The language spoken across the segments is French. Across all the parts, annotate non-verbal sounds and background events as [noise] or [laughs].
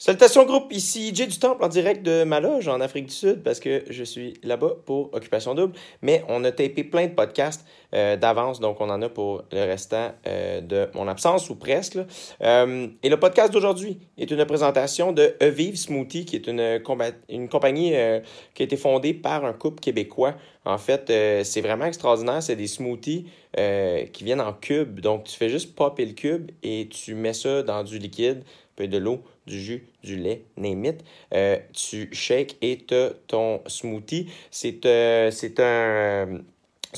Salutations groupe, ici Jay du Temple en direct de ma loge en Afrique du Sud parce que je suis là-bas pour Occupation Double. Mais on a tapé plein de podcasts euh, d'avance, donc on en a pour le restant euh, de mon absence ou presque. Euh, et le podcast d'aujourd'hui est une présentation de Evive Smoothie, qui est une, une compagnie qui a été fondée par un couple québécois. En fait, c'est vraiment extraordinaire. C'est des smoothies qui viennent en cube. Donc, tu fais juste popper le cube et tu mets ça dans du liquide, puis de l'eau du jus, du lait, name. Euh, tu shakes et tu as ton smoothie. C'est euh, un,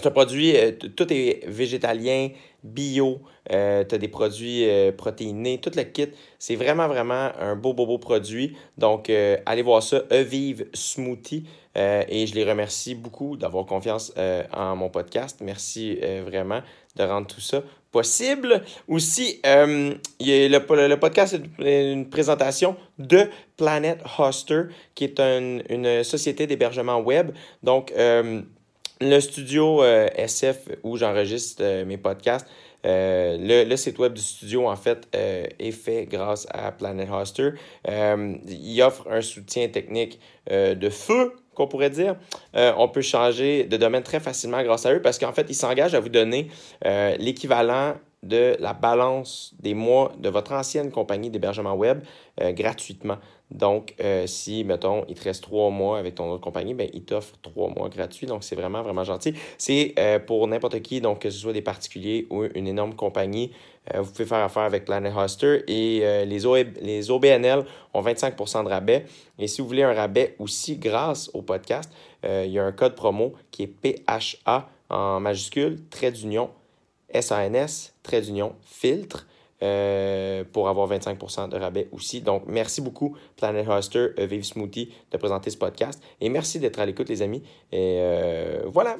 un produit, euh, tout est végétalien, bio, tu as des produits protéinés, tout le kit. C'est vraiment, vraiment un beau, beau, beau produit. Donc, allez voir ça, Evive Smoothie. et je les remercie beaucoup d'avoir confiance en mon podcast. Merci vraiment de rendre tout ça possible. Aussi, euh, le, podcast est une présentation de Planet Hoster, qui est une société d'hébergement web. Donc, euh, le studio euh, SF où j'enregistre mes podcasts, le, site web du studio, en fait, est fait grâce à Planet Hoster. il offre un soutien technique de feu qu'on pourrait dire. Euh, on peut changer de domaine très facilement grâce à eux parce qu'en fait, ils s'engagent à vous donner euh, l'équivalent de la balance des mois de votre ancienne compagnie d'hébergement web euh, gratuitement. Donc, si, mettons, il te reste trois mois avec ton autre compagnie, ben, ils t'offrent trois mois gratuits. Donc, c'est vraiment, vraiment gentil. C'est pour n'importe qui, donc que ce soit des particuliers ou une énorme compagnie, vous pouvez faire affaire avec Planet Hoster et les, les OBNL ont 25% de rabais. Et si vous voulez un rabais aussi grâce au podcast, il y a un code promo qui est PHA en majuscule, trait d'union SANS, trait d'union, filtre. Euh, pour avoir 25% de rabais aussi. Donc, merci beaucoup, Planet Hoster, euh, Vive Smoothie, de présenter ce podcast. Et merci d'être à l'écoute, les amis. Et euh, voilà.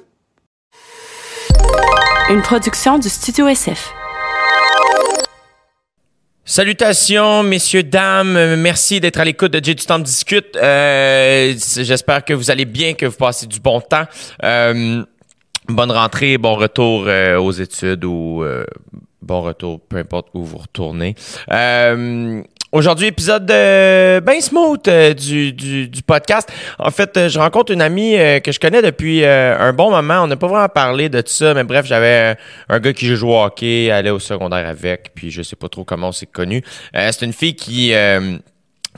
Une production du Studio SF. Salutations, messieurs, dames. Merci d'être à l'écoute de J du Temps Discute. J'espère que vous allez bien, que vous passez du bon temps bonne rentrée, bon retour euh, aux études ou euh, bon retour, peu importe où vous retournez. Euh, aujourd'hui, épisode bien smooth du, du, podcast. En fait, je rencontre une amie que je connais depuis un bon moment. On n'a pas vraiment parlé de tout ça, mais bref, j'avais un, gars qui joue au hockey, allait au secondaire avec, puis je sais pas trop comment on s'est connu. C'est une fille qui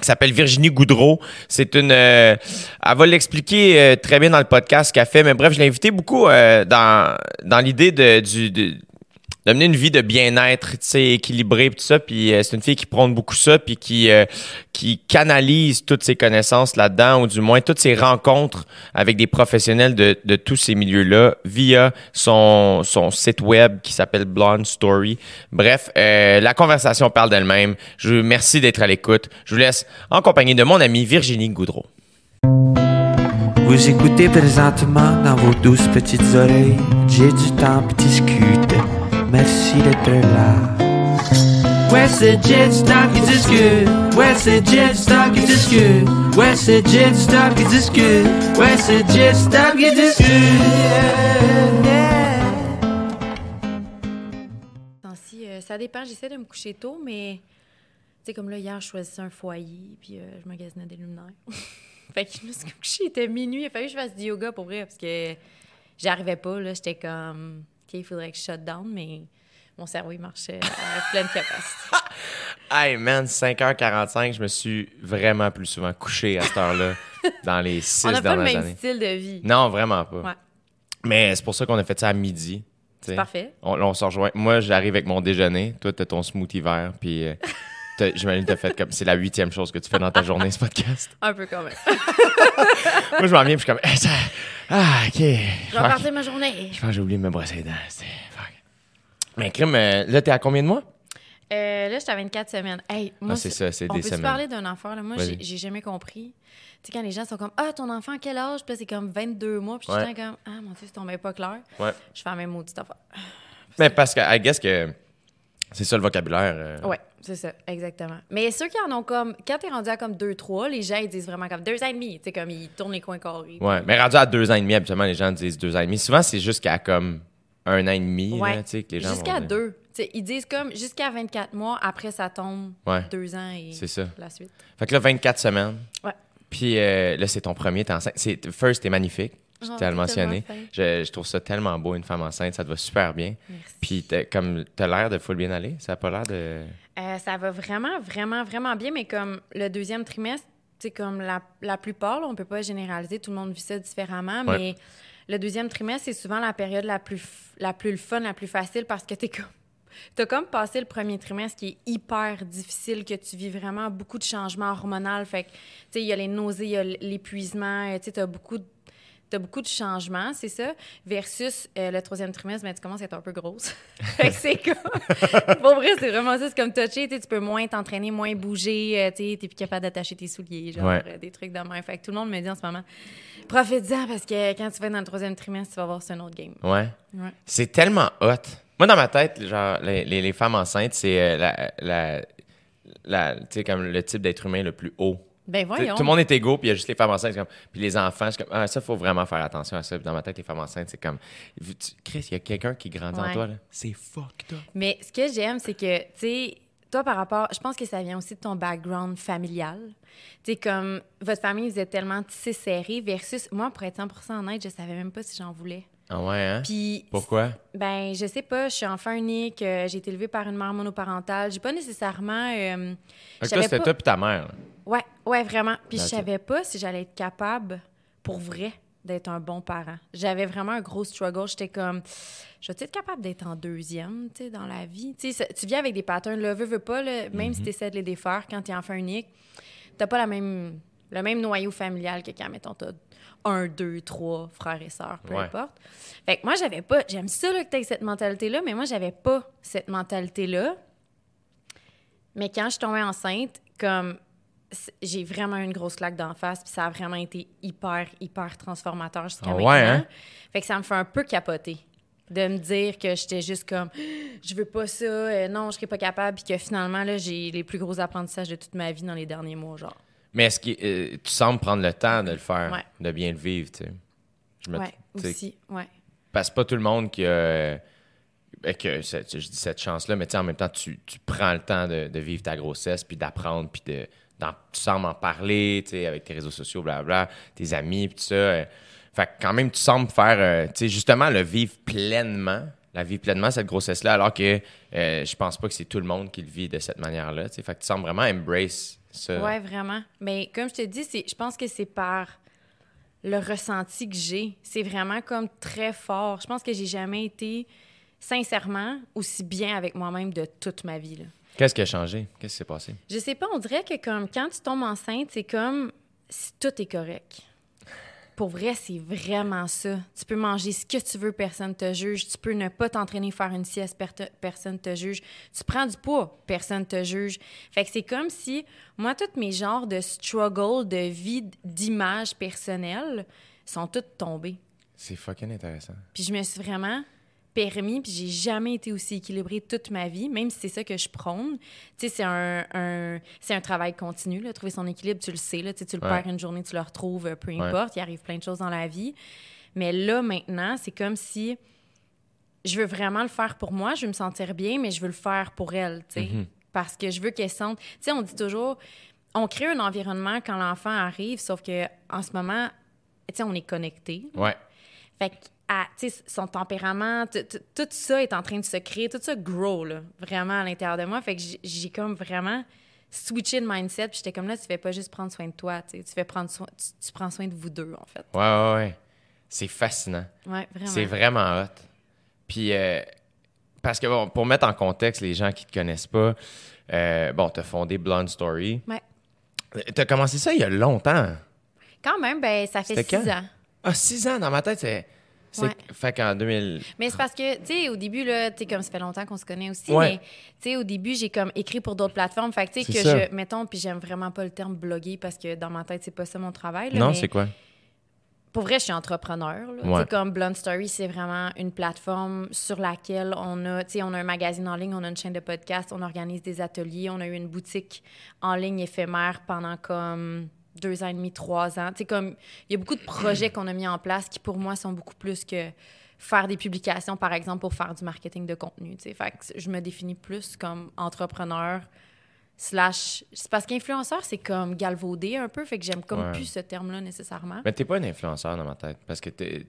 qui s'appelle Virginie Goudreau. C'est une... Euh, elle va l'expliquer euh, très bien dans le podcast qu'elle fait, mais bref, je l'ai invité beaucoup euh, dans, dans l'idée de, du, de, de une vie de bien-être, tu sais, équilibré, tout ça. Puis euh, c'est une fille qui prône beaucoup ça, puis qui euh, qui canalise toutes ses connaissances là-dedans, ou du moins toutes ses rencontres avec des professionnels de, de tous ces milieux-là via son son site web qui s'appelle Blonde Story. Bref, euh, la conversation parle d'elle-même. Je vous merci d'être à l'écoute. Je vous laisse en compagnie de mon amie Virginie Goudreau. Vous écoutez présentement dans vos douces petites oreilles. J'ai du temps pour discuter. Merci d'être là. Ouais, c'est Jet qui discute. Ouais, c'est Jet qui discute. Ouais, c'est Jet qui discute. Ouais, c'est Jet qui discute. Euh, ça dépend, j'essaie de me coucher tôt, mais tu sais, comme là, hier, je choisissais un foyer, puis euh, je magasinais des luminaires. [laughs] fait que je me suis couchée, il était minuit, il a fallu que je fasse du yoga pour vrai, parce que j'arrivais pas, là, j'étais comme il faudrait que je shut down, mais mon cerveau, il marchait à pleine capacité. [laughs] hey man, 5h45, je me suis vraiment plus souvent couché à cette heure-là [laughs] dans les six dernières années. On n'a pas le même style de vie. Non, vraiment pas. Mais c'est pour ça qu'on a fait ça à midi. C'est parfait. On, on se rejoint. Moi, j'arrive avec mon déjeuner. Toi, t'as ton smoothie vert, puis... Euh, [laughs] J'imagine que tu as fait comme. C'est la huitième chose que tu fais dans ta journée, ce podcast. Un peu quand même. Moi, je m'en viens, puis je suis comme. Ah, OK. Je vais partir ma journée. Je pense que j'ai oublié de me brosser les dents. Mais, crime, euh, là, t'es à combien de mois? Euh, là, j'étais à 24 semaines. Hey, moi, ah, c'est ça, c'est des semaines. On peut parler d'un enfant? Là? Moi, j'ai jamais compris. Tu sais, quand les gens sont comme Ah, ton enfant, quel âge? Puis c'est comme 22 mois. Puis je suis comme Ah, mon Dieu, c'est tombé pas clair. Ouais. Je fais la même maudite affaire. Mais parce que, I guess que c'est ça le vocabulaire. Euh. Oui, c'est ça, exactement. Mais ceux qui en ont comme. Quand t'es rendu à comme 2-3, les gens ils disent vraiment comme 2 ans et demi. Tu sais, comme ils tournent les coins carrés. Oui, mais rendu à 2 ans et demi, habituellement, les gens disent 2 ans et demi. Souvent, c'est jusqu'à comme un an et demi. Ouais. Jusqu'à 2. Tu sais, ils disent comme jusqu'à 24 mois, après ça tombe Ouais. deux ans et C'est ça. la suite. Fait que là, 24 semaines. Ouais. Puis euh, là, c'est ton premier, t'es enceinte. C'est, first, t'es magnifique. Je Oh, t'ai à le t'es mentionner. tellement fin. Je, je trouve ça tellement beau, une femme enceinte. Ça te va super bien. Merci. Puis t'as- comme t'as l'air de full bien aller. Ça a pas l'air de. Euh, ça va vraiment, vraiment, vraiment bien, mais comme le deuxième trimestre, c'est comme la, la plupart, là, on peut pas généraliser, tout le monde vit ça différemment, Ouais. mais le deuxième trimestre, c'est souvent la période la plus, la plus fun, la plus facile parce que t'es comme. T'as comme passé le premier trimestre qui est hyper difficile, que tu vis vraiment beaucoup de changements hormonaux. Fait que, tu sais, il y a les nausées, il y a l'épuisement, euh, tu sais, t'as beaucoup de T'as beaucoup de changements, c'est ça. Versus euh, le troisième trimestre, ben, tu commences à être un peu grosse. [laughs] [laughs] c'est comme. [laughs] Pour vrai, c'est vraiment ça. C'est comme toucher. Tu tu peux moins t'entraîner, moins bouger. euh, tu t'es plus capable d'attacher tes souliers. Genre, Ouais. euh, des trucs de même. Fait que tout le monde me dit en ce moment, profite-en parce que quand tu vas être dans le troisième trimestre, tu vas voir c'est un autre game. Ouais. Ouais. C'est tellement hot. Moi, dans ma tête, genre, les, les- les femmes enceintes, c'est euh, la, la, tu comme le type d'être humain le plus haut. Ben voyons. Tout le monde est égaux, puis il y a juste les femmes enceintes. Comme, puis les enfants, c'est comme, ah, ça, faut vraiment faire attention à ça. Puis dans ma tête, les femmes enceintes, c'est comme, tu- Chris, il y a quelqu'un qui grandit en toi, là. C'est fucked up. Mais ce que j'aime, c'est que, tu sais, toi, par rapport, je pense que ça vient aussi de ton background familial. Tu sais, comme votre famille, vous êtes tellement tissé serré versus moi, pour être 100 honnête, je savais même pas si j'en voulais. Ah ouais, hein? Puis, Pourquoi? ben, je sais pas, je suis enfant unique, euh, j'ai été élevée par une mère monoparentale. J'ai pas nécessairement. euh, que toi, c'était pas- toi puis ta mère. là. Ouais, ouais, vraiment. Puis je savais pas si j'allais être capable, pour vrai, d'être un bon parent. J'avais vraiment un gros struggle. J'étais comme, je vais être capable d'être en deuxième, tu sais, dans la vie? Tu sais, ça- tu viens avec des patterns, là, veux, veux pas, là, même si tu essaies de les défaire quand tu es enfant unique, t'as pas la même, le même noyau familial que quand, mettons, t'as un, deux, trois frères et sœurs, peu Ouais. importe. Fait que moi, j'avais pas, j'aime ça, là, que t'aies cette mentalité-là, mais moi, j'avais pas cette mentalité-là. Mais quand je suis tombée enceinte, comme j'ai vraiment eu une grosse claque d'en face, puis ça a vraiment été hyper, hyper transformateur jusqu'à maintenant. ouais, hein? Fait que ça me fait un peu capoter de me dire que j'étais juste comme [gasps] je veux pas ça, euh, non, je serais pas capable, puis que finalement là, j'ai les plus gros apprentissages de toute ma vie dans les derniers mois, genre. Mais est-ce que euh, tu sembles prendre le temps de le faire, Ouais. de bien le vivre, tu sais? Je me- Ouais, aussi, ouais. Parce que pas tout le monde qui a. euh, que cette- je dis cette chance-là, mais tu sais, en même temps, tu, tu prends le temps de, de vivre ta grossesse, puis d'apprendre, puis de, tu sembles en parler, tu sais, avec tes réseaux sociaux, blablabla, tes amis, puis tout ça. euh. fait que quand même, tu sembles faire, euh, tu sais, justement, le vivre pleinement, la vivre pleinement, cette grossesse-là, alors que euh, je pense pas que c'est tout le monde qui le vit de cette manière-là, tu sais. Fait que tu sembles vraiment embrace Ouais, vraiment. Mais comme je te dis, je pense que c'est par le ressenti que j'ai. C'est vraiment comme très fort. Je pense que j'ai jamais été, sincèrement, aussi bien avec moi-même de toute ma vie. Qu'est-ce qui a changé? Qu'est-ce qui s'est passé? Je sais pas, on dirait que comme quand tu tombes enceinte, c'est comme si tout est correct. Pour vrai, c'est vraiment ça. Tu peux manger ce que tu veux, personne te juge. Tu peux ne pas t'entraîner, faire une sieste, per- personne te juge. Tu prends du poids, personne te juge. Fait que c'est comme si, moi, tous mes genres de struggle, de vie, d'image personnelle sont toutes tombés. C'est fucking intéressant. Puis je me suis vraiment permis, puis j'ai jamais été aussi équilibrée toute ma vie, même si c'est ça que je prône. Tu sais, c'est un, un- c'est un travail continu, là, trouver son équilibre, tu le sais, là, tu sais, tu le Ouais. perds une journée, tu le retrouves, euh, peu importe, il arrive plein de choses dans la vie. Mais là, maintenant, c'est comme si je veux vraiment le faire pour moi, je veux me sentir bien, mais je veux le faire pour elle, tu sais. Parce que je veux qu'elle sente... Tu sais, on dit toujours, on crée un environnement quand l'enfant arrive, sauf que en ce moment, tu sais, on est connecté. Ouais. Fait que, à, son tempérament, tout ça est en train de se créer, tout ça grow, là, vraiment à l'intérieur de moi. Fait que j'ai- comme vraiment switché de mindset, puis j'étais comme là, tu fais pas juste prendre soin de toi, tu fais prendre soin, tu, tu prends soin de vous deux, en fait. Ouais, ouais, ouais. C'est fascinant. Ouais, vraiment. C'est vraiment hot. Puis, euh, parce que, bon, pour mettre en contexte les gens qui te connaissent pas, euh, bon, t'as fondé Blonde Story. Ouais. T'as commencé ça il y a longtemps. Quand même, ben, ça fait six quand? ans. Ah, six ans dans ma tête, c'est. C'est Ouais. Fait qu'en 2000. Mais c'est parce que, tu sais, au début, là, tu sais, comme ça fait longtemps qu'on se connaît aussi, Ouais. mais, tu sais, au début, j'ai comme écrit pour d'autres plateformes. Fait que, tu sais, que ça. je, mettons, puis j'aime vraiment pas le terme bloguer parce que dans ma tête, c'est pas ça mon travail. là, Non, c'est quoi? Pour vrai, je suis entrepreneur. là. Ouais. Comme Blunt Story, c'est vraiment une plateforme sur laquelle on a, tu sais, on a un magazine en ligne, on a une chaîne de podcast, on organise des ateliers, on a eu une boutique en ligne éphémère pendant comme deux ans et demi, trois ans. Tu comme il y a beaucoup de projets qu'on a mis en place qui pour moi sont beaucoup plus que faire des publications, par exemple, pour faire du marketing de contenu. tu sais. Fait que je me définis plus comme entrepreneur slash... C'est parce qu'influenceur, c'est comme galvaudé un peu, fait que j'aime comme Ouais. plus ce terme-là nécessairement. Mais t'es pas un influenceur dans ma tête. Parce que tu,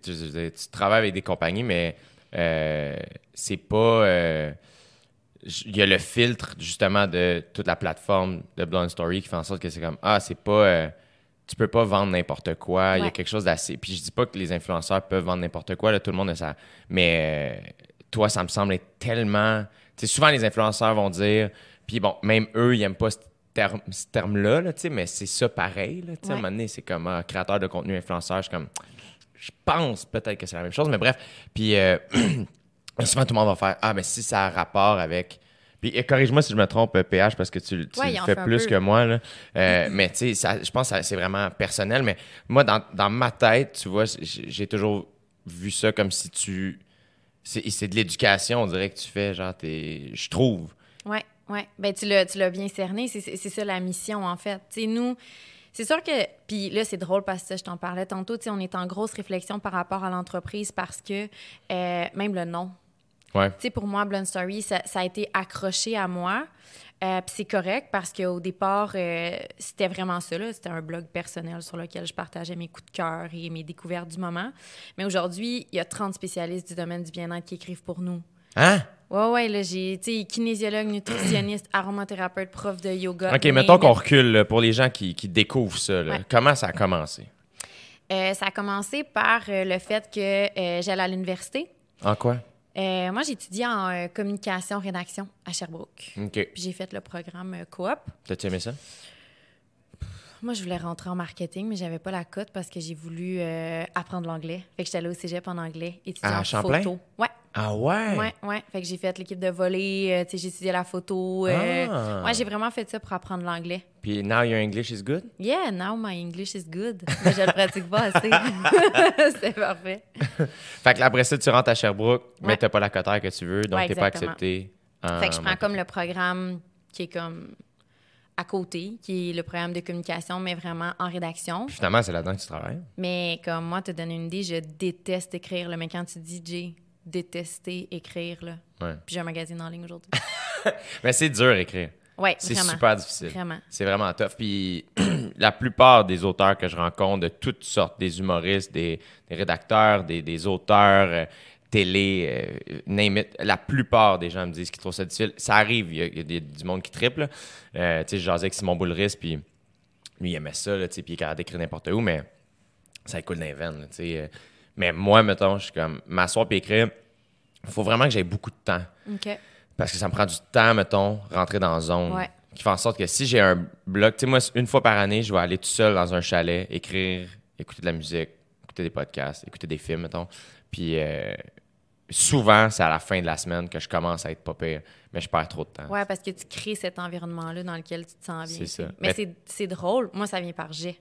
travailles avec des compagnies, mais euh, c'est pas. euh, Il y a le filtre, justement, de toute la plateforme de Blonde Story qui fait en sorte que c'est comme Ah, c'est pas. euh, tu peux pas vendre n'importe quoi. Il y a Ouais. quelque chose d'assez. Puis je dis pas que les influenceurs peuvent vendre n'importe quoi, là, tout le monde a ça. Mais euh, toi, ça me semble être tellement. Tu sais, souvent, les influenceurs vont dire. Puis bon, même eux, ils aiment pas ce terme- ce terme-là, là, tu sais, mais c'est ça pareil. Là, tu sais, À un Ouais. moment donné, c'est comme ah, créateur de contenu influenceur. Je suis comme. Je pense peut-être que c'est la même chose, mais bref. Puis euh, [clears throat] souvent, tout le monde va faire Ah, mais si ça a rapport avec. Puis euh, corrige-moi si je me trompe, euh, PH, parce que tu, tu Ouais, le fais plus que moi. Là. [laughs] Euh, mais tu sais, je pense que c'est vraiment personnel. Mais moi, dans, dans ma tête, tu vois, j'ai toujours vu ça comme si tu. C'est de l'éducation, on dirait que tu fais, genre, je trouve. Oui, oui. Ben, tu l'as bien cerné. C'est ça la mission, en fait. Tu sais, nous, c'est sûr que. Puis là, c'est drôle parce que je t'en parlais tantôt. Tu sais, on est en grosse réflexion par rapport à l'entreprise parce que euh, même le nom. Ouais. Tu sais, pour moi, Blonde Story, ça, ça a été accroché à moi. Euh, Puis c'est correct parce qu'au départ, euh, c'était vraiment ça. C'était un blog personnel sur lequel je partageais mes coups de cœur et mes découvertes du moment. Mais aujourd'hui, il y a 30 spécialistes du domaine du bien-être qui écrivent pour nous. Hein? Ouais, ouais, là, j'ai, tu sais, kinésiologue, nutritionniste, [coughs] aromathérapeute, prof de yoga. OK, mais- mettons qu'on recule là, pour les gens qui, qui découvrent ça. là. Ouais. Comment ça a commencé? Euh, ça a commencé par le fait que j'allais à l'université. En quoi? Euh, moi, j'ai étudié en euh, communication, rédaction à Sherbrooke. OK. Puis j'ai fait le programme euh, coop. T'as-tu aimé ça? Moi, je voulais rentrer en marketing, mais j'avais pas la cote parce que j'ai voulu apprendre l'anglais. Fait que j'étais allée au cégep en anglais, étudier À en Champlain? photo. Ouais, Ah ouais? ouais, ouais. Fait que j'ai fait l'équipe de volley, euh, tu sais, j'ai étudié la photo. euh, Ah. Ouais, j'ai vraiment fait ça pour apprendre l'anglais. Puis now your English is good? Yeah, now my English is good. Mais je le pratique pas assez. [laughs] C'est parfait. [laughs] Fait que là, après ça, tu rentres à Sherbrooke, mais Ouais. t'as pas la cotère que tu veux, donc Ouais, t'es pas accepté. en Fait que je prends comme le programme qui est comme à côté, qui est le programme de communication, mais vraiment en rédaction. Puis finalement, c'est là-dedans que tu travailles. Mais comme moi, te donner une idée, je déteste écrire. Mais quand tu dis, Jay, détester écrire, là. Ouais. Puis j'ai un magazine en ligne aujourd'hui. [laughs] Mais c'est dur écrire. Ouais, C'est vraiment. super difficile. Vraiment. C'est vraiment tough. Puis [clears throat] la plupart des auteurs que je rencontre, de toutes sortes, des humoristes, des, des rédacteurs, des, des auteurs, euh, télé, euh, name it, la plupart des gens me disent qu'ils trouvent ça difficile. Ça arrive, il y a, il y a des- du monde qui triple. Euh, tu sais, je jasais avec Simon Boulris, puis lui, il aimait ça, là, puis il est capable d'écrire n'importe où, mais ça coule dans les veines, tu sais. Mais moi, mettons, je suis comme, m'asseoir puis écrire, il faut vraiment que j'aie beaucoup de temps. Parce que ça me prend du temps, mettons, rentrer dans la zone. Ouais. Qui fait en sorte que si j'ai un bloc, tu sais, moi, une fois par année, je vais aller tout seul dans un chalet, écrire, écouter de la musique, écouter des podcasts, écouter des films, mettons. Puis euh, souvent, c'est à la fin de la semaine que je commence à être pas pire, mais je perds trop de temps. Ouais, parce que tu crées cet environnement-là dans lequel tu te sens bien. C'est ça. Mais, Mais- c'est- c'est drôle. Moi, ça vient par jet.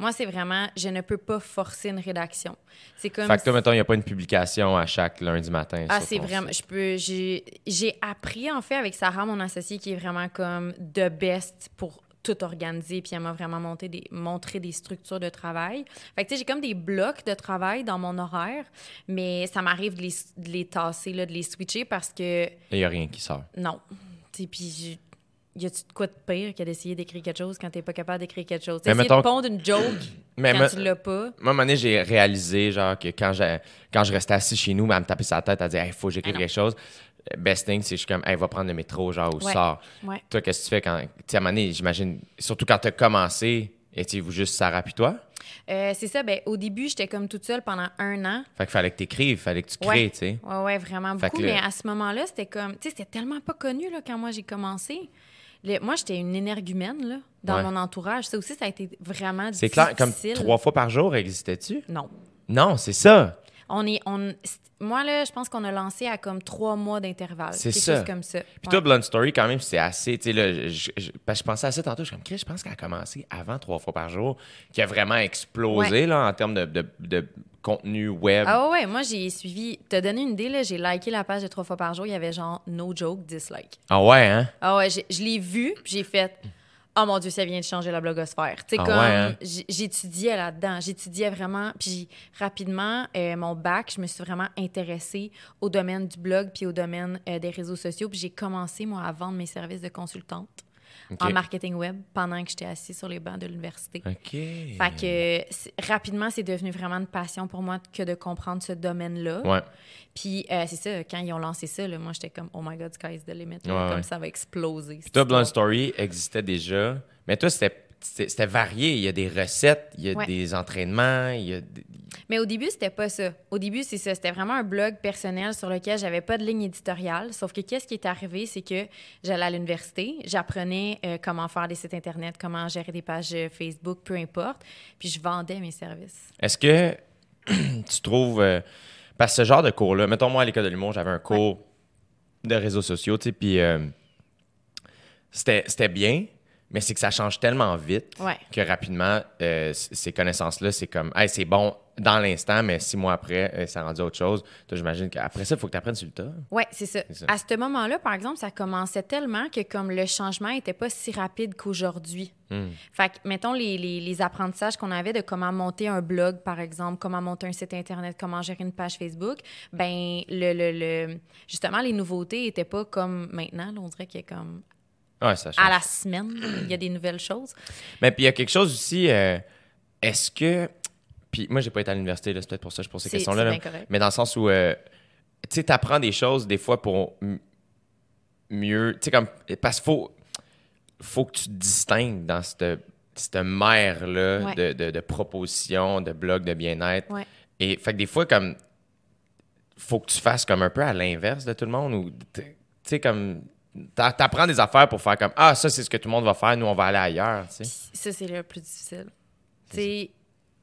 Moi, c'est vraiment, je ne peux pas forcer une rédaction. C'est comme. Fait que toi, mettons, il n'y a pas une publication à chaque lundi matin. Ah, c'est vraiment. Je peux. J'ai appris, en fait, avec Sarah, mon associée, qui est vraiment comme the best pour tout organiser. Puis elle m'a vraiment monté des, montré des structures de travail. Fait que, tu sais, j'ai comme des blocs de travail dans mon horaire, mais ça m'arrive de les, de les tasser, là, de les switcher parce que Il n'y a rien qui sort. non. Puis y a-tu de quoi de pire que d'essayer d'écrire quelque chose quand t'es pas capable d'écrire quelque chose? Mais Essayer mettons- de pondre une joke Mais quand me- tu l'as pas. Moi, à un moment donné, j'ai réalisé, genre, que quand, quand je restais assis chez nous, elle me tapait la tête, elle disait, il faut que j'écrive Ah quelque chose. Best thing, c'est que je suis comme, hey, va prendre le métro, genre, ou Ouais. sors. Ouais. Toi, qu'est-ce que tu fais quand. Tu sais, à un moment donné, j'imagine, surtout quand tu as commencé, étiez-vous juste Sarah puis toi? Euh, c'est ça, ben, au début, j'étais comme toute seule pendant un an. Fait qu'il fallait que tu écrives, fallait que tu crées, Ouais. tu sais. Ouais, ouais, vraiment Fait beaucoup. le- Mais à ce moment-là, c'était comme. Tu sais, c'était tellement pas connu, là, quand moi j'ai commencé. Le- moi, j'étais une énergumène, là, dans Ouais. mon entourage. Ça aussi, ça a été vraiment C'est clair, comme difficile. trois fois par jour, existais-tu? Non. Non, c'est ça. On est. On, moi, là, je pense qu'on a lancé à comme trois mois d'intervalle. C'est ça. chose comme ça. Puis Ouais. toi, Blonde Story, quand même, c'est assez. Tu sais, là, je, je- parce que je pensais à ça tantôt. Je suis comme, Chris, je pense qu'elle a commencé avant trois fois par jour, qui a vraiment explosé, là, en termes de, de- de contenu web. Ah ouais, moi j'ai suivi. T'as donné une idée, là, j'ai liké la page de trois fois par jour, il y avait genre no joke, dislike. Ah ouais, hein? Ah ouais, je l'ai vu, puis j'ai fait oh mon Dieu, ça vient de changer la blogosphère. Tu sais, Ah comme ouais, hein? j'étudiais là-dedans. J'étudiais vraiment. Puis rapidement, euh, mon bac, je me suis vraiment intéressée au domaine du blog puis au domaine euh, des réseaux sociaux. Puis j'ai commencé, moi, à vendre mes services de consultante En marketing web pendant que j'étais assise sur les bancs de l'université. OK. Fait que rapidement, c'est devenu vraiment une passion pour moi que de comprendre ce domaine-là. Ouais. Puis euh, c'est ça, quand ils ont lancé ça, là, moi, j'étais comme, oh my God, sky is the limit. là, Ouais, comme ouais. ça va exploser. Puis toi. Story existait déjà. Mais toi, c'était c'était varié. Il y a des recettes, il y a Ouais. des entraînements, il y a des- Mais au début, c'était pas ça. Au début, c'est ça. C'était vraiment un blog personnel sur lequel j'avais pas de ligne éditoriale. Sauf que qu'est-ce qui est arrivé, c'est que j'allais à l'université, j'apprenais euh, comment faire des sites Internet, comment gérer des pages euh, Facebook, peu importe. Puis je vendais mes services. Est-ce que [clears throat] tu trouves. euh, parce que ce genre de cours-là, mettons moi à l'école de l'humour, j'avais un cours de réseaux sociaux, tu sais, puis euh, c'était bien, mais c'est que ça change tellement vite Ouais. que rapidement, euh, ces connaissances-là, c'est comme, hey, c'est bon dans l'instant, mais six mois après, euh, ça a rendu autre chose. J'imagine qu'après ça, il faut que tu apprennes sur le tas. Ouais, c'est ça. À ce moment-là, par exemple, ça commençait tellement que comme le changement était pas si rapide qu'aujourd'hui. Hmm. Fait que, mettons, les, les- les apprentissages qu'on avait de comment monter un blog, par exemple, comment monter un site Internet, comment gérer une page Facebook, ben le, le, le- justement, les nouveautés étaient pas comme maintenant. là, on dirait qu'il y a comme Ouais, ça change. à la semaine, il y a des nouvelles choses. Mais puis il y a quelque chose aussi, euh, est-ce que. Puis moi, j'ai pas été à l'université, c'est peut-être pour ça que je pose ces questions-là. là. Mais dans le sens où, euh, tu sais, t'apprends des choses des fois pour mieux. Tu sais, comme. Parce qu'il faut, faut que tu te distingues dans cette, cette mer-là Ouais. de, de, de propositions, de blogs de bien-être. Ouais. Et fait que des fois, comme. Faut que tu fasses comme un peu à l'inverse de tout le monde ou. Tu sais, comme. T'a- T'apprends des affaires pour faire comme Ah, ça, c'est ce que tout le monde va faire, nous, on va aller ailleurs. tu sais. Ça, c'est le plus difficile. Tu sais,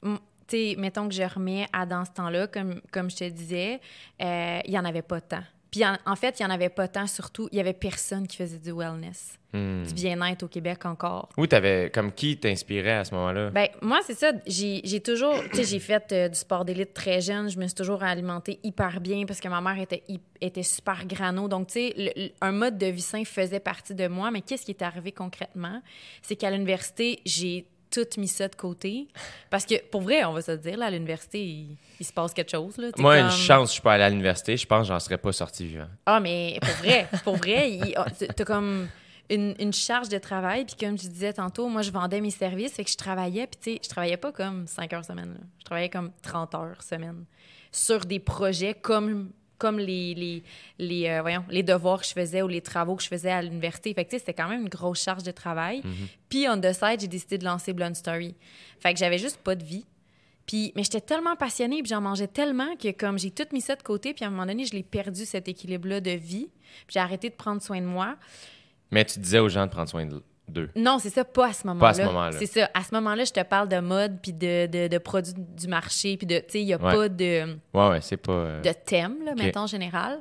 m- tu sais, mettons que je remets à dans ce temps-là, comme, comme je te disais, euh, il n'y en avait pas tant. Puis en, en fait, il n'y en avait pas tant, surtout, il n'y avait personne qui faisait du wellness, Hmm. du bien-être au Québec encore. Oui, t'avais comme qui t'inspirait à ce moment-là? Ben, moi, c'est ça. J'ai toujours, tu sais, j'ai fait euh, du sport d'élite très jeune. Je me suis toujours alimentée hyper bien parce que ma mère était, était super grano. Donc, tu sais, un mode de vie sain faisait partie de moi. Mais qu'est-ce qui est arrivé concrètement? C'est qu'à l'université, j'ai tout mis ça de côté. Parce que, pour vrai, on va se dire, là, à l'université, il, il se passe quelque chose. Là, Moi, une chance, je suis pas allé à l'université. Je pense que j'en serais pas sorti vivant. Ah, mais pour vrai, pour vrai, ah, t'as- t'as comme une, une charge de travail. Puis comme je disais tantôt, moi, je vendais mes services, fait que je travaillais. Puis tu sais, je travaillais pas comme 5 heures semaine. là. Je travaillais comme 30 heures semaine sur des projets comme comme les, les, les, euh, voyons, les devoirs que je faisais ou les travaux que je faisais à l'université. Fait que, c'était quand même une grosse charge de travail. Puis, on the side, j'ai décidé de lancer Blonde Story. Fait que j'avais juste pas de vie. Puis, mais j'étais tellement passionnée, puis j'en mangeais tellement que comme j'ai tout mis ça de côté, puis à un moment donné, je l'ai perdu, cet équilibre-là de vie. Puis j'ai arrêté de prendre soin de moi. Mais tu disais aux gens de prendre soin de- d'eux. Non, c'est ça, pas à ce moment-là. Pas à ce moment-là. C'est ça. À ce moment-là, je te parle de mode, puis de, de, de produits du marché, puis de, tu sais, il n'y a Ouais. pas de, Ouais, ouais, c'est pas. euh, de thème, là, Ok. mettons, en général.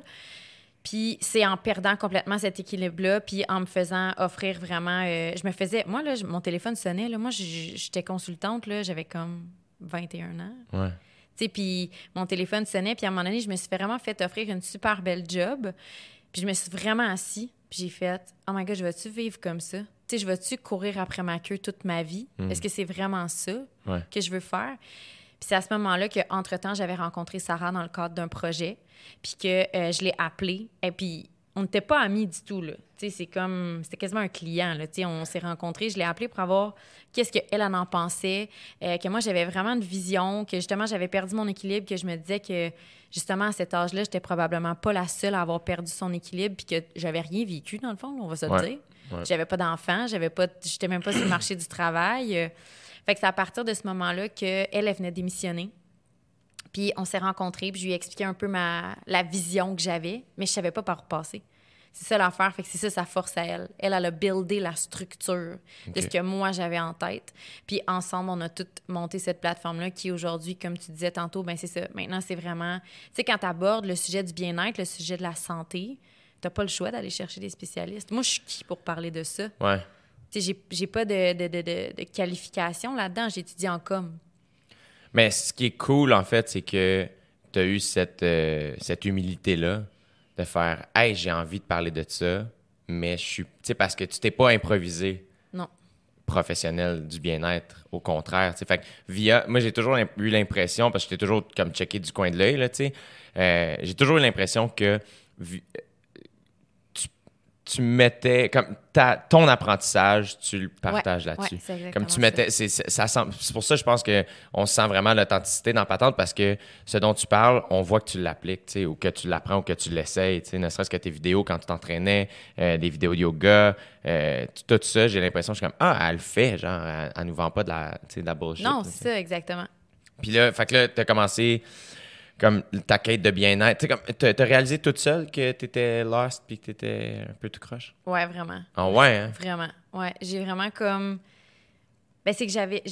Puis c'est en perdant complètement cet équilibre-là, puis en me faisant offrir vraiment... euh, je me faisais... Moi, là, mon téléphone sonnait, là. Moi, j'étais consultante, là. J'avais comme 21 ans. Ouais. Tu sais, puis mon téléphone sonnait, puis à un moment donné, je me suis vraiment fait offrir une super belle job. Puis je me suis vraiment assis, puis j'ai fait « Oh my God, je vais-tu vivre comme ça? Tu sais, je vais-tu courir après ma queue toute ma vie? Est-ce que c'est vraiment ça Ouais. que je veux faire? » Puis c'est à ce moment-là qu'entre-temps, j'avais rencontré Sarah dans le cadre d'un projet, puis que euh, je l'ai appelée, et puis on n'était pas amis du tout, là. Tu sais, c'est comme... C'était quasiment un client, là. Tu sais, on s'est rencontrés, je l'ai appelée pour avoir qu'est-ce qu'elle elle en pensait, euh, que moi, j'avais vraiment une vision, que justement, j'avais perdu mon équilibre, que je me disais que, justement, à cet âge-là, j'étais probablement pas la seule à avoir perdu son équilibre, puis que j'avais rien vécu, dans le fond, on va se Ouais. dire. Ouais. J'avais pas d'enfant, j'avais pas... J'étais même pas sur le marché du travail. Fait que c'est à partir de ce moment-là qu'elle, elle venait démissionner. Puis on s'est rencontrés, puis je lui ai expliqué un peu ma, la vision que j'avais, mais je savais pas par où passer. C'est ça l'affaire, fait que c'est ça sa force à elle. Elle, elle a buildé la structure de ce que moi j'avais en tête. Puis ensemble, on a tout monté cette plateforme-là qui aujourd'hui, comme tu disais tantôt, ben c'est ça. Maintenant, c'est vraiment... Tu sais, quand tu abordes le sujet du bien-être, le sujet de la santé, t'as pas le choix d'aller chercher des spécialistes. Moi, je suis qui pour parler de ça? Ouais. Tu sais, j'ai- pas de, de, de, qualification là-dedans. J'étudie en com. Mais ce qui est cool, en fait, c'est que tu as eu cette, euh, cette humilité-là de faire Hey, j'ai envie de parler de ça, mais je suis. Tu sais, parce que tu t'es pas improvisé. Non. professionnel du bien-être. Au contraire, tu sais. Fait que via... Moi, j'ai toujours eu l'impression, parce que j'étais toujours comme checké du coin de l'œil, là, tu sais. euh, j'ai toujours eu l'impression que tu mettais... Comme ta, ton apprentissage, tu le partages Ouais, là-dessus. ouais, Comme tu ça. mettais, c'est ça sent- c'est pour ça je pense que on sent vraiment l'authenticité dans Patente parce que ce dont tu parles, on voit que tu l'appliques, tu sais, ou que tu l'apprends ou que tu l'essayes, tu sais, ne serait-ce que tes vidéos quand tu t'entraînais, euh, des vidéos de yoga, euh, tout ça, j'ai l'impression je suis comme ah elle le fait, genre elle, elle nous vend pas de la, tu sais, de la bullshit. Non, tu c'est ça, exactement. Puis là, fait que là t'as commencé comme ta quête de bien-être, tu sais t'as réalisé toute seule que t'étais lost puis que t'étais un peu tout croche? Ouais, vraiment. Ah ouais, hein? Vraiment. Ouais, j'ai vraiment comme. Ben, c'est que j'avais.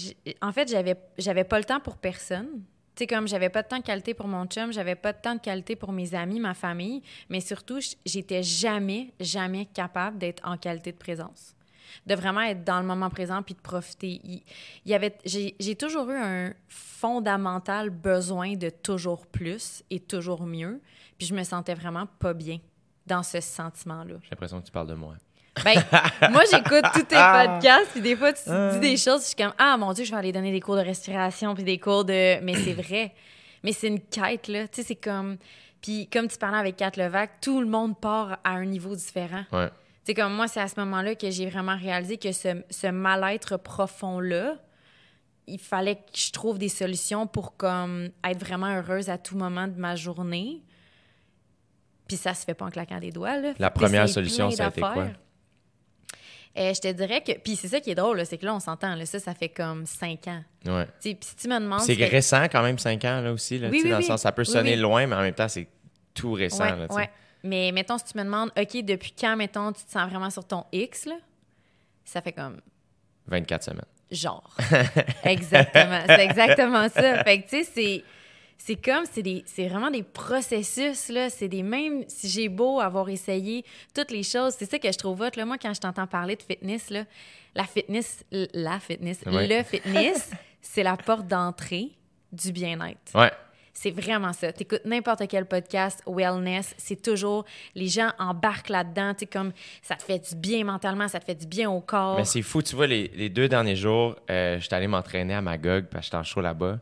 En fait, j'avais j'avais pas le temps pour personne. Tu sais, comme j'avais pas de temps de qualité pour mon chum, j'avais pas de temps de qualité pour mes amis, ma famille, mais surtout, j'étais jamais, jamais capable d'être en qualité de présence. De vraiment être dans le moment présent puis de profiter. Il, il y avait, j'ai j'ai toujours eu un fondamental besoin de toujours plus et toujours mieux, puis je me sentais vraiment pas bien dans ce sentiment-là. J'ai l'impression que tu parles de moi. Ben, [laughs] moi, j'écoute tous tes Ah. podcasts, puis des fois, tu dis des choses, je suis comme, ah mon Dieu, je vais aller donner des cours de respiration, puis des cours de. Mais c'est vrai. Mais c'est une quête, là. Tu sais, c'est comme. Puis, comme tu parlais avec Kat Levac, tout le monde part à un niveau différent. Ouais. Sais, comme moi, c'est à ce moment-là que j'ai vraiment réalisé que ce, ce mal-être profond-là, il fallait que je trouve des solutions pour comme être vraiment heureuse à tout moment de ma journée. Puis ça se fait pas en claquant des doigts, là. La première solution, ça a été quoi? Euh, je te dirais que... Puis c'est ça qui est drôle, c'est que là, on s'entend, ça, ça fait comme cinq ans. Ouais. Sais, Puis si tu me demandes... C'est récent quand même, 5 ans, là aussi. Là, Oui, oui, dans le oui. sens, ça peut Oui, sonner oui. loin, mais en même temps, c'est tout récent. Ouais, là, ouais. Mais mettons, si tu me demandes, OK, depuis quand, mettons, tu te sens vraiment sur ton X, là, ça fait comme 24 semaines. genre. [laughs] exactement. C'est exactement ça. Fait que, tu sais, c'est... C'est comme, c'est vraiment des processus, là. C'est des mêmes, si j'ai beau avoir essayé toutes les choses, c'est ça que je trouve hot, là. Moi, quand je t'entends parler de fitness, là, la fitness, la fitness, le fitness, [laughs] c'est la porte d'entrée du bien-être. Ouais. C'est vraiment ça. T'écoutes n'importe quel podcast, wellness, c'est toujours, les gens embarquent là-dedans, tu comme, ça te fait du bien mentalement, ça te fait du bien au corps. Mais c'est fou, tu vois, les, les deux derniers jours, euh, j'étais allé m'entraîner à Magog, parce que j'étais en show là-bas.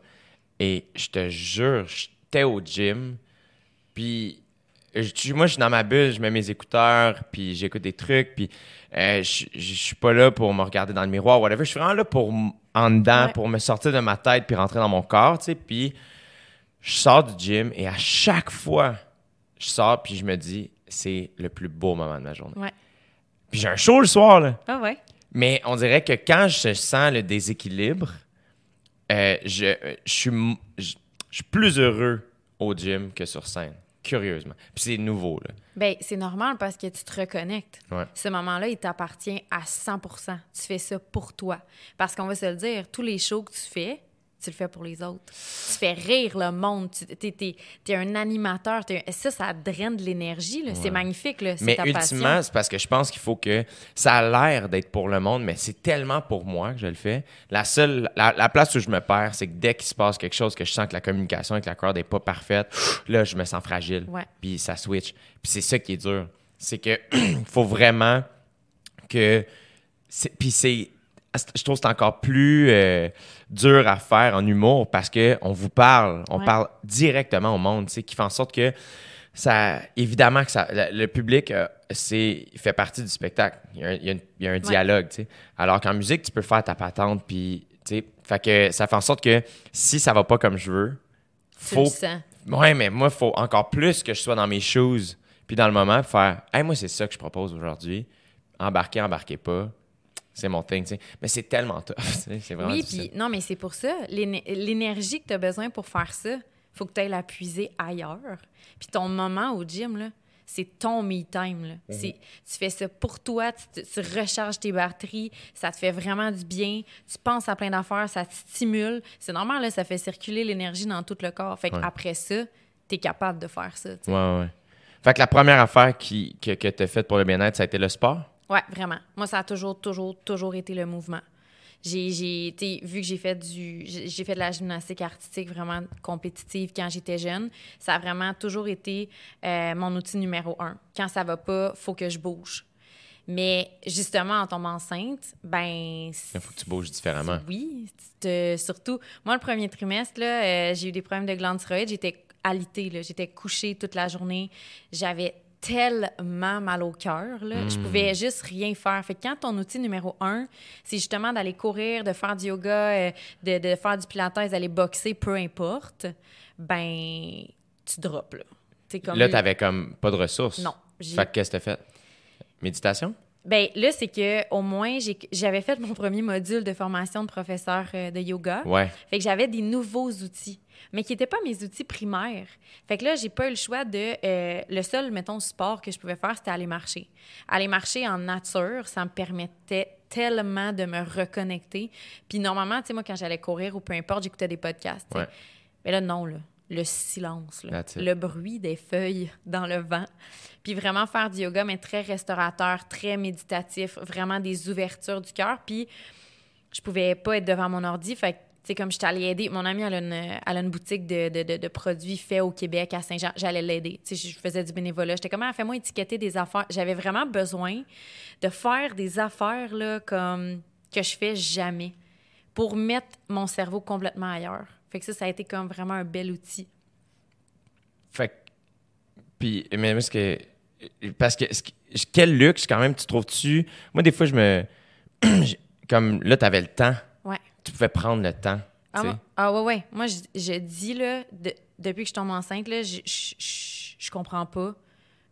Et je te jure, j'étais au gym. Puis, moi, je suis dans ma bulle, je mets mes écouteurs, puis j'écoute des trucs, puis euh, je je suis pas là pour me regarder dans le miroir, whatever. Je suis vraiment là pour, en dedans, Ouais. pour me sortir de ma tête, puis rentrer dans mon corps, tu sais. Puis, je sors du gym, et à chaque fois, je sors, puis je me dis, c'est le plus beau moment de ma journée. Ouais. Puis j'ai un show le soir, là. Ah ouais? Mais on dirait que quand je sens le déséquilibre, euh, je, euh, je, suis, je suis plus heureux au gym que sur scène, curieusement. Puis c'est nouveau, là. Ben, c'est normal parce que tu te reconnectes. Ouais. Ce moment-là, il t'appartient à 100% Tu fais ça pour toi. Parce qu'on va se le dire, tous les shows que tu fais, tu le fais pour les autres. Tu fais rire le monde. Tu es, un animateur. t'es un- ça, ça draine de l'énergie. C'est magnifique. là. C'est Mais ta ultimement, c'est parce que je pense qu'il faut que ça a l'air d'être pour le monde, mais c'est tellement pour moi que je le fais. La seule, la, la place où je me perds, c'est que dès qu'il se passe quelque chose, que je sens que la communication avec la crowd n'est pas parfaite, là, je me sens fragile. Ouais. Puis ça switch. Puis c'est ça qui est dur. C'est que [clears throat] faut vraiment que. Puis c'est. Je trouve que c'est encore plus euh, dur à faire en humour parce que on vous parle, on Ouais. parle directement au monde, tu sais, qui fait en sorte que ça, évidemment que ça, le, public, euh, c'est, fait partie du spectacle. Il y a un, il y a une- il y a un dialogue, tu sais. Alors qu'en musique, tu peux faire ta patente, puis, tu sais, fait que ça fait en sorte que si ça va pas comme je veux, Tu faut le. Ouais, mais moi, il faut encore plus que je sois dans mes shoes, puis dans le moment, faire Hey, moi, c'est ça que je propose aujourd'hui. Embarquer, embarquez pas. C'est mon thing, tu sais. Mais c'est tellement tough, [laughs] C'est vraiment Oui, difficile. puis non, mais c'est pour ça. l'éne- L'énergie que tu as besoin pour faire ça, faut que tu ailles la puiser ailleurs. Puis ton moment au gym, là, c'est ton me time. Là. C'est- Tu fais ça pour toi, tu, recharges tes batteries, ça te fait vraiment du bien, tu penses à plein d'affaires, ça te stimule. C'est normal, là, ça fait circuler l'énergie dans tout le corps. Fait Ouais. qu'après ça, tu es capable de faire ça. tu sais. Ouais, ouais, ouais. Fait que la première affaire qui, que, que tu as faite pour le bien-être, ça a été le sport? Ouais, vraiment. Moi, ça a toujours, toujours, toujours été le mouvement. J'ai, j'ai été, vu que j'ai fait du, j'ai fait de la gymnastique artistique vraiment compétitive quand j'étais jeune, ça a vraiment toujours été euh, mon outil numéro un. Quand ça va pas, faut que je bouge. Mais justement, en tombant enceinte, ben. Il faut que tu bouges différemment. Oui, surtout. Moi, le premier trimestre, là, euh, j'ai eu des problèmes de glandes thyroïdes. J'étais alitée, là. J'étais couchée toute la journée. J'avais tellement mal au cœur. là. Je pouvais juste rien faire. Fait que quand ton outil numéro un, c'est justement d'aller courir, de faire du yoga, euh, de, de faire du pilates, d'aller boxer, peu importe, ben, tu drops, là. T'sais, comme Là, t'avais comme pas de ressources. Non. Fait que qu'est-ce que t'as fait? Méditation? Ben là, c'est que au moins, j'avais fait mon premier module de formation de professeur euh, de yoga. Ouais. Fait que j'avais des nouveaux outils, mais qui n'étaient pas mes outils primaires. Fait que là, j'ai pas eu le choix de... euh, le seul, mettons, sport que je pouvais faire, c'était aller marcher. Aller marcher en nature, ça me permettait tellement de me reconnecter. Puis normalement, tu sais, moi, quand j'allais courir ou peu importe, j'écoutais des podcasts. Ouais. Mais là, non, là. Le silence, là. Le bruit des feuilles [laughs] dans le vent. Puis vraiment faire du yoga, mais très restaurateur, très méditatif, vraiment des ouvertures du cœur. Puis je pouvais pas être devant mon ordi. Fait que, sais, comme j'étais allée aider, mon amie, elle a une, une boutique de, de- de- produits faits au Québec, à Saint-Jean. J'allais l'aider. Tu sais, je faisais du bénévolat. J'étais comme, ah, fais-moi étiqueter des affaires. J'avais vraiment besoin de faire des affaires, là, comme que je fais jamais pour mettre mon cerveau complètement ailleurs. Fait que ça, ça a été comme vraiment un bel outil. Fait que- Puis, mais parce que. Parce que. Quel luxe, quand même, tu trouves-tu? Moi, des fois, je me. [clears throat] Comme là, t'avais le temps. Tu pouvais prendre le temps. Ah, ah ouais, ouais. Moi, je, je dis, là, de- depuis que je tombe enceinte, là, je, je, je- comprends pas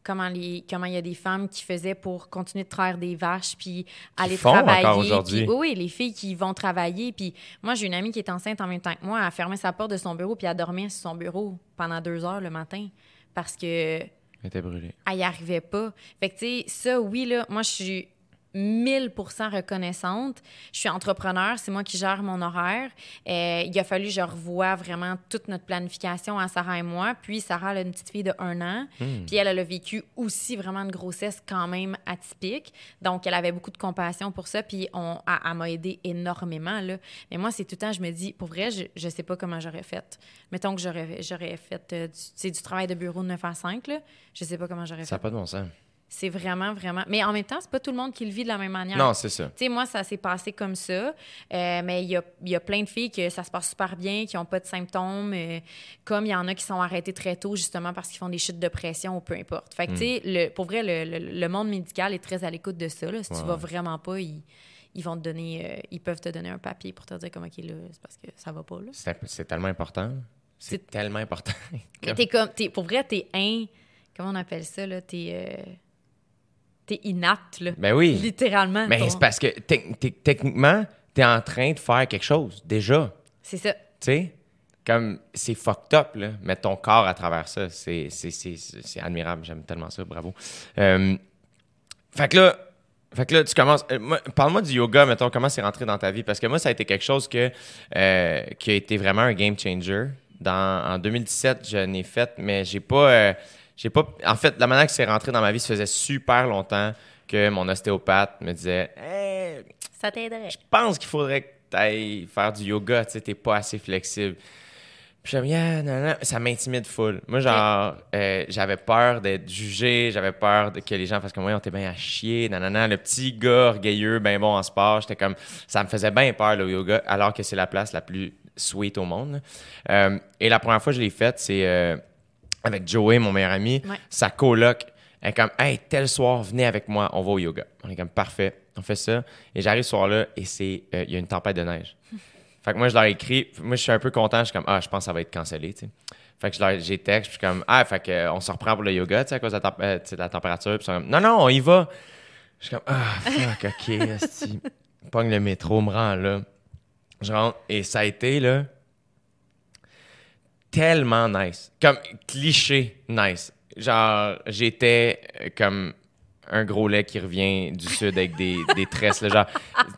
comment les comment il y a des femmes qui faisaient pour continuer de traire des vaches puis aller font travailler. aujourd'hui. oui, oui, les filles qui vont travailler. Puis moi, j'ai une amie qui est enceinte en même temps que moi. Elle a fermé sa porte de son bureau puis elle dormait sur son bureau pendant deux heures le matin parce que Elle était brûlée. elle n'y arrivait pas. Fait que, tu sais, ça, oui, là, moi, je suis 1000 reconnaissante. Je suis entrepreneur, c'est moi qui gère mon horaire. Euh, il a fallu que je revoie vraiment toute notre planification à Sarah et moi. Puis Sarah, elle a une petite fille de un an. Puis elle, elle a vécu aussi vraiment une grossesse quand même atypique. Donc, elle avait beaucoup de compassion pour ça. Puis on, elle, elle m'a aidé énormément. Là. Mais moi, c'est tout le temps, je me dis, pour vrai, je, je sais pas comment j'aurais fait. Mettons que j'aurais, fait euh, du, travail de bureau de 9 à 5. Là. Je sais pas comment j'aurais Ça n'a fait. pas de bon sens. C'est vraiment, vraiment. Mais en même temps, c'est pas tout le monde qui le vit de la même manière. Non, c'est ça. Tu sais, moi, ça s'est passé comme ça. Euh, mais il y a, y a plein de filles que ça se passe super bien, qui n'ont pas de symptômes. euh, comme il y en a qui sont arrêtées très tôt, justement, parce qu'ils font des chutes de pression ou peu importe. Fait que, tu sais, le- pour vrai, le, le- le monde médical est très à l'écoute de ça. là. Si tu vas vraiment pas, ils, ils vont te donner... euh, ils peuvent te donner un papier pour te dire comme, OK, là, c'est parce que ça va pas, là. C'est tellement important. C'est tellement important. Mais t'es comme... T'es, pour vrai, t'es un... Comment on appelle ça, là? T'es... euh, t'es inapte, là. ben oui. Littéralement. Mais ton- c'est parce que tec- tec- techniquement, tu es en train de faire quelque chose déjà. C'est ça. Tu sais? Comme c'est fucked up, là. Mettre ton corps à travers ça, c'est, admirable. J'aime tellement ça. Bravo. Euh, fait que là. Fait que là, tu commences. euh, moi, parle-moi du yoga, mettons, comment c'est rentré dans ta vie? Parce que moi, ça a été quelque chose que, euh, qui a été vraiment un game changer. Dans, en 2017, je n'ai fait, mais j'ai pas. J'ai pas. En fait, la manière que c'est rentré dans ma vie, ça faisait super longtemps que mon ostéopathe me disait Hey, Ça t'aiderait. je pense qu'il faudrait que tu ailles faire du yoga, tu sais, t'es pas assez flexible. Puis j'aime bien, ça m'intimide full. Moi, genre, euh, j'avais peur d'être jugé, j'avais peur de, que les gens fassent comme moi, on était bien à chier, nanana. Le petit gars orgueilleux, ben bon en sport, j'étais comme, ça me faisait bien peur le yoga, alors que c'est la place la plus sweet au monde. Euh, et la première fois que je l'ai faite, c'est euh, avec Joey, mon meilleur ami, Ouais. sa coloc. Elle est comme, hey, tel soir, venez avec moi, on va au yoga. On est comme, parfait, on fait ça. Et j'arrive ce soir-là et c'est, euh, il y a une tempête de neige. [laughs] fait que moi, je leur ai écrit, moi, je suis un peu content, je suis comme, ah, je pense que ça va être cancellé, tu sais. Fait que je leur, j'ai texte, je suis comme, ah, fait que, euh, on se reprend pour le yoga, tu sais, à cause de la, temp- euh, de la température. Puis ils sont comme, non, non, on y va. Je suis comme, ah, fuck, ok, [laughs] esti. Pogne le métro, me rend là. Je rentre, et ça a été, là, tellement nice. Comme cliché nice. Genre, j'étais euh, comme un gros lait qui revient du sud avec des, [laughs] des tresses. Là, genre,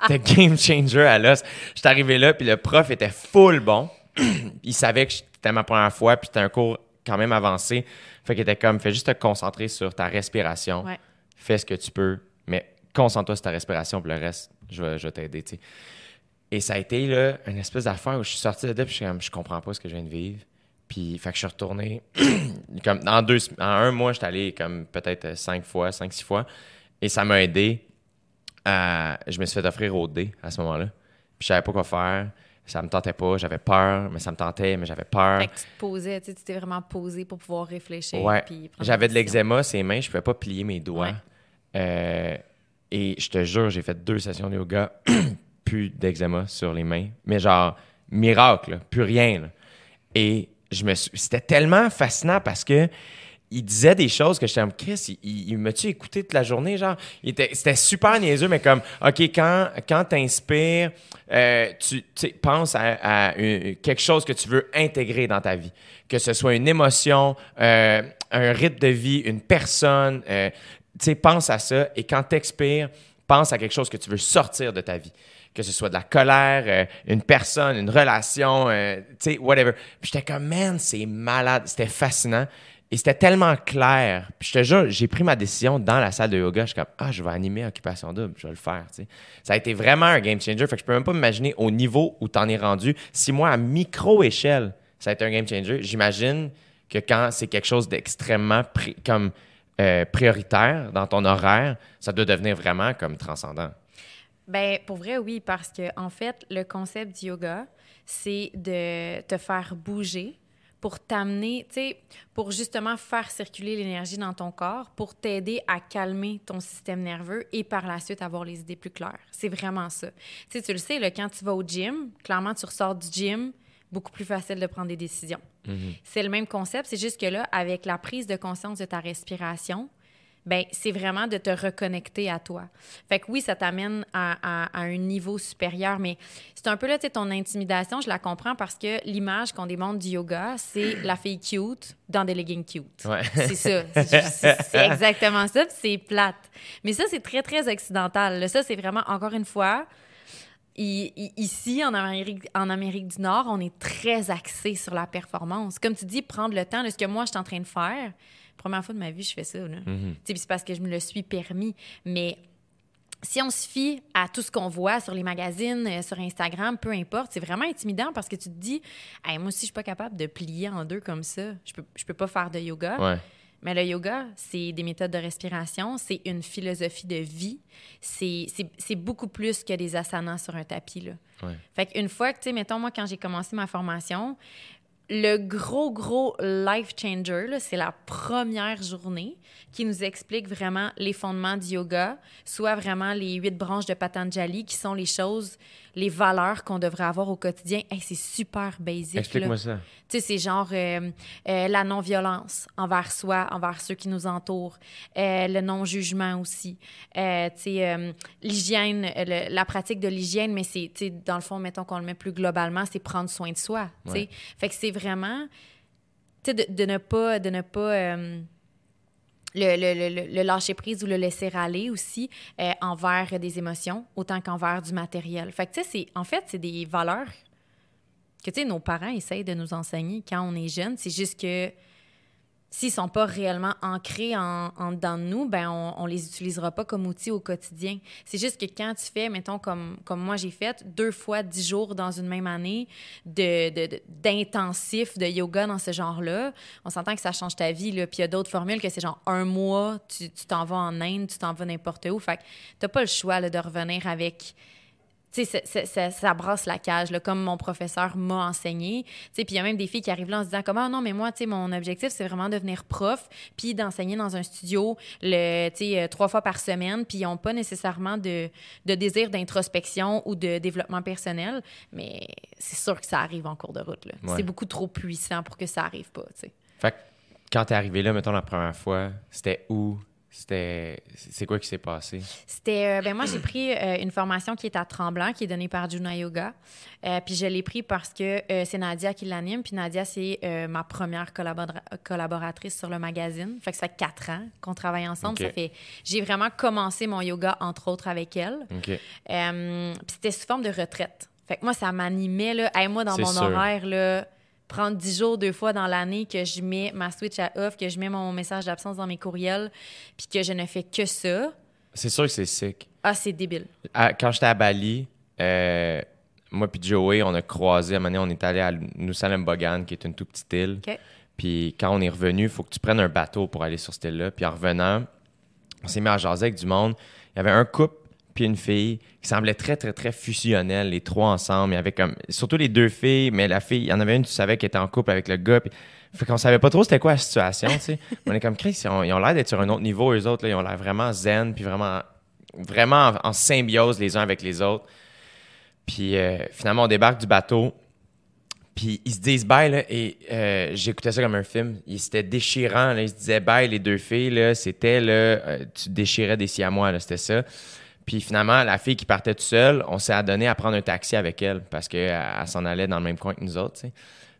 c'était game changer à l'os. J'étais arrivé là, puis le prof était full bon. [clears throat] Il savait que c'était ma première fois, puis c'était un cours quand même avancé. Fait qu'il était comme, fais juste te concentrer sur ta respiration. Ouais. Fais ce que tu peux, mais concentre-toi sur ta respiration, puis le reste, je vais, je vais t'aider, tu sais. Et ça a été là, une espèce d'affaire où je suis sorti de là, puis je suis comme, je comprends pas ce que je viens de vivre. Puis, fait que je suis retourné. [clears throat] comme, en, deux, en un mois, j'étais allé comme peut-être cinq fois, cinq, six fois. Et ça m'a aidé à. Je me suis fait offrir au dé à ce moment-là. Puis je savais pas quoi faire. Ça me tentait pas. J'avais peur, mais ça me tentait, mais j'avais peur. Fait que tu te posais, tu t'es vraiment posé pour pouvoir réfléchir. Ouais. J'avais de l'eczéma, ses mains, je pouvais pas plier mes doigts. Ouais. Euh, et je te jure, j'ai fait deux sessions de yoga, [clears throat] plus d'eczéma sur les mains. Mais genre, miracle, là, plus rien. là. Et c'était tellement fascinant parce que il disait des choses que j'étais comme Chris, il, il, m'a-tu écouté toute la journée? Genre, c'était super niaiseux, mais comme, OK, quand, quand t'inspires, euh, tu penses à, quelque chose que tu veux intégrer dans ta vie. Que ce soit une émotion, euh, un rythme de vie, une personne. euh, tu sais, pense à ça. Et quand t'expires, pense à quelque chose que tu veux sortir de ta vie. Que ce soit de la colère, euh, une personne, une relation, euh, tu sais, whatever. Puis j'étais comme, man, c'est malade. C'était fascinant. Et c'était tellement clair. Puis je te jure, j'ai pris ma décision dans la salle de yoga. Je suis comme, ah, je vais animer Occupation Double, je vais le faire. tu sais. Ça a été vraiment un game changer. Fait que je peux même pas m'imaginer au niveau où tu en es rendu. Si moi, à micro-échelle, ça a été un game changer, j'imagine que quand c'est quelque chose d'extrêmement comme, euh, prioritaire dans ton horaire, ça doit devenir vraiment comme transcendant. Ben, pour vrai, oui, parce que en fait, le concept du yoga, c'est de te faire bouger pour t'amener, tu sais, pour justement faire circuler l'énergie dans ton corps, pour t'aider à calmer ton système nerveux et par la suite avoir les idées plus claires. C'est vraiment ça. Tu sais, tu le sais, là, quand tu vas au gym, clairement, tu ressors du gym, beaucoup plus facile de prendre des décisions. C'est le même concept, c'est juste que là, avec la prise de conscience de ta respiration, ben c'est vraiment de te reconnecter à toi. Fait que oui, ça t'amène à, à- à un niveau supérieur, mais c'est un peu là, tu sais, ton intimidation, je la comprends parce que l'image qu'on démontre du yoga, c'est [clears throat] la fille cute dans des leggings cute. Ouais. C'est ça. C'est- [laughs] exactement ça, c'est plate. Mais ça, c'est très, très occidental. là. Ça, c'est vraiment, encore une fois, ici, en Amérique, en Amérique du Nord, on est très axé sur la performance. Comme tu dis, prendre le temps, là, ce que moi, je suis en train de faire, première fois de ma vie, je fais ça. là. Sais, puis c'est parce que je me le suis permis. Mais si on se fie à tout ce qu'on voit sur les magazines, euh, sur Instagram, peu importe, c'est vraiment intimidant parce que tu te dis, Hey, moi aussi, je suis pas capable de plier en deux comme ça. Je peux, je peux pas faire de yoga. Ouais. Mais le yoga, c'est des méthodes de respiration, c'est une philosophie de vie. C'est beaucoup plus que des asanas sur un tapis. Là. Ouais. Fait qu'une fois que, tu sais, mettons, moi, quand j'ai commencé ma formation, le gros, gros life changer, c'est la première journée qui nous explique vraiment les fondements du yoga, soit vraiment les huit branches de Patanjali, qui sont les choses, les valeurs qu'on devrait avoir au quotidien. Hey, c'est super basic. là. Explique-moi ça. Tu sais, c'est genre euh, euh, la non-violence envers soi, envers ceux qui nous entourent, euh, le non-jugement aussi, tu sais, l'hygiène, la pratique de l'hygiène, mais c'est, tu sais, dans le fond, mettons qu'on le met plus globalement, c'est prendre soin de soi, tu sais. Ouais. Fait que c'est vraiment, tu sais, de, de ne pas, de ne pas le, lâcher prise ou le laisser aller aussi euh, envers des émotions, autant qu'envers du matériel. En fait, c'est des valeurs que, nos parents essayent de nous enseigner quand on est jeune. C'est juste que s'ils sont pas réellement ancrés en, de nous, ben on, on les utilisera pas comme outils au quotidien. C'est juste que quand tu fais, mettons, comme, comme moi j'ai fait, deux fois dix jours dans une même année de, de- de- d'intensif de, yoga dans ce genre-là, on s'entend que ça change ta vie. Puis il y a d'autres formules que c'est genre un mois, tu, t'en vas en Inde, tu t'en vas n'importe où. Fait que t'as pas le choix de revenir avec tu sais, ça, ça- ça- brasse la cage, là, comme mon professeur m'a enseigné. Tu sais, Puis il y a même des filles qui arrivent là en se disant comme, ah non, mais moi, tu sais, mon objectif, c'est vraiment devenir prof, puis d'enseigner dans un studio le, tu sais, euh, trois fois par semaine, puis ils n'ont pas nécessairement de, de désir d'introspection ou de développement personnel, mais c'est sûr que ça arrive en cours de route. là. Ouais. C'est beaucoup trop puissant pour que ça arrive pas. tu sais. Fait que quand t'es arrivé là, mettons la première fois, c'était où? C'était. C'est quoi qui s'est passé? C'était, euh, ben moi, j'ai pris euh, une formation qui est à Tremblant, qui est donnée par Juna Yoga. Euh, puis je l'ai pris parce que c'est Nadia qui l'anime. Puis Nadia, c'est ma première collabora- collaboratrice sur le magazine. Fait que ça fait quatre ans qu'on travaille ensemble. Ça fait, j'ai vraiment commencé mon yoga, entre autres, avec elle. Puis c'était sous forme de retraite. Fait que moi, ça m'animait, là. Hey, moi, dans mon sûr. horaire, là, prendre 10 jours deux fois dans l'année que je mets ma switch à off, que je mets mon message d'absence dans mes courriels, puis que je ne fais que ça. C'est sûr que c'est sick. Ah, c'est débile. À- quand j'étais à Bali, euh, moi puis Joey, on a croisé. À un moment donné, on est allé à Nusa Lembogan, qui est une toute petite île. Puis quand on est revenu, il faut que tu prennes un bateau pour aller sur cette île-là. Puis en revenant, on s'est mis à jaser avec du monde. Il y avait un couple puis une fille qui semblait très, très, très fusionnel, les trois ensemble. Il y avait comme, surtout les deux filles, mais la fille, il y en avait une, tu savais, qui était en couple avec le gars. Puis, fait qu'on savait pas trop c'était quoi la situation, tu sais. [laughs] on est comme, Chris, ils ont, l'air d'être sur un autre niveau, eux autres. Là, ils ont l'air vraiment zen, puis vraiment, vraiment en, en symbiose les uns avec les autres. Puis euh, finalement, on débarque du bateau. Puis ils se disent bye, là, et euh, j'écoutais ça comme un film. Il- C'était déchirant, là. Ils se disaient bye, les deux filles, là. C'était, là, euh, tu déchirais des siamois, là. C'était ça. Puis finalement, la fille qui partait toute seule, on s'est adonné à prendre un taxi avec elle parce qu'elle elle s'en allait dans le même coin que nous autres.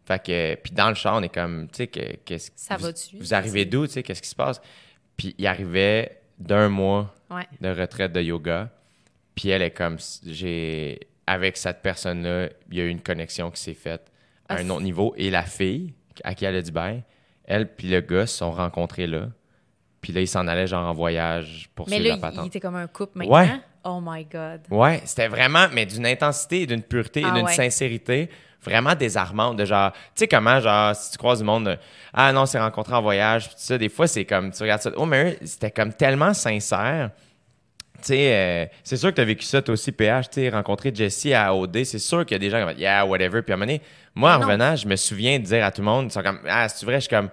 Fait que, puis dans le char, on est comme, tu sais, que- qu'est-ce Ça vous- va-tu? Vous arrivez d'où, tu sais, qu'est-ce qui se passe? Puis il arrivait d'un mois Ouais. de retraite de yoga. Puis elle est comme, j'ai, avec cette personne-là, il y a eu une connexion qui s'est faite à Ah, un autre niveau. Et la fille, à qui elle a dit bye, elle puis le gars se sont rencontrés là. Puis là, ils s'en allaient genre en voyage pour Mais suivre là, la il, il patente. était comme un couple maintenant? Ouais. Oh my God. Ouais, c'était vraiment, mais d'une intensité, d'une pureté, et Ah d'une ouais. sincérité vraiment désarmante. De genre, tu sais, comment, genre, si tu croises du monde, euh, ah non, c'est rencontré en voyage, puis tout ça, des fois, c'est comme, tu regardes ça, oh, mais c'était comme tellement sincère. Tu sais, euh, c'est sûr que tu as vécu ça, toi aussi, PH, tu sais, rencontrer Jessie à OD, c'est sûr qu'il y a des gens qui vont dire, yeah, whatever. Puis à un moment donné, moi, en Non. revenant, je me souviens de dire à tout le monde, ils sont comme, ah, c'est vrai, je suis comme,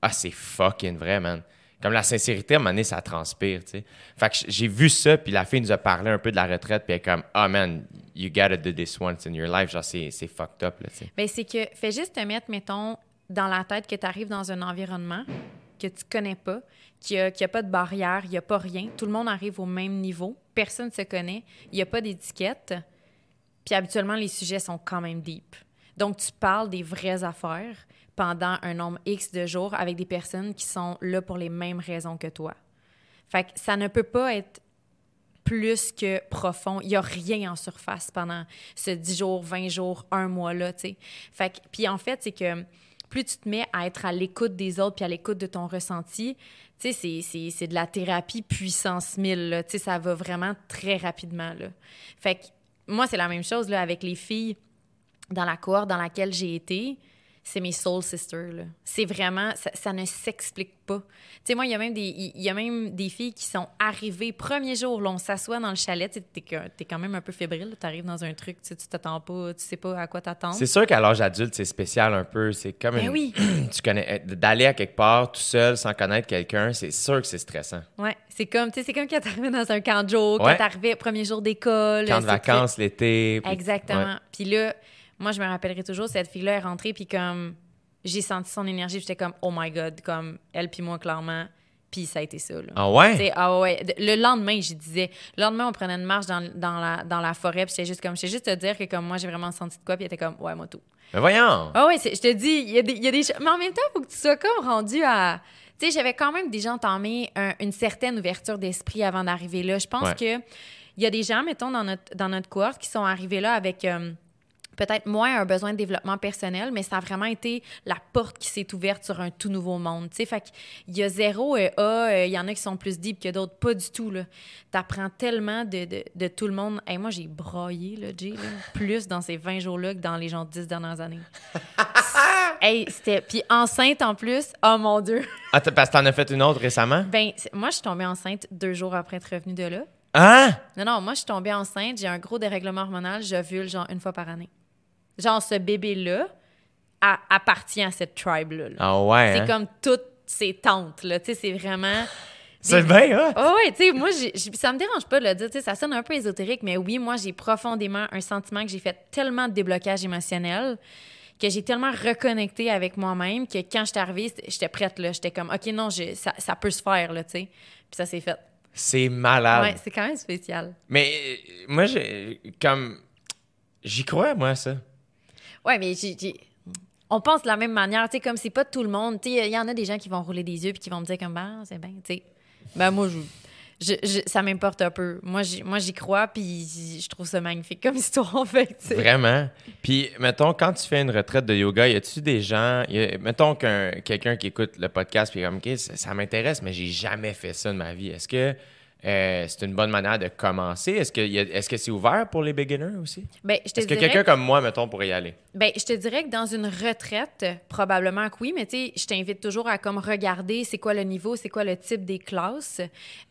ah, c'est fucking vrai, man. Comme la sincérité, à un moment donné, ça transpire, tu sais. Fait j'ai vu ça, puis la fille nous a parlé un peu de la retraite, puis elle est comme, ah, man, you gotta do this once in your life. Genre, c'est fucked up, là, tu sais. Ben, c'est que fais juste te mettre, mettons, dans la tête que tu arrives dans un environnement que tu connais pas, qu'il n'y a, y a pas de barrière, il n'y a pas rien. Tout le monde arrive au même niveau. Personne ne se connaît. Il n'y a pas d'étiquette. Puis habituellement, les sujets sont quand même deep. Donc, tu parles des vraies affaires pendant un nombre X de jours avec des personnes qui sont là pour les mêmes raisons que toi. Fait que ça ne peut pas être plus que profond. Il n'y a rien en surface pendant ce 10 jours, 20 jours, un mois-là. Fait que, puis en fait, c'est que plus tu te mets à être à l'écoute des autres puis à l'écoute de ton ressenti, tu sais, c'est de la thérapie puissance 1000, là. Tu sais, ça va vraiment très rapidement, là. Fait que moi, c'est la même chose, là, avec les filles dans la cohorte dans laquelle j'ai été, c'est mes soul sisters. là. C'est vraiment, ça, ça ne s'explique pas. Tu sais, moi, il y, a même des- il y a même des filles qui sont arrivées, premier jour, là, on s'assoit dans le chalet, tu es, quand même un peu fébrile, tu arrives dans un truc, tu t'attends pas, tu sais pas à quoi t'attendre. C'est sûr qu'à l'âge adulte, c'est spécial un peu. C'est comme Ben une- oui. [clears throat] tu connais d'aller à quelque part tout seul sans connaître quelqu'un, c'est sûr que c'est stressant. Ouais, c'est comme, tu sais, c'est comme quand t'arrivais dans un camp de jour, Ouais. quand t'arrivais premier jour d'école. Camp de vacances l'été. puis- Exactement. Puis là, moi, je me rappellerai toujours, cette fille-là est rentrée, puis comme, j'ai senti son énergie, j'étais comme, oh my God, comme, elle puis moi, clairement. Puis ça a été ça, là. Ah ouais? Ah ouais. Le lendemain, je disais, le lendemain, on prenait une marche dans, dans, la, dans la forêt, puis j'étais juste comme, j'étais juste te dire que comme moi, j'ai vraiment senti de quoi, puis elle était comme, ouais, moi tout. Mais voyons! Ah ouais, je te dis, il y, a des- il y a des. Mais en même temps, il faut que tu sois comme rendu à. Tu sais, j'avais quand même déjà entamé un- une certaine ouverture d'esprit avant d'arriver là. Je pense Ouais. que il y a des gens, mettons, dans notre, dans notre cohorte qui sont arrivés là avec. euh, Peut-être moins un besoin de développement personnel, mais ça a vraiment été la porte qui s'est ouverte sur un tout nouveau monde. Tu sais, fait qu'il y a zéro euh, A, euh, il y en a qui sont plus deep que d'autres, pas du tout. là. T'apprends tellement de, de, de tout le monde. Et moi, j'ai braillé, là, Jay, là, [laughs] plus dans ces 20 jours-là que dans les genre 10 dernières années. [laughs] hey, c'était. Puis enceinte en plus, oh mon Dieu. [laughs] Ah, parce que t'en as fait une autre récemment? Ben, moi, je suis tombée enceinte deux jours après être revenue de là. Hein? Non, non, moi, je suis tombée enceinte, j'ai un gros dérèglement hormonal, j'ovule genre une fois par année. Genre, ce bébé-là a- appartient à cette tribe-là. là. Ah ouais. C'est hein? comme toutes ses tantes, là. Tu sais, c'est vraiment. [laughs] C'est bien, hein? Oh ouais, tu sais, moi, ça me dérange pas de le dire, tu sais, ça sonne un peu ésotérique, mais oui, moi, j'ai profondément un sentiment que j'ai fait tellement de déblocage émotionnel que j'ai tellement reconnecté avec moi-même que quand j'étais arrivée, c'était- j'étais prête, là. J'étais comme, OK, non, je- ça, ça peut se faire, là, tu sais. Puis ça s'est fait. C'est malade. Ouais, c'est quand même spécial. Mais euh, moi, j'ai comme. J'y crois, moi, ça. Ouais, mais on pense de la même manière, tu comme c'est pas tout le monde. Il y en a des gens qui vont rouler des yeux puis qui vont me dire comme, ben, c'est bien, tu sais. Ben, moi, ça m'importe un peu. Moi, j'y, crois puis je trouve ça magnifique comme [laughs] histoire, en fait, tu sais. Vraiment. Puis, mettons, quand tu fais une retraite de yoga, y a-tu des gens. mettons qu'un quelqu'un qui écoute le podcast, puis comme, OK, ça, ça m'intéresse, mais j'ai jamais fait ça de ma vie. Est-ce que. Euh, c'est une bonne manière de commencer. Est-ce que est-ce que c'est ouvert pour les beginners aussi? Ben, Est-ce que quelqu'un comme moi, mettons, pourrait y aller? Ben, je te dirais que dans une retraite, probablement que oui, mais tu sais, je t'invite toujours à comme regarder c'est quoi le niveau, c'est quoi le type des classes.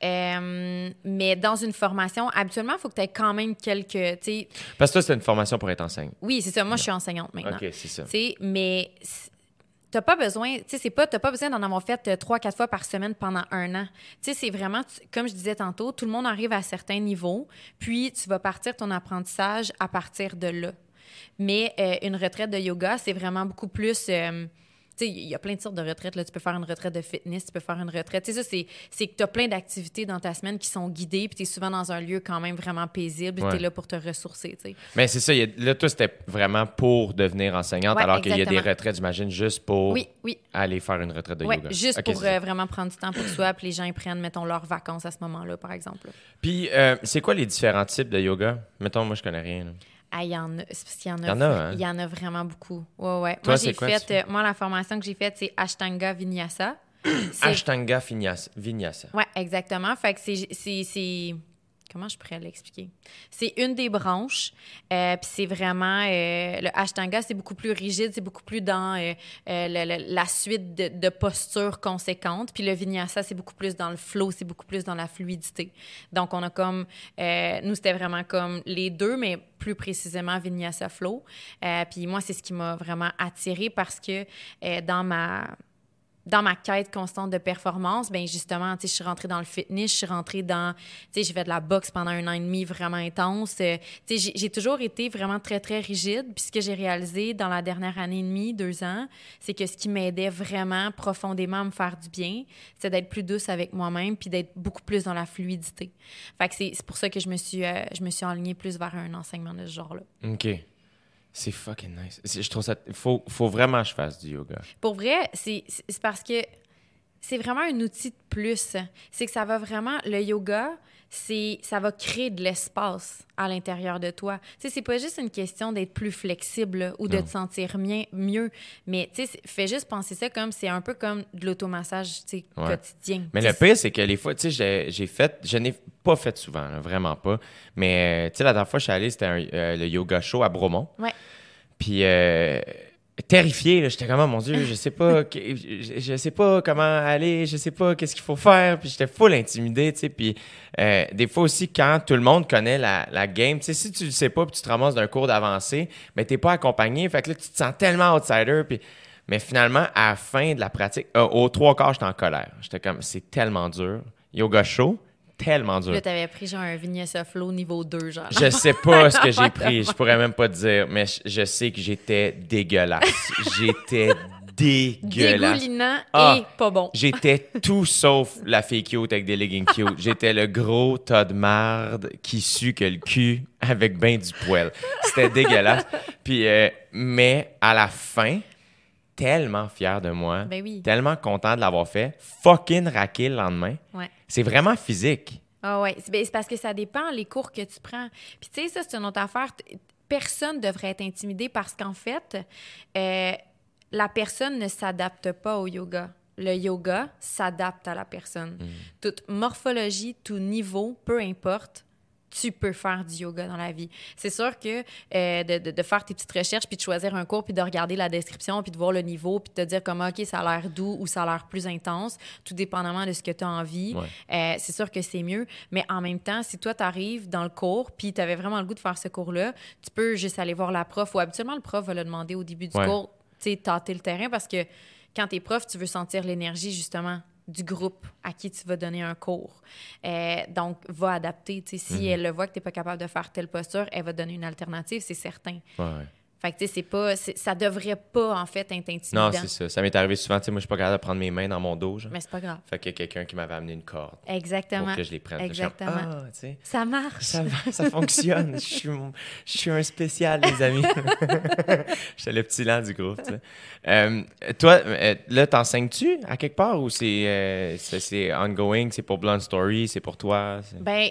Euh, mais dans une formation, habituellement, il faut que tu aies quand même quelques, tu sais, Parce que toi, c'est une formation pour être enseigne. oui, c'est ça. Moi, je suis enseignante maintenant. OK, c'est ça. Mais t'as pas besoin, tu sais, c'est pas, t'as pas besoin d'en avoir fait euh, trois, quatre fois par semaine pendant un an. Tu sais, c'est vraiment, comme je disais tantôt, tout le monde arrive à certains niveaux, puis tu vas partir ton apprentissage à partir de là. Mais euh, une retraite de yoga, c'est vraiment beaucoup plus. euh, il y a plein de sortes de retraites. Là. Tu peux faire une retraite de fitness, tu peux faire une retraite. Tu sais, ça, c'est, que tu as plein d'activités dans ta semaine qui sont guidées, puis tu es souvent dans un lieu quand même vraiment paisible, Ouais. tu es là pour te ressourcer. tu sais. Mais c'est ça, a- là, toi, c'était vraiment pour devenir enseignante, Ouais, alors qu'il y a des retraites, j'imagine, juste pour Oui, oui. aller faire une retraite de yoga. juste pour euh, vraiment prendre du temps pour soi, puis les gens ils prennent, mettons, leurs vacances à ce moment-là, par exemple. Puis, euh, c'est quoi les différents types de yoga? Mettons, moi, je connais rien. là. Ah, il y en a, c'est parce qu'il y en a, Il y en a, hein? il y en a vraiment beaucoup. Ouais, ouais. Toi, moi, j'ai quoi, fait, euh, moi, la formation que j'ai faite, c'est Ashtanga Vinyasa. [coughs] Ashtanga Vinyasa. Vinyasa. Ouais, exactement. Fait que c'est- c'est. c'est- Comment je pourrais l'expliquer? C'est une des branches. euh, Puis c'est vraiment. euh, le Ashtanga, c'est beaucoup plus rigide, c'est beaucoup plus dans le- le- la suite de, de postures conséquentes. Puis le Vinyasa, c'est beaucoup plus dans le flow, c'est beaucoup plus dans la fluidité. Donc, on a comme. nous, c'était vraiment comme les deux, mais plus précisément Vinyasa Flow. Euh, puis moi, c'est ce qui m'a vraiment attirée parce que euh, dans ma dans ma quête constante de performance, ben justement, tu sais, je suis rentrée dans le fitness, je suis rentrée dans, tu sais, j'ai fait de la boxe pendant un an et demi vraiment intense. Euh, tu sais, j'ai- toujours été vraiment très, très rigide. Puis ce que j'ai réalisé dans la dernière année et demie, deux ans, c'est que ce qui m'aidait vraiment profondément à me faire du bien, c'est d'être plus douce avec moi-même puis d'être beaucoup plus dans la fluidité. Fait que c'est c'est pour ça que je me suis, euh, je me suis enlignée plus vers un enseignement de ce genre-là. OK. C'est fucking nice. Je trouve ça... Faut, faut vraiment que je fasse du yoga. Pour vrai, c'est parce que c'est vraiment un outil de plus. C'est que ça va vraiment. Le yoga, c'est ça va créer de l'espace à l'intérieur de toi. Tu sais, c'est pas juste une question d'être plus flexible là, ou de Non. te sentir mien- mieux, mais tu sais, fais juste penser ça comme c'est un peu comme de l'automassage tu sais, Ouais. quotidien. Mais le pire, c'est que les fois, tu sais, j'ai- fait, je n'ai pas fait souvent, là, vraiment pas. Mais, tu sais, la dernière fois, je suis allé, c'était euh, le yoga show à Bromont. Ouais. Puis, euh, terrifié, là, j'étais comme, oh, mon Dieu, je sais pas, que- je, sais pas comment aller, je sais pas qu'est-ce qu'il faut faire. Puis, j'étais full intimidé, tu sais. Puis, euh, des fois aussi, quand tout le monde connaît la, game, tu sais, si tu le sais pas, puis tu te ramasses d'un cours d'avancée, mais t'es pas accompagné. Fait que là, tu te sens tellement outsider. Puis, mais finalement, à la fin de la pratique, euh, aux trois quarts, j'étais en colère. J'étais comme, c'est tellement dur. Yoga show, tellement dur. Là, t'avais pris genre un Vinyasa Flow niveau 2, genre. Je sais pas ce que j'ai [laughs] pris. Je pourrais même pas te dire, mais je, je sais que j'étais dégueulasse. [laughs] j'étais dégueulasse. Dégoulinant Ah. et pas bon. J'étais [laughs] tout sauf la fille cute avec des leggings cute. J'étais le gros tas de marde qui sue que le cul avec ben du poil. C'était dégueulasse. Puis, euh, mais à la fin, tellement fier de moi. Ben oui. Tellement content de l'avoir fait. Fucking raqué le lendemain. Ouais. C'est vraiment physique. Ah c'est ben, c'est parce que ça dépend les cours que tu prends. Puis tu sais, ça, c'est une autre affaire. Personne devrait être intimidé parce qu'en fait, euh, la personne ne s'adapte pas au yoga. Le yoga s'adapte à la personne. Toute morphologie, tout niveau, peu importe, tu peux faire du yoga dans la vie. C'est sûr que euh, de, de- de faire tes petites recherches, puis de choisir un cours, puis de regarder la description, puis de voir le niveau, puis de te dire comme, OK, ça a l'air doux ou ça a l'air plus intense, tout dépendamment de ce que tu as envie. Ouais. Euh, c'est sûr que c'est mieux. Mais en même temps, si toi, tu arrives dans le cours, puis tu avais vraiment le goût de faire ce cours-là, tu peux juste aller voir la prof, ou habituellement, le prof va le demander au début du Ouais. cours, tu sais, tâter le terrain, parce que quand tu es prof, tu veux sentir l'énergie, justement, du groupe à qui tu vas donner un cours. Euh, donc, va adapter. Sais, Mhm. si elle le voit que tu n'es pas capable de faire telle posture, elle va te donner une alternative, c'est certain. Ouais. Fait que, tu sais, c'est pas, ça devrait pas, en fait, être intimidant. Non, c'est ça. Ça m'est arrivé souvent. Tu sais, moi, je suis pas capable de prendre mes mains dans mon dos. genre. Mais c'est pas grave. Fait qu'il y a quelqu'un qui m'avait amené une corde Exactement. pour que je les prenne. Comme, Exactement. ah, Ça marche. ça ça fonctionne. je, suis, je suis un spécial, les amis. [laughs] J'étais le petit lent du groupe, tu sais. Euh, toi, euh, là, t'enseignes-tu à quelque part ou c'est euh, ongoing, c'est pour Blonde Story, c'est pour toi? Ben,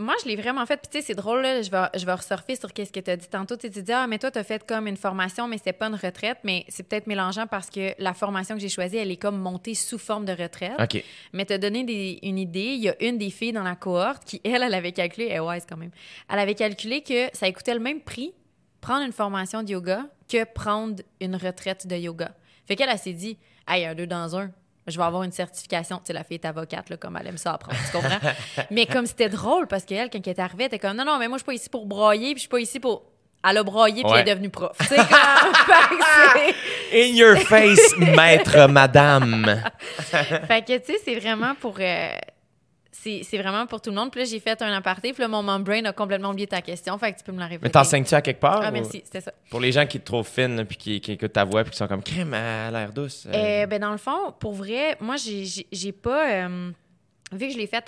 moi, je l'ai vraiment fait. Puis, tu sais, c'est drôle, là, je vais, je vais resurfer sur qu'est-ce que tu as dit tantôt. Tu tu dis, ah, mais toi, tu as fait comme une formation, mais c'est pas une retraite. Mais c'est peut-être mélangeant parce que la formation que j'ai choisie, elle est comme montée sous forme de retraite. OK. Mais t'as donné des- une idée. Il y a une des filles dans la cohorte qui, elle, elle avait calculé, elle est wise quand même, elle avait calculé que ça coûtait le même prix prendre une formation de yoga que prendre une retraite de yoga. Fait qu'elle, elle s'est dit, hey, un deux dans un. Je vais avoir une certification. Tu sais, la fille est avocate, là, comme elle aime ça apprendre. Tu comprends? [laughs] mais comme c'était drôle, parce qu'elle, quand elle est arrivée, elle était comme, non, non, mais moi, je suis pas ici pour broyer, puis je suis pas ici pour. Elle a broyé, puis Ouais. elle est devenue prof. Tu sais, comme. [laughs] C'est- [laughs] In your face, maître madame. fait que, tu sais, c'est vraiment pour. euh, c'est vraiment pour tout le monde. Puis là, j'ai fait un aparté. Puis là, mon mom brain a complètement oublié ta question. Fait que tu peux me la répéter. Mais t'enseignes-tu à quelque part? Ah, ou- merci. C'était ça. Pour les gens qui te trouvent fine, puis qui, qui écoutent ta voix, puis qui sont comme crème, a l'air douce. euh. Euh, ben, dans le fond, pour vrai, moi, j'ai- j'ai j'ai pas. euh, vu que je l'ai fait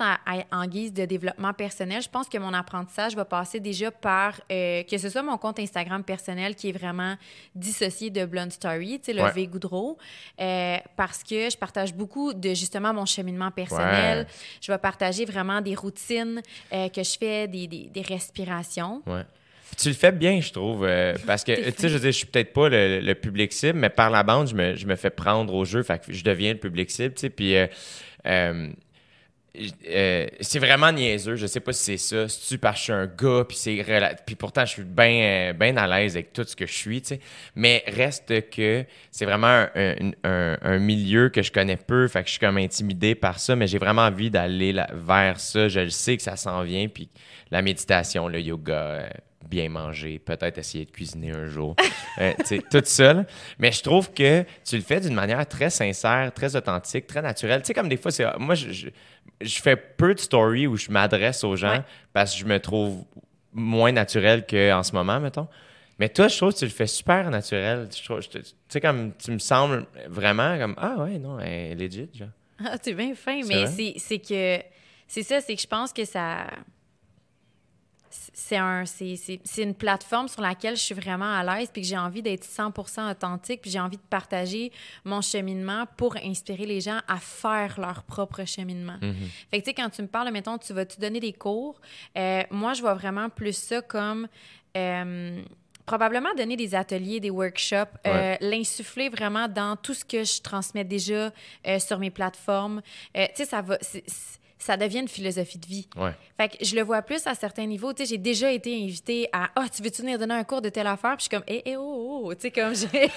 en, guise de développement personnel, je pense que mon apprentissage va passer déjà par euh, que ce soit mon compte Instagram personnel qui est vraiment dissocié de Blunt Story, tu sais, le Ouais. V Goudreau, euh, parce que je partage beaucoup de justement mon cheminement personnel. Ouais. Je vais partager vraiment des routines euh, que je fais, des, des, des respirations. Ouais. Tu le fais bien, je trouve. euh, [laughs] parce que, tu sais, je veux dire, je suis peut-être pas le, le public cible, mais par la bande, je me, je me fais prendre au jeu. Fait que je deviens le public cible, tu sais. Puis. euh, euh, euh, c'est vraiment niaiseux, je sais pas si c'est ça. Si tu parce je suis un gars, puis c'est rela- puis pourtant je suis bien ben à l'aise avec tout ce que je suis, tu sais. Mais reste que c'est vraiment un, un- un- milieu que je connais peu, fait que je suis comme intimidé par ça, mais j'ai vraiment envie d'aller vers ça. Je le sais que ça s'en vient, puis la méditation, le yoga, euh, bien manger, peut-être essayer de cuisiner un jour, [laughs] Euh, tu sais, tout ça. là. Mais je trouve que tu le fais d'une manière très sincère, très authentique, très naturelle. Tu sais, comme des fois, c'est moi, je, je, je fais peu de stories où je m'adresse aux gens Ouais. parce que je me trouve moins naturel qu'en ce moment, mettons. Mais toi, je trouve que tu le fais super naturel. Tu sais, comme tu me sembles vraiment comme Ah ouais, non, elle est legit, genre. Ah, c'est bien fin, mais c'est c'est que. C'est ça, c'est que je pense que ça. C'est un, une plateforme sur laquelle je suis vraiment à l'aise puis que j'ai envie d'être 100% authentique puis j'ai envie de partager mon cheminement pour inspirer les gens à faire leur propre cheminement. Fait que tu sais, quand tu me parles, mettons, tu vas te donner des cours, euh, moi, je vois vraiment plus ça comme... euh, probablement donner des ateliers, des workshops, euh, l'insuffler vraiment dans tout ce que je transmets déjà euh, sur mes plateformes. Euh, tu sais, ça va... ça devient une philosophie de vie. Ouais. Fait que je le vois plus à certains niveaux. Tu sais, j'ai déjà été invitée à « Ah, tu veux-tu venir donner un cours de telle affaire? » Puis je suis comme « Eh, eh, oh, oh, oh. Tu sais, comme j'ai... [laughs]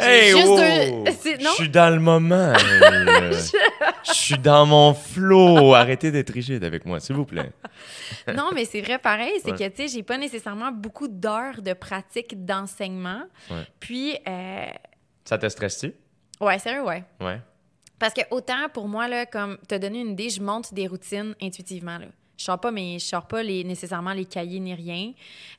j'ai juste oh! deux- Je suis dans le moment. [laughs] Je suis dans mon flow. Arrêtez d'être rigide avec moi, s'il vous plaît. [laughs] Non, mais c'est vrai pareil. C'est Ouais. que, tu sais, j'ai pas nécessairement beaucoup d'heures de pratique d'enseignement. Ouais. Puis, euh, Ça te stresse-tu? ouais, sérieux, ouais. Ouais. Parce que autant pour moi, là, comme te donner une idée, je monte des routines intuitivement. Là. Je sors pas, mais je sors pas les, nécessairement les cahiers ni rien.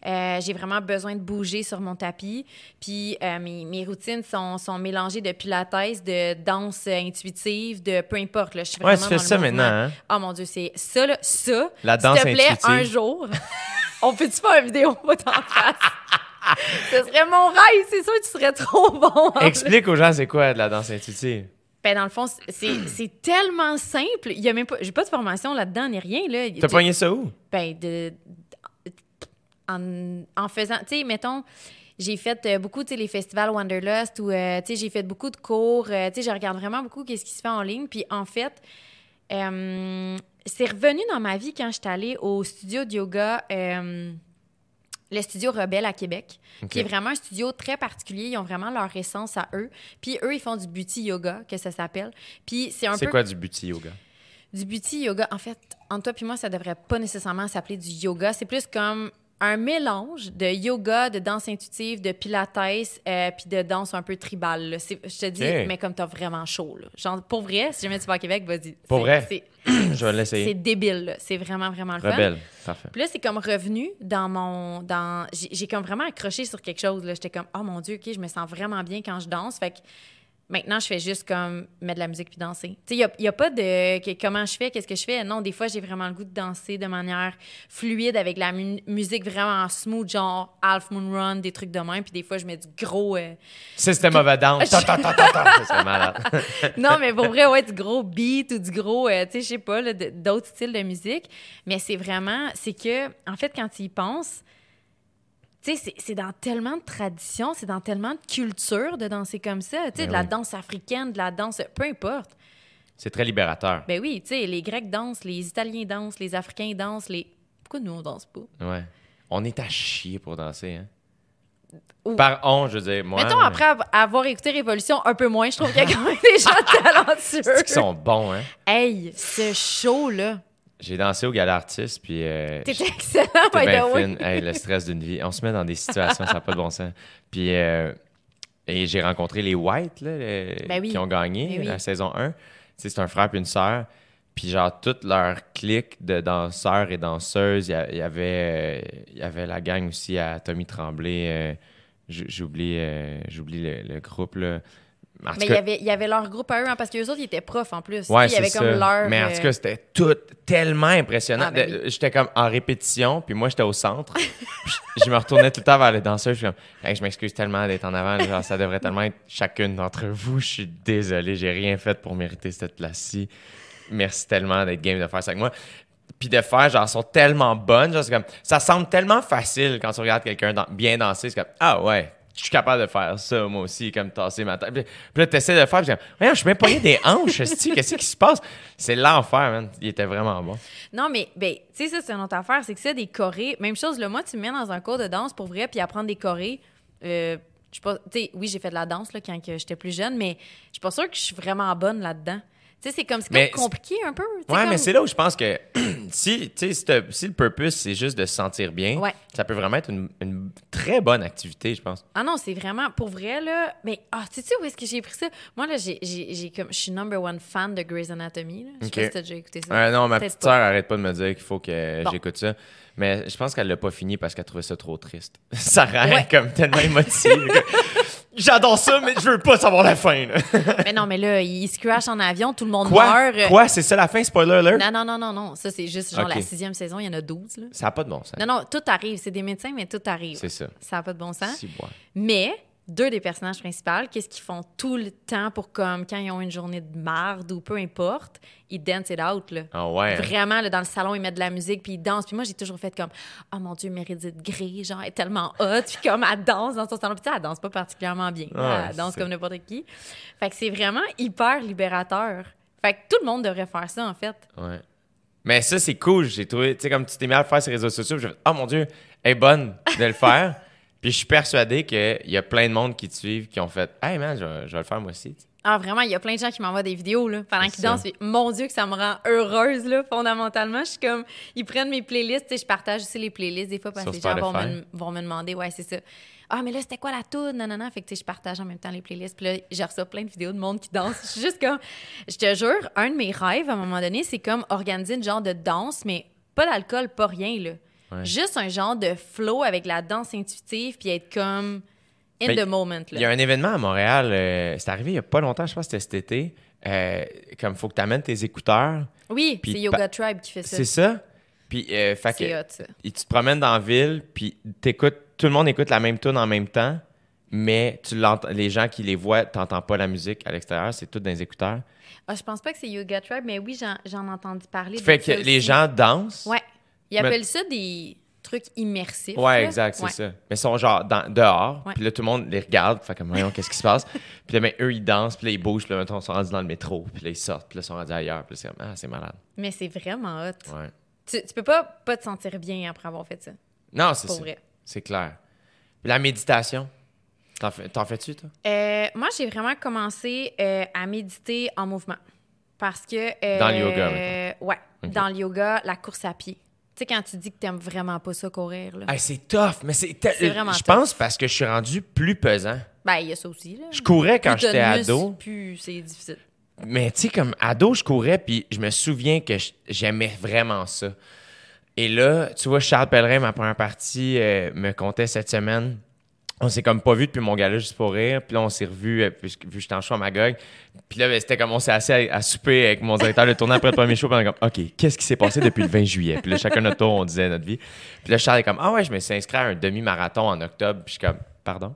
Euh, j'ai vraiment besoin de bouger sur mon tapis. Puis euh, mes, mes routines sont, sont mélangées de pilates, de danse intuitive, de peu importe. Là, je suis Ouais, tu fais dans ça mouvement. maintenant, hein? Oh mon Dieu, c'est ça, là, ça. La danse S'il te plaît, intuitive. un jour, on peut-tu faire une vidéo, t'en face? Ce serait mon rêve, c'est sûr tu serais trop bon. en Explique aux gens c'est quoi de la danse intuitive? Ben, dans le fond, [clears throat] c'est tellement simple. Il y a même pas, j'ai pas de formation là-dedans ni rien. Là. T'as pogné ça où? Ben, de, en, en faisant, tu sais, mettons, j'ai fait euh, beaucoup, tu sais, les festivals Wanderlust ou, euh, tu sais, j'ai fait beaucoup de cours. euh, tu sais, je regarde vraiment beaucoup qu'est-ce qui se fait en ligne. Puis, en fait, c'est revenu dans ma vie quand j'étais allée au studio de yoga, le studio Rebelle à Québec, qui est vraiment un studio très particulier. Ils ont vraiment leur essence à eux. Puis, eux, ils font du beauty yoga, que ça s'appelle. Puis, c'est un C'est peu quoi du beauty yoga? du beauty yoga, en fait, entre toi et moi, ça devrait pas nécessairement s'appeler du yoga. C'est plus comme un mélange de yoga, de danse intuitive, de pilates, euh, puis de danse un peu tribale. là. C'est- Je te dis, mais comme t'as vraiment chaud. Là. Genre, pour vrai, si jamais tu vas à Québec, vas-y. Pour C'est- vrai? C'est [clears throat] Je vais c'est l'essayer. débile. là. C'est vraiment, vraiment le fun. Rebelle. Parfait. Puis là, c'est comme revenu dans mon. dans J'ai comme vraiment accroché sur quelque chose. J'étais comme, oh mon Dieu, OK, je me sens vraiment bien quand je danse. Fait que Maintenant, je fais juste comme mettre de la musique puis danser. Tu sais, il n'y a, pas de que- comment je fais, qu'est-ce que je fais? Non, des fois, j'ai vraiment le goût de danser de manière fluide avec la mu- musique vraiment smooth, genre Half Moon Run, des trucs de même. Puis des fois, je mets du gros. euh, System of a Down. [laughs] Malade. [laughs] non, mais pour vrai, ouais, du gros beat ou du gros, euh, tu sais, je sais pas, d'autres styles de musique. Mais c'est vraiment, c'est que, en fait, quand tu y penses, tu sais, c'est- dans tellement de traditions, c'est dans tellement de culture de danser comme ça. Tu sais, Ben de la danse africaine, de la danse, peu importe. C'est très libérateur. Ben oui, tu sais, les Grecs dansent, les Italiens dansent, les Africains dansent, les. Pourquoi nous, on danse pas? Ouais. On est à chier pour danser, hein? Ou- Par on, je veux dire, moi. Mettons, après av- avoir écouté Révolution un peu moins, je trouve qu'il y a quand même des gens [laughs] talentueux. C'est qu'ils sont bons, hein? Hey, ce show-là, J'ai dansé au Gala Artiste, puis. Euh, t'étais excellent, by the way. Hey, le stress d'une vie. On se met dans des situations, ça n'a pas de bon sens. Puis, euh, et j'ai rencontré les White, là, Ben oui. qui ont gagné Ben oui. la saison 1. Tu sais, c'est un frère et une sœur. Puis, genre, toute leur clique de danseurs et danseuses, il y, avait, euh, y avait la gang aussi à Tommy Tremblay. J'oublie euh, j'oublie le, le groupe, là. En Mais il y, avait, il y avait leur groupe à eux, hein, parce qu'eux autres, ils étaient profs en plus. Ouais, il y avait comme ça. leur. Mais en euh, tout cas, c'était tout tellement impressionnant. Ah, ben J'étais comme en répétition, puis moi, j'étais au centre. [laughs] Je, me retournais tout le temps vers les danseurs. Je suis comme, Hey, je m'excuse tellement d'être en avant. Genre, ça devrait tellement être chacune d'entre vous. Je suis désolé, j'ai rien fait pour mériter cette place-ci. Merci tellement d'être game de faire ça avec moi. Puis de faire, genre, sont tellement bonnes. Genre, comme, ça semble tellement facile quand tu regardes quelqu'un bien danser. C'est comme, ah ouais, je suis capable de faire ça, moi aussi, comme tasser ma tête. Puis, puis là, tu essaies de le faire. Puis, voyons, je suis même poigné des hanches, qu'est-ce qui se passe? C'est l'enfer, man. Il était vraiment bon. Non, mais, ben, tu sais, ça, c'est une autre affaire. C'est que ça, des chorés. Même chose, là, moi, tu me mets dans un cours de danse pour vrai, puis apprendre des chorés. Euh, je suis pas. Tu sais, oui, j'ai fait de la danse, là, quand j'étais plus jeune, mais je suis pas sûre que je suis vraiment bonne là-dedans. Tu sais, c'est comme, Mais comme compliqué un peu. Ouais, comme- mais c'est là où je pense que [clears throat] si, si, si le purpose, c'est juste de se sentir bien, Ouais. ça peut vraiment être une, une très bonne activité, je pense. Ah non, c'est vraiment pour vrai là. Mais ah, tu sais où est-ce que j'ai pris ça? Moi là, j'ai comme je suis number one fan de Grey's Anatomy. Là. Je sais Ok. pas si t'as déjà écouté ça. Ouais, non, ma petite sœur arrête pas de me dire qu'il faut que Bon. j'écoute ça. Mais je pense qu'elle l'a pas fini parce qu'elle trouvait ça trop triste. [laughs] ça Ouais. comme tellement émotive. [laughs] J'adore ça, mais je veux pas savoir la fin. là. [laughs] mais non, mais là, il se crash en avion, tout le monde Quoi? meurt. Quoi? C'est ça la fin? Spoiler alert? Non, non, non, non, non. Ça, c'est juste genre la sixième saison, il y en a 12. Là. Ça n'a pas de bon sens. Non, non, tout arrive. C'est des médecins, mais tout arrive. C'est ça. Ça n'a pas de bon sens. Si, bois. Mais deux des personnages principaux, qu'est-ce qu'ils font tout le temps pour comme quand ils ont une journée de marde ou peu importe, ils dance it out là. Ah ouais. hein? Vraiment, là, dans le salon, ils mettent de la musique, puis ils dansent. Puis moi, j'ai toujours fait comme, oh mon Dieu, Meredith Grey, genre, elle est tellement hot. Puis comme, elle danse dans son salon. Puis tu sais, elle danse pas particulièrement bien. Elle danse comme n'importe qui. Fait que c'est vraiment hyper libérateur. Fait que tout le monde devrait faire ça, en fait. Ouais. Mais ça, c'est cool. J'ai trouvé, tu sais, comme tu t'es mis à le faire sur les réseaux sociaux, j'ai fait, oh mon Dieu, elle est bonne de le faire. [laughs] Puis je suis persuadé qu'il y a plein de monde qui te suivent qui ont fait, hey man, je, vais- je vais le faire moi aussi. Ah, vraiment, il y a plein de gens qui m'envoient des vidéos, là, pendant qu'ils dansent. Puis, mon Dieu, que ça me rend heureuse, là, fondamentalement. Je suis comme, ils prennent mes playlists, sais, je partage aussi les playlists des fois parce que les gens vont me, vont me demander, ouais, c'est ça. Ah, mais là, c'était quoi la toune? Non, non, non. Fait que, tu sais, je partage en même temps les playlists. Puis là, j'ai reçu plein de vidéos de monde qui danse. Je suis juste comme, je te jure, un de mes rêves, à un moment donné, c'est comme organiser une genre de danse, mais pas d'alcool, pas rien, là. Ouais. Juste un genre de flow avec la danse intuitive, puis être comme in Mais the moment. Il y a un événement à Montréal, euh, c'est arrivé il y a pas longtemps, je pense que c'était cet été. Euh, comme faut que tu amènes tes écouteurs. Oui, c'est Yoga Tribe qui fait ça. C'est ça? Puis, euh, fait que- hot, ça. et tu te promènes dans la ville, puis t'écoutes, tout le monde écoute la même tune en même temps, mais tu les gens qui les voient, t'entends pas la musique à l'extérieur, c'est tout dans les écouteurs. Ah, je pense pas que c'est Yoga Tribe, mais oui, j'en, j'en ai entendu parler. Fait que les gens dansent. Ouais. Ils Mais- appellent ça des trucs immersifs. Ouais, là. exact, c'est Ouais. ça. Mais ils sont genre dans- dehors, puis là, tout le monde les regarde, fait comme, voyons, qu'est-ce qui se passe? [laughs] Puis là, ben, eux, ils dansent, puis là, ils bougent, puis là, mettons, ils sont rendus dans le métro, puis là, ils sortent, puis là, ils sont rendus ailleurs, puis là, c'est comme, ah, c'est malade. Mais c'est vraiment hot. Ouais. Tu, tu peux pas pas te sentir bien après avoir fait ça. Non, c'est ça. vrai. C'est clair. Puis la méditation, t'en, fais, t'en fais-tu, toi? Euh, moi, j'ai vraiment commencé euh, à méditer en mouvement. Parce que. euh, Dans le yoga, mettons. Ouais. Dans le yoga, la course à pied. Tu sais, quand tu dis que t'aimes vraiment pas ça courir, là. Hey, c'est tough, mais c'est. vraiment Je pense parce que je suis rendu plus pesant. Ben, il y a ça aussi, là. Je courais quand j'étais ado. Plus c'est difficile. Mais tu sais, comme ado, je courais, puis je me souviens que j'aimais vraiment ça. Et là, tu vois, Charles Pellerin, ma première partie, euh, me contait cette semaine on s'est comme pas vu depuis mon gala juste pour rire. Puis là, on s'est revu, euh, vu que j'étais en show à Magog. Puis là, ben, c'était comme on s'est assis à, souper avec mon directeur de tournée après le premier show. Puis on est comme, OK, qu'est-ce qui s'est passé depuis le 20 juillet? Puis là, chacun notre tour, on disait notre vie. Puis là, Charles est comme, ah ouais, je me suis inscrit à un demi-marathon en octobre. Puis je suis comme, pardon?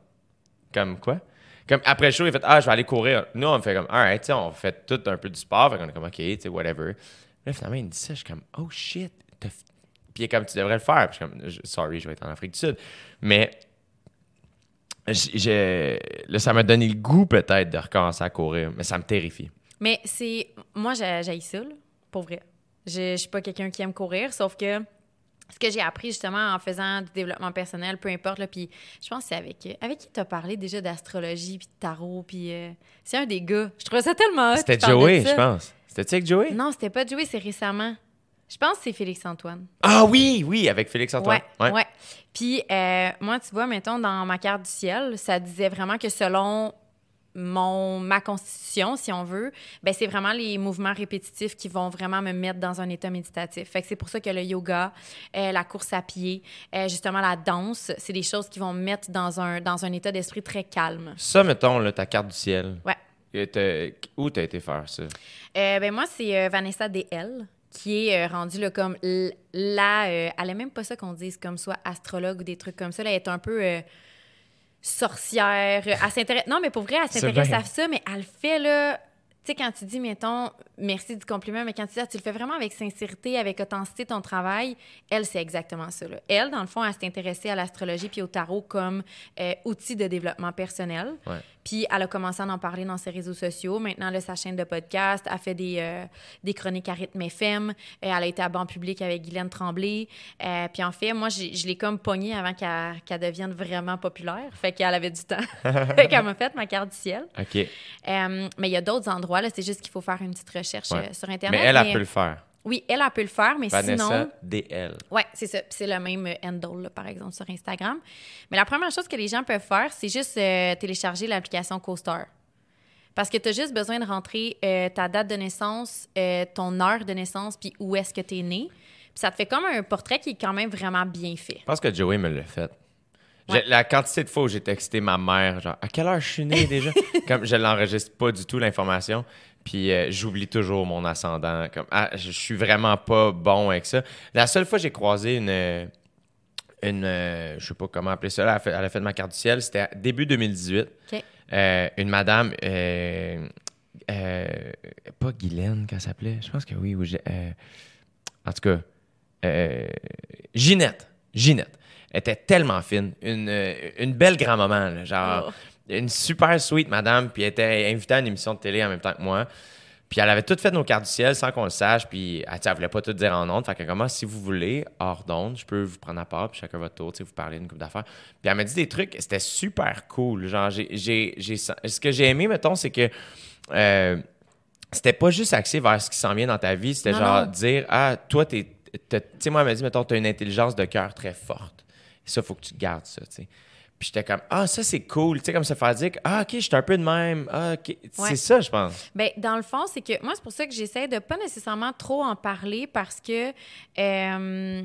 Comme quoi? Comme après le show, il fait, ah, je vais aller courir. Nous, on fait comme, alright, tu on fait tout un peu du sport. Fait qu'on est comme, OK, tu sais, whatever. Là, finalement, il me dit ça. Je suis comme, oh shit. Puis il est comme, tu devrais le faire. Puis je suis comme, sorry, je vais être en Afrique du Sud. Mais j'ai- là, ça m'a donné le goût peut-être de recommencer à courir, mais ça me terrifie. Mais c'est. Moi, j'ai ça, là, pour vrai. Je, je suis pas quelqu'un qui aime courir, sauf que ce que j'ai appris justement en faisant du développement personnel, peu importe, là, puis je pense que c'est avec. Avec qui t'as parlé déjà d'astrologie, puis de tarot, puis. euh, c'est un des gars. Je trouvais ça tellement. hot C'était Joey, je pense. C'était-tu avec Joey? Non, c'était pas Joey, c'est récemment. Je pense que c'est Félix-Antoine. Ah oui, oui, avec Félix-Antoine. Ouais, ouais. Puis, euh, moi, tu vois, mettons, dans ma carte du ciel, ça disait vraiment que selon mon, ma constitution, si on veut, ben c'est vraiment les mouvements répétitifs qui vont vraiment me mettre dans un état méditatif. Fait que c'est pour ça que le yoga, euh, la course à pied, euh, justement la danse, c'est des choses qui vont me mettre dans un, dans un état d'esprit très calme. Ça, mettons, là, ta carte du ciel. Ouais. Où t'as été faire ça? Euh, ben moi, c'est Vanessa DL qui est euh, rendue là, comme l- la... euh, elle aime même pas ça qu'on dise comme soit astrologue ou des trucs comme ça. Là, elle est un peu euh, sorcière. Elle s'intéresse... Non, mais pour vrai, elle s'intéresse à ça, mais elle le fait, là... Tu sais, quand tu dis, mettons, merci du compliment, mais quand tu dis, ah, tu le fais vraiment avec sincérité, avec authenticité, ton travail, elle, c'est exactement ça. là. Elle, dans le fond, elle s'est intéressée à l'astrologie puis au tarot comme euh, outil de développement personnel. Ouais. Puis elle a commencé à en parler dans ses réseaux sociaux. Maintenant, elle a sa chaîne de podcast. Elle fait des, euh, des chroniques à rythme FM. Euh, elle a été à banc public avec Guylaine Tremblay. Euh, puis en fait, moi, je l'ai comme pognée avant qu'elle qu'elle devienne vraiment populaire. Fait qu'elle avait du temps. [laughs] [laughs] fait qu'elle m'a fait ma carte du ciel. OK. Euh, mais il y a d'autres endroits. là. C'est juste qu'il faut faire une petite recherche Ouais. sur Internet. Mais elle, elle peut le faire. Oui, elle, elle peut le faire, mais Vanessa sinon... DL. Oui, c'est ça. C'est le même euh, handle, là, par exemple, sur Instagram. Mais la première chose que les gens peuvent faire, c'est juste euh, télécharger l'application CoStar. Parce que tu as juste besoin de rentrer euh, ta date de naissance, euh, ton heure de naissance, puis où est-ce que tu es né. Puis ça te fait comme un portrait qui est quand même vraiment bien fait. Je pense que Joey me l'a fait. Ouais. La quantité de fois où j'ai texté ma mère, genre, à quelle heure je suis né déjà? [laughs] comme je l'enregistre pas du tout, l'information. Puis euh, j'oublie toujours mon ascendant. Comme, ah, je suis vraiment pas bon avec ça. La seule fois que j'ai croisé une. euh, une euh, je sais pas comment appeler ça, elle a fait, elle a fait ma carte du ciel, c'était début 2018. OK. Euh, une madame, pas Guylaine qu'elle s'appelait, je pense que oui. ou en tout cas, Ginette. Ginette. Elle était tellement fine. Une, une belle grand-maman, là, genre Oh. Une super sweet madame, puis elle était invitée à une émission de télé en même temps que moi. Puis elle avait tout fait nos cartes du ciel sans qu'on le sache, puis elle, tu elle voulait pas tout dire en ondes. Fait que comment, si vous voulez, hors d'onde, je peux vous prendre à part, puis chacun votre tour, tu sais, vous parler d'une couple d'affaires. Puis elle m'a dit des trucs, c'était super cool. Genre, j'ai, j'ai, j'ai- ce que j'ai aimé, mettons, c'est que euh, c'était pas juste axé vers ce qui s'en vient dans ta vie, c'était Non, genre non. dire, ah, toi, tu sais, moi, elle m'a dit, mettons, t'as une intelligence de cœur très forte. Et ça, faut que tu gardes ça, tu sais. Puis j'étais comme, ah, ça, c'est cool. Tu sais, comme se faire dire, que, ah, OK, je suis un peu de même. Ah, OK. Ouais. C'est ça, je pense. Ben, dans le fond, c'est que moi, c'est pour ça que j'essaie de pas nécessairement trop en parler parce que euh,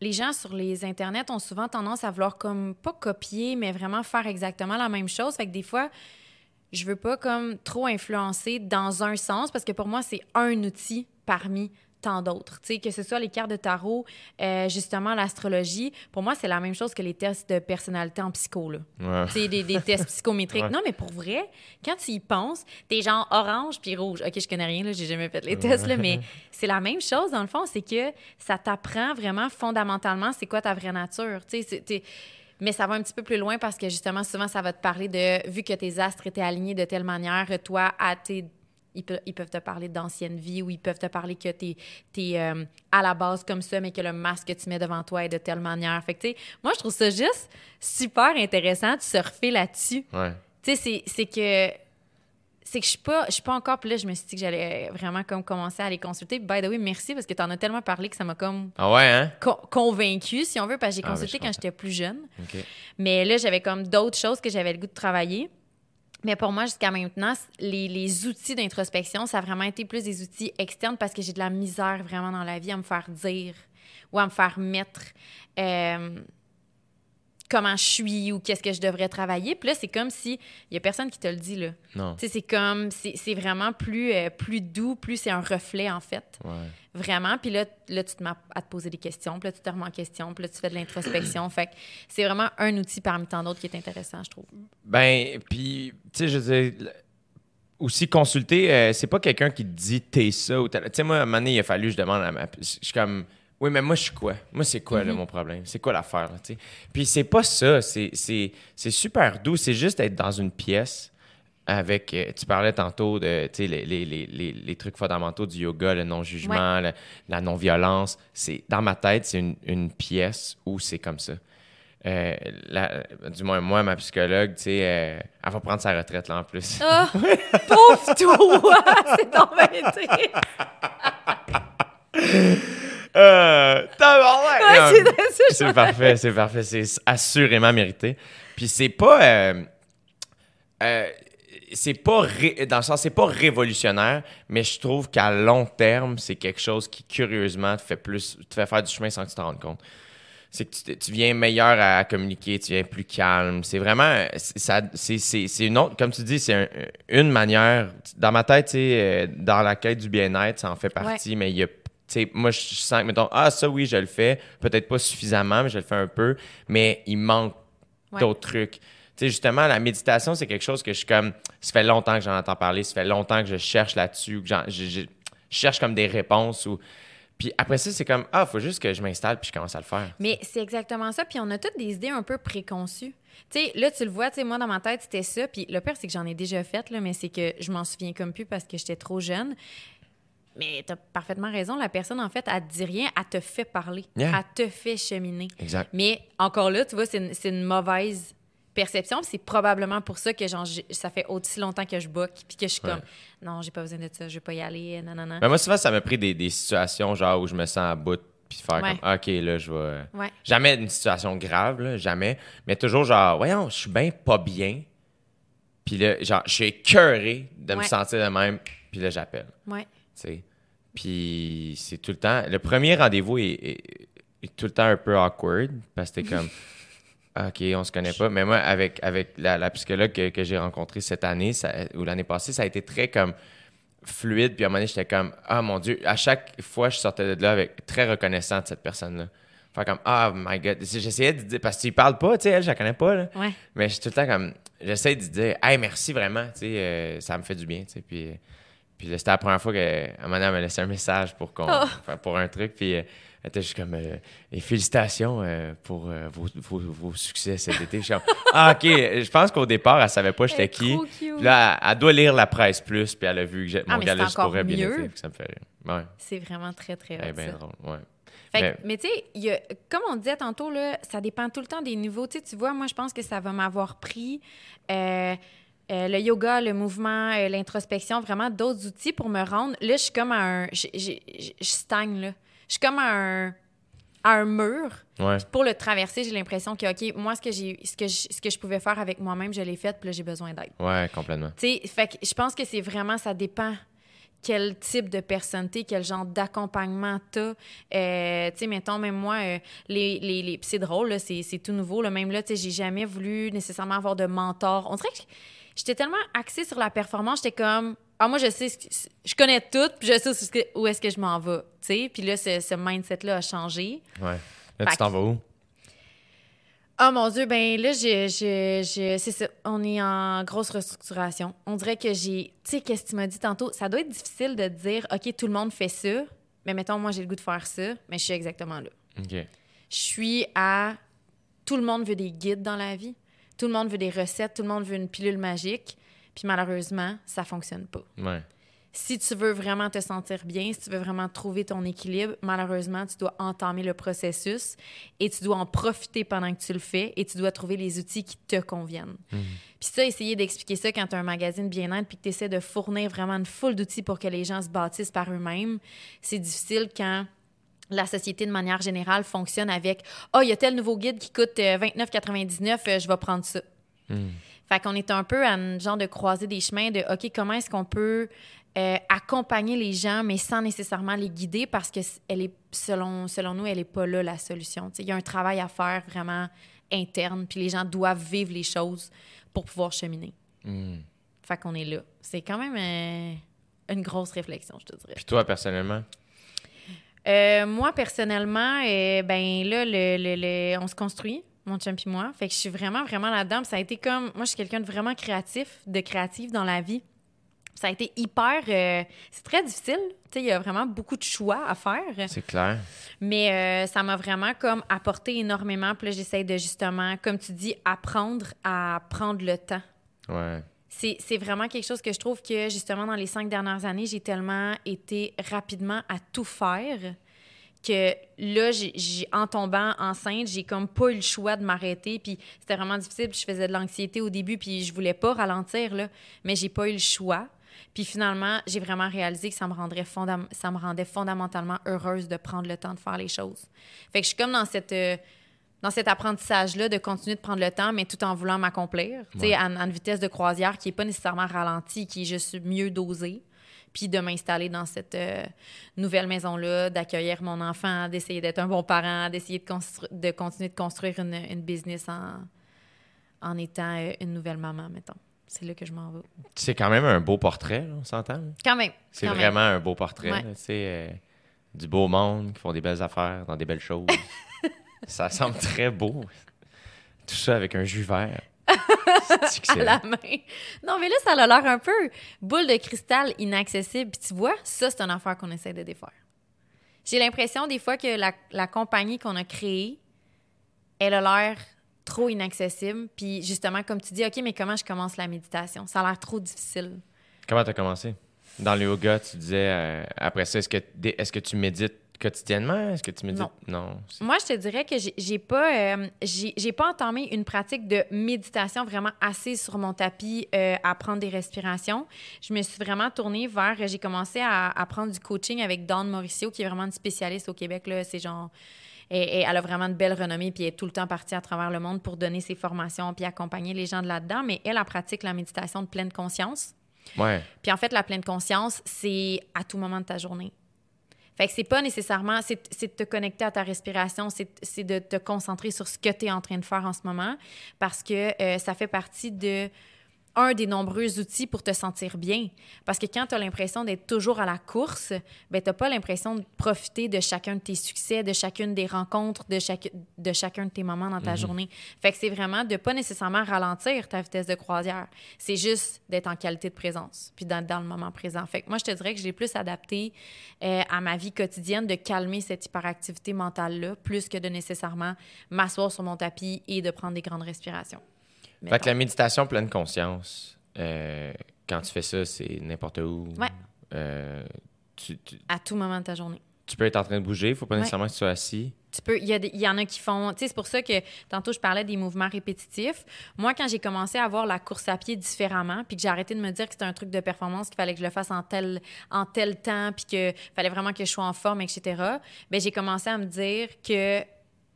les gens sur les internets ont souvent tendance à vouloir comme pas copier, mais vraiment faire exactement la même chose. Fait que des fois, je veux pas comme trop influencer dans un sens parce que pour moi, c'est un outil parmi tant d'autres. Tu sais, que ce soit les cartes de tarot, euh, justement l'astrologie, pour moi, c'est la même chose que les tests de personnalité en psycho, là. Ouais. Tu sais, des, des tests psychométriques. [laughs] Ouais. Non, mais pour vrai, quand tu y penses, t'es genre orange puis rouge. OK, je connais rien, là, j'ai jamais fait les tests, là, mais c'est la même chose, dans le fond, c'est que ça t'apprend vraiment fondamentalement c'est quoi ta vraie nature. Tu sais, mais ça va un petit peu plus loin parce que justement, souvent, ça va te parler de, vu que tes astres étaient alignés de telle manière, toi, à tes ils, pe- ils peuvent te parler d'ancienne vie ou ils peuvent te parler que tu es, à la base comme ça, mais que le masque que tu mets devant toi est de telle manière. Fait que, moi, je trouve ça juste super intéressant de surfer là-dessus. Ouais. Tu sais, c'est- que. C'est que je suis pas, je suis pas encore. Puis là, je me suis dit que j'allais vraiment comme commencer à les consulter. By the way, merci parce que tu en as tellement parlé que ça m'a comme Ah ouais, hein? si on veut, parce que j'ai Ah, ben, consulté quand j'étais plus jeune. Mais là, j'avais comme d'autres choses que j'avais le goût de travailler. Mais pour moi, jusqu'à maintenant, les, les outils d'introspection, ça a vraiment été plus des outils externes parce que j'ai de la misère vraiment dans la vie à me faire dire ou à me faire mettre euh, comment je suis ou qu'est-ce que je devrais travailler. Puis là, c'est comme si il y a personne qui te le dit là. Non. Tu sais, c'est comme c'est vraiment plus euh, plus doux, plus c'est un reflet en fait. Ouais. Vraiment. Puis là, là, tu te mets à te poser des questions. Puis là, tu te remets en question. Puis là, tu fais de l'introspection. [clears throat] fait que c'est vraiment un outil parmi tant d'autres qui est intéressant, je trouve. Ben, puis, tu sais, je veux dire, aussi consulter, euh, c'est pas quelqu'un qui te dit t'es ça ou t'as. Tu sais, moi, à un moment donné, il a fallu, je demande à ma. Je suis comme, oui, mais moi, je suis quoi? Moi, c'est quoi, là, mon problème? C'est quoi l'affaire, là? Puis c'est pas ça. C'est, super doux. C'est juste être dans une pièce avec. euh, tu parlais tantôt de, tu sais, les, les, les, les, trucs fondamentaux du yoga, le non-jugement, la non-violence. C'est, dans ma tête, c'est une, une pièce où c'est comme ça. Euh, la- du moins, moi, ma psychologue, tu sais, euh, elle va prendre sa retraite, là, en plus. Ah! pauvre toi! [laughs] c'est tombé. [laughs] Euh! Ouais, c'est parfait, c'est parfait. C'est assurément mérité. Puis c'est pas. euh, euh, c'est pas ré- dans le sens c'est pas révolutionnaire mais je trouve qu'à long terme c'est quelque chose qui curieusement te fait plus te fait faire du chemin sans que tu t'en rendes compte c'est que tu, viens meilleur à, communiquer tu viens plus calme c'est vraiment ça c'est une autre comme tu dis c'est un- une manière dans ma tête tu sais dans la quête du bien-être ça en fait partie mais il y a moi, je sens que, mettons, ah, ça, oui, je le fais. Peut-être pas suffisamment, mais je le fais un peu. Mais il manque Ouais. d'autres trucs. Tu sais, justement, la méditation, c'est quelque chose que je suis comme. Ça fait longtemps que j'en entends parler, ça fait longtemps que je cherche là-dessus, que je, je- je cherche comme des réponses. Ou... Puis après ça, c'est comme, ah, faut juste que je m'installe puis je commence à le faire. Mais c'est exactement ça. Puis on a toutes des idées un peu préconçues. Tu sais, là, tu le vois, tu sais, moi, dans ma tête, c'était ça. Puis le pire, c'est que j'en ai déjà fait, là, mais c'est que je m'en souviens comme plus parce que j'étais trop jeune. Mais t'as parfaitement raison. La personne, en fait, elle te dit rien, elle te fait parler. Yeah. Elle te fait cheminer. Exact. Mais encore là, tu vois, c'est une, une mauvaise perception. C'est probablement pour ça que genre, ça fait aussi longtemps que je boque. Puis que je suis Ouais. comme, non, j'ai pas besoin de ça, je vais pas y aller, non, non, non. Mais moi, souvent, ça m'a pris des, des situations genre où je me sens à bout puis faire Ouais. comme, OK, là, je vais. Ouais. Jamais une situation grave, là, jamais. Mais toujours genre, voyons, je suis bien pas bien. Puis là, genre, je suis écœuré de me sentir de même. Puis là, j'appelle. Ouais. Tu sais. Puis c'est tout le temps. Le premier rendez-vous est, est- est tout le temps un peu awkward parce que t'es comme. [laughs] Ah, OK, on se connaît pas. Mais moi, avec, avec la, la psychologue que, que j'ai rencontrée cette année ça- ou l'année passée, ça a été très comme fluide. Puis à un moment donné, j'étais comme Ah mon Dieu, à chaque fois, je sortais de là avec très reconnaissant de cette personne-là. Faire comme Ah my God. J'essayais de dire, parce qu'il parle pas, tu sais, elle, je la connais pas. Là. Ouais. Mais je suis tout le temps comme. J'essaie de dire, hey, merci vraiment, tu sais, euh, ça me fait du bien, tu sais. Puis, euh, puis là, c'était la première fois qu'à un moment donné, elle m'a laissé un message pour, qu'on, Oh. pour un truc. Puis euh, elle était juste comme, euh, et félicitations euh, pour euh, vos, vos, vos succès cet été. Je suis comme, [laughs] ah, OK. Je pense qu'au départ, elle savait pas j'étais qui. Puis là, elle, elle doit lire la presse plus, puis elle a vu que j'ai- Ah, mon gars pourrait bien puis ça me fait rire. Ouais, C'est vraiment très, très bien drôle, ouais. Fait que- Mais- mais tu sais, comme on disait tantôt, là, ça dépend tout le temps des niveaux. Tu vois, moi, je pense que ça va m'avoir pris euh, le yoga, le mouvement, euh, l'introspection, vraiment d'autres outils pour me rendre. Là, je suis comme à un. Je stagne, là. Je suis comme à un, à un mur. Ouais. Pour le traverser, j'ai l'impression que, OK, moi, ce que, j'ai, ce, que je, ce que je pouvais faire avec moi-même, je l'ai fait, puis là, j'ai besoin d'aide. Ouais, complètement. Tu sais, fait que je pense que c'est vraiment, ça dépend quel type de personne t'es, quel genre d'accompagnement t'as. Euh, tu sais, mettons, même moi, euh, les, les, les- c'est drôle, là, c'est, c'est tout nouveau. Là, même là, tu sais, j'ai jamais voulu nécessairement avoir de mentor. On dirait que j'étais tellement axée sur la performance, j'étais comme, ah, moi, je sais, ce que- je connais tout, puis je sais où est-ce que- où est-ce que je m'en vais. Tu sais, puis là, ce, ce mindset-là a changé. Ouais. Là, Fait tu t'en vas où? Oh mon Dieu, ben là, je, je, je- c'est ça. On est en grosse restructuration. On dirait que j'ai. Tu sais, qu'est-ce que tu m'as dit tantôt? Ça doit être difficile de dire, OK, tout le monde fait ça, mais mettons, moi, j'ai le goût de faire ça, mais je suis exactement là. OK. Je suis à. Tout le monde veut des guides dans la vie. Tout le monde veut des recettes. Tout le monde veut une pilule magique. Puis malheureusement, ça fonctionne pas. Ouais. Si tu veux vraiment te sentir bien, si tu veux vraiment trouver ton équilibre, malheureusement, tu dois entamer le processus et tu dois en profiter pendant que tu le fais et tu dois trouver les outils qui te conviennent. Puis ça, essayer d'expliquer ça quand tu as un magazine bien-être puis que tu essaies de fournir vraiment une foule d'outils pour que les gens se bâtissent par eux-mêmes, c'est difficile quand la société, de manière générale, fonctionne avec « Ah, il y a tel nouveau guide qui coûte euh, 29,99, euh, je vais prendre ça. Fait qu'on est un peu à un genre de croiser des chemins de OK, comment est-ce qu'on peut euh, accompagner les gens, mais sans nécessairement les guider parce que elle est, selon, selon nous, elle n'est pas là la solution. Il y a un travail à faire vraiment interne, puis les gens doivent vivre les choses pour pouvoir cheminer. Hmm. Fait qu'on est là. C'est quand même euh, une grosse réflexion, je te dirais. Puis toi, personnellement? Euh, moi, personnellement, euh, ben là, le, le- le- on se construit, mon chum et moi. Fait que je suis vraiment, vraiment là-dedans. Ça a été comme... Moi, je suis quelqu'un de vraiment créatif, de créatif dans la vie. Ça a été hyper... euh, c'est très difficile. Tu sais, il y a vraiment beaucoup de choix à faire. C'est clair. Mais ça m'a vraiment comme apporté énormément. Puis là, j'essaie de justement, comme tu dis, apprendre à prendre le temps. Ouais. C'est vraiment quelque chose que je trouve que, justement, dans les cinq dernières années, j'ai tellement été rapidement à tout faire que là, j'ai- en tombant enceinte, j'ai comme pas eu le choix de m'arrêter. Puis c'était vraiment difficile. Je faisais de l'anxiété au début, puis je voulais pas ralentir, là. Mais j'ai pas eu le choix. Puis finalement, j'ai vraiment réalisé que ça me, rendrait ça me rendait fondamentalement heureuse de prendre le temps de faire les choses. Fait que je suis comme dans cette... euh, dans cet apprentissage-là, de continuer de prendre le temps, mais tout en voulant m'accomplir, Ouais. à, à une vitesse de croisière qui n'est pas nécessairement ralentie, qui est juste mieux dosée, puis de m'installer dans cette euh, nouvelle maison-là, d'accueillir mon enfant, d'essayer d'être un bon parent, d'essayer de, continuer de construire une, une business en, en étant euh, une nouvelle maman, mettons. C'est là que je m'en vais. C'est quand même un beau portrait, là, on s'entend? Quand même. C'est même. vraiment un beau portrait. Ouais. sais, euh, du beau monde qui font des belles affaires dans des belles choses. [laughs] ça semble très beau. Tout ça avec un jus vert. C'est [laughs] à la main. Non, mais là, ça a l'air un peu boule de cristal inaccessible. Puis tu vois, ça, c'est une affaire qu'on essaie de défaire. J'ai l'impression des fois que la, la compagnie qu'on a créée, elle a l'air trop inaccessible. Puis justement, comme tu dis, OK, mais comment je commence la méditation? Ça a l'air trop difficile. Comment tu as commencé? Dans le yoga, tu disais, euh, après ça, est-ce que, est-ce que tu médites quotidiennement? Est-ce que tu médites? Non. c'est- Moi, je te dirais que j'ai- pas, euh, j'ai pas entamé une pratique de méditation vraiment assise sur mon tapis euh, à prendre des respirations. Je me suis vraiment tournée vers. J'ai commencé à, à prendre du coaching avec Dawn Mauricio, qui est vraiment une spécialiste au Québec. Là, c'est genre. Et, et elle a vraiment de belles renommées, puis elle est tout le temps partie à travers le monde pour donner ses formations, puis accompagner les gens de là-dedans. Mais elle, elle pratique la méditation de pleine conscience. Ouais. Puis en fait, la pleine conscience, c'est à tout moment de ta journée. Fait que c'est pas nécessairement, c'est de te connecter à ta respiration, c'est c'est de te concentrer sur ce que tu es en train de faire en ce moment parce que euh, ça fait partie de un des nombreux outils pour te sentir bien. Parce que quand tu as l'impression d'être toujours à la course, ben tu pas l'impression de profiter de chacun de tes succès, de chacune des rencontres, de, chaque, de chacun de tes moments dans ta journée. Fait que c'est vraiment de pas nécessairement ralentir ta vitesse de croisière. C'est juste d'être en qualité de présence, puis d'être dans le moment présent. Fait que moi, je te dirais que je l'ai plus adapté euh, à ma vie quotidienne, de calmer cette hyperactivité mentale-là, plus que de nécessairement m'asseoir sur mon tapis et de prendre des grandes respirations. Fait que la méditation pleine conscience, euh, quand tu fais ça, c'est n'importe où. Ouais. Euh, tu, tu- À tout moment de ta journée. tu peux être en train de bouger, il faut pas Ouais. nécessairement que tu sois assis. Tu peux, il y, y en a qui font, tu sais, c'est pour ça que tantôt je parlais des mouvements répétitifs. Moi, quand j'ai commencé à voir la course à pied différemment, puis que j'ai arrêté de me dire que c'était un truc de performance, qu'il fallait que je le fasse en tel, en tel temps, puis qu'il fallait vraiment que je sois en forme, etc., ben j'ai commencé à me dire que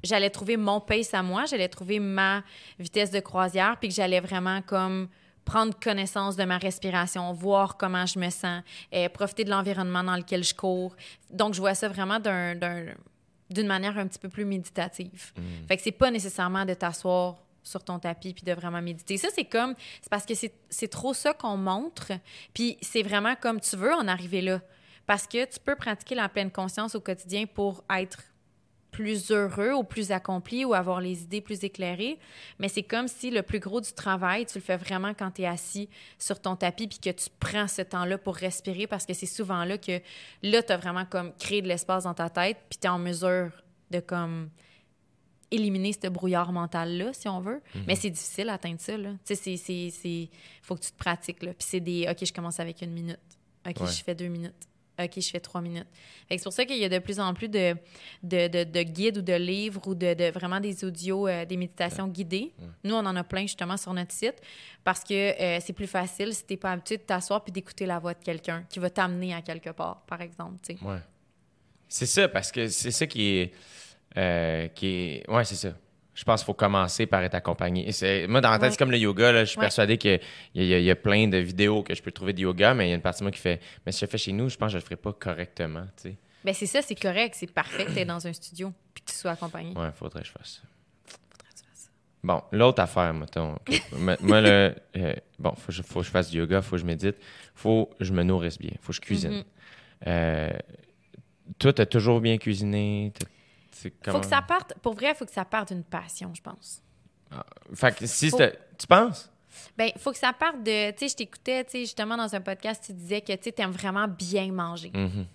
j'allais trouver mon pace à moi, j'allais trouver ma vitesse de croisière, puis que j'allais vraiment comme prendre connaissance de ma respiration, voir comment je me sens, euh, profiter de l'environnement dans lequel je cours. Donc, je vois ça vraiment d'un- d'un- d'une manière un petit peu plus méditative. Fait que c'est pas nécessairement de t'asseoir sur ton tapis puis de vraiment méditer. Ça, c'est comme... C'est parce que c'est c'est trop ça qu'on montre, puis c'est vraiment comme tu veux en arriver là. Parce que tu peux pratiquer la pleine conscience au quotidien pour être plus heureux ou plus accompli ou avoir les idées plus éclairées. Mais c'est comme si le plus gros du travail, tu le fais vraiment quand tu es assis sur ton tapis puis que tu prends ce temps-là pour respirer parce que c'est souvent là que là, tu as vraiment comme créé de l'espace dans ta tête puis tu es en mesure de comme éliminer ce brouillard mental-là, si on veut. Mais c'est difficile d'atteindre ça. Tu sais, c'est- faut que tu te pratiques, là. Puis c'est des... OK, je commence avec une minute. OK, Ouais. je fais deux minutes. OK, je fais trois minutes. C'est pour ça qu'il y a de plus en plus de, de, de, de guides ou de livres ou de, de vraiment des audios, euh, des méditations guidées. Nous, on en a plein justement sur notre site parce que euh, c'est plus facile si t'es pas habitué de t'asseoir puis d'écouter la voix de quelqu'un qui va t'amener à quelque part, par exemple. tu sais. Ouais. C'est ça, parce que c'est ça qui est. euh, qui est... Ouais, c'est ça. Je pense qu'il faut commencer par être accompagné. Moi, dans ma tête, Ouais. c'est comme le yoga. Là, je suis Ouais. persuadé qu'il y, y a- il y a plein de vidéos que je peux trouver de yoga, mais il y a une partie de moi qui fait Mais si je le fais chez nous, je pense que je le ferai pas correctement. Tu sais. Ben c'est ça, c'est correct, c'est parfait que tu dans un studio puis que tu sois accompagné. Ouais, faudrait que je fasse ça. Faudrait que tu fasses ça. Bon, l'autre affaire, mettons. moi, là, euh, bon, faut que, je, faut que je fasse du yoga, faut que je médite, faut que je me nourrisse bien, faut que je cuisine. Mhm. Euh, toi, t'as toujours bien cuisiné? Faut que ça parte, pour vrai, faut que ça parte d'une passion, je pense. Fait que si Faut- Tu penses? Ben, faut que ça parte de. Tu sais, je t'écoutais, tu sais, justement, dans un podcast, tu disais que tu aimes vraiment bien manger. Mhm.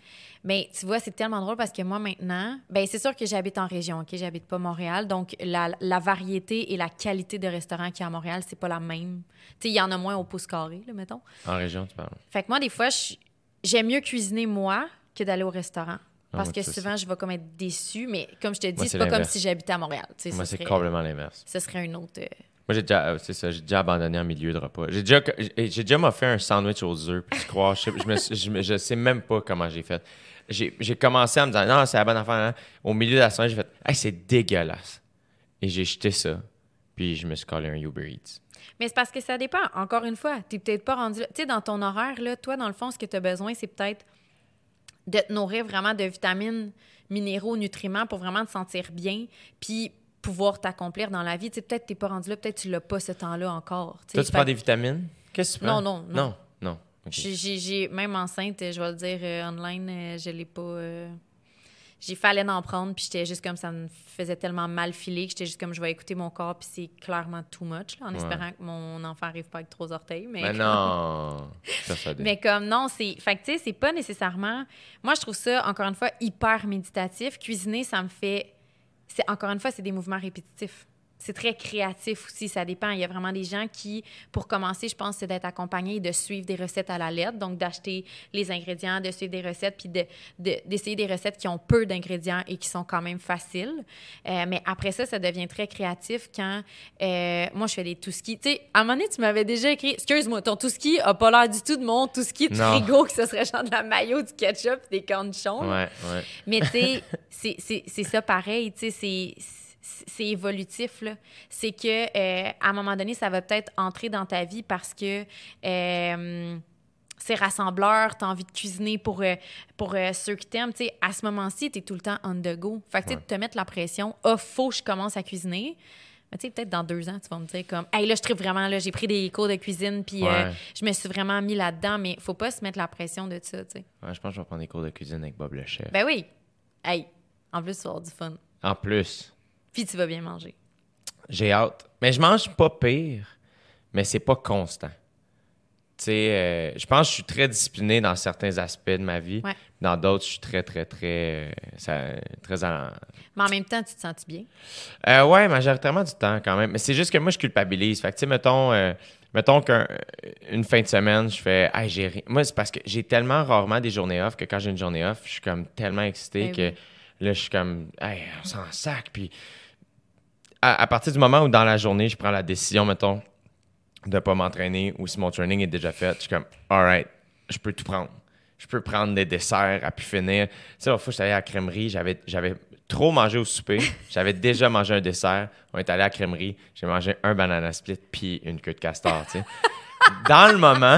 Mais tu vois, c'est tellement drôle parce que moi, maintenant, ben c'est sûr que j'habite en région, OK? J'habite pas Montréal. Donc, la, la variété et la qualité de restaurants qu'il y a à Montréal, c'est pas la même. Tu sais, il y en a moins au pouce carré, là, mettons. En région, tu parles. Fait que moi, des fois, j'aime mieux cuisiner moi que d'aller au restaurant. Parce que souvent, je vais comme être déçue. Mais comme je te dis, c'est pas comme si j'habitais à Montréal. Tu sais, Moi, ce c'est serait- complètement l'inverse. Ce serait une autre. euh, Moi, j'ai déjà, euh, c'est ça, j'ai déjà abandonné en milieu de repas. J'ai déjà, j'ai déjà fait un sandwich aux œufs, puis tu crois, je je, me je, sais même pas comment j'ai fait. J'ai j'ai commencé à me dire, non, c'est la bonne affaire. hein. Au milieu de la semaine, j'ai fait, hey, c'est dégueulasse. Et j'ai jeté ça, puis je me suis collé un Uber Eats. Mais c'est parce que ça dépend. Encore une fois, tu peut-être pas rendu. Tu sais, dans ton horaire, là, toi, dans le fond, ce que tu as besoin, c'est peut-être de te nourrir vraiment de vitamines, minéraux, nutriments pour vraiment te sentir bien, puis pouvoir t'accomplir dans la vie. Tu sais, peut-être que tu pas rendu là, peut-être que tu l'as pas ce temps-là encore. tu sais. Toi, tu Fait prends des vitamines? Qu'est-ce que tu prends? Non, non, non. Non, j'ai- même enceinte, je vais le dire euh, online, euh, je l'ai pas. euh, J'ai fallait d'en prendre, puis j'étais juste comme ça me faisait tellement mal filer que j'étais juste comme je vais écouter mon corps, puis c'est clairement too much, là, en Ouais. espérant que mon enfant arrive pas avec trois orteils. Mais, Mais [laughs] non. Mais comme non, c'est. Fait que tu sais, c'est pas nécessairement. Moi, je trouve ça, encore une fois, hyper méditatif. Cuisiner, ça me fait. C'est Encore une fois, c'est des mouvements répétitifs. C'est très créatif aussi, ça dépend. Il y a vraiment des gens qui, pour commencer, je pense, c'est d'être accompagné et de suivre des recettes à la lettre. Donc, d'acheter les ingrédients, de suivre des recettes, puis de- de- d'essayer des recettes qui ont peu d'ingrédients et qui sont quand même faciles. Euh, mais après ça, ça devient très créatif quand euh, moi, je fais des tout ski. Tu sais, à un moment donné, tu m'avais déjà écrit Excuse-moi, ton tout ski a pas l'air du tout de mon tout ski de Non. frigo, que ce serait genre de la maillot, du ketchup, des cornichons. Ouais, ouais. Mais tu sais, c'est ça pareil, tu sais, c'est- c'est évolutif. C'est que, euh, à un moment donné, ça va peut-être entrer dans ta vie parce que euh, c'est rassembleur, tu as envie de cuisiner pour, euh, pour ceux qui t'aiment. À ce moment-ci, tu es tout le temps on the go. Fait que, tu sais, Ouais. te mettre la pression, ah, faut que je commence à cuisiner. Mais tu sais, peut-être dans deux ans, tu vas me dire comme, hey, là, je tripe vraiment, là, j'ai pris des cours de cuisine, puis Ouais. je me suis vraiment mis là-dedans, mais faut pas se mettre la pression de ça, tu sais. Ouais, je pense que je vais prendre des cours de cuisine avec Bob le chef. Ben oui. Hey, en plus, tu vas avoir du fun. En plus, Puis tu vas bien manger. j'ai hâte. Mais je mange pas pire, mais c'est pas constant. Tu sais, euh, je pense que je suis très discipliné dans certains aspects de ma vie. Ouais. Dans d'autres, je suis très, très, très. euh, ça, très à- Mais en même temps, tu te sens bien? Euh, ouais, majoritairement du temps quand même. Mais c'est juste que moi, je culpabilise. Fait que, tu sais, mettons, euh, mettons qu'une fin de semaine, je fais, hey, j'ai Moi, c'est parce que j'ai tellement rarement des journées off que quand j'ai une journée off, je suis comme tellement excité Ben que oui. là, je suis comme, hey, on s'en sac. Puis à, à partir du moment où dans la journée, je prends la décision, mettons, de pas m'entraîner ou si mon training est déjà fait, je suis comme, alright, je peux tout prendre. Je peux prendre des desserts à pu finir. Tu sais, l'autre fois, j'étais allé à la crèmerie, j'avais, j'avais trop mangé au souper. [laughs] J'avais déjà mangé un dessert. On est allé à la crèmerie, j'ai mangé un banana split puis une queue de castor, tu sais. [laughs] Dans le moment,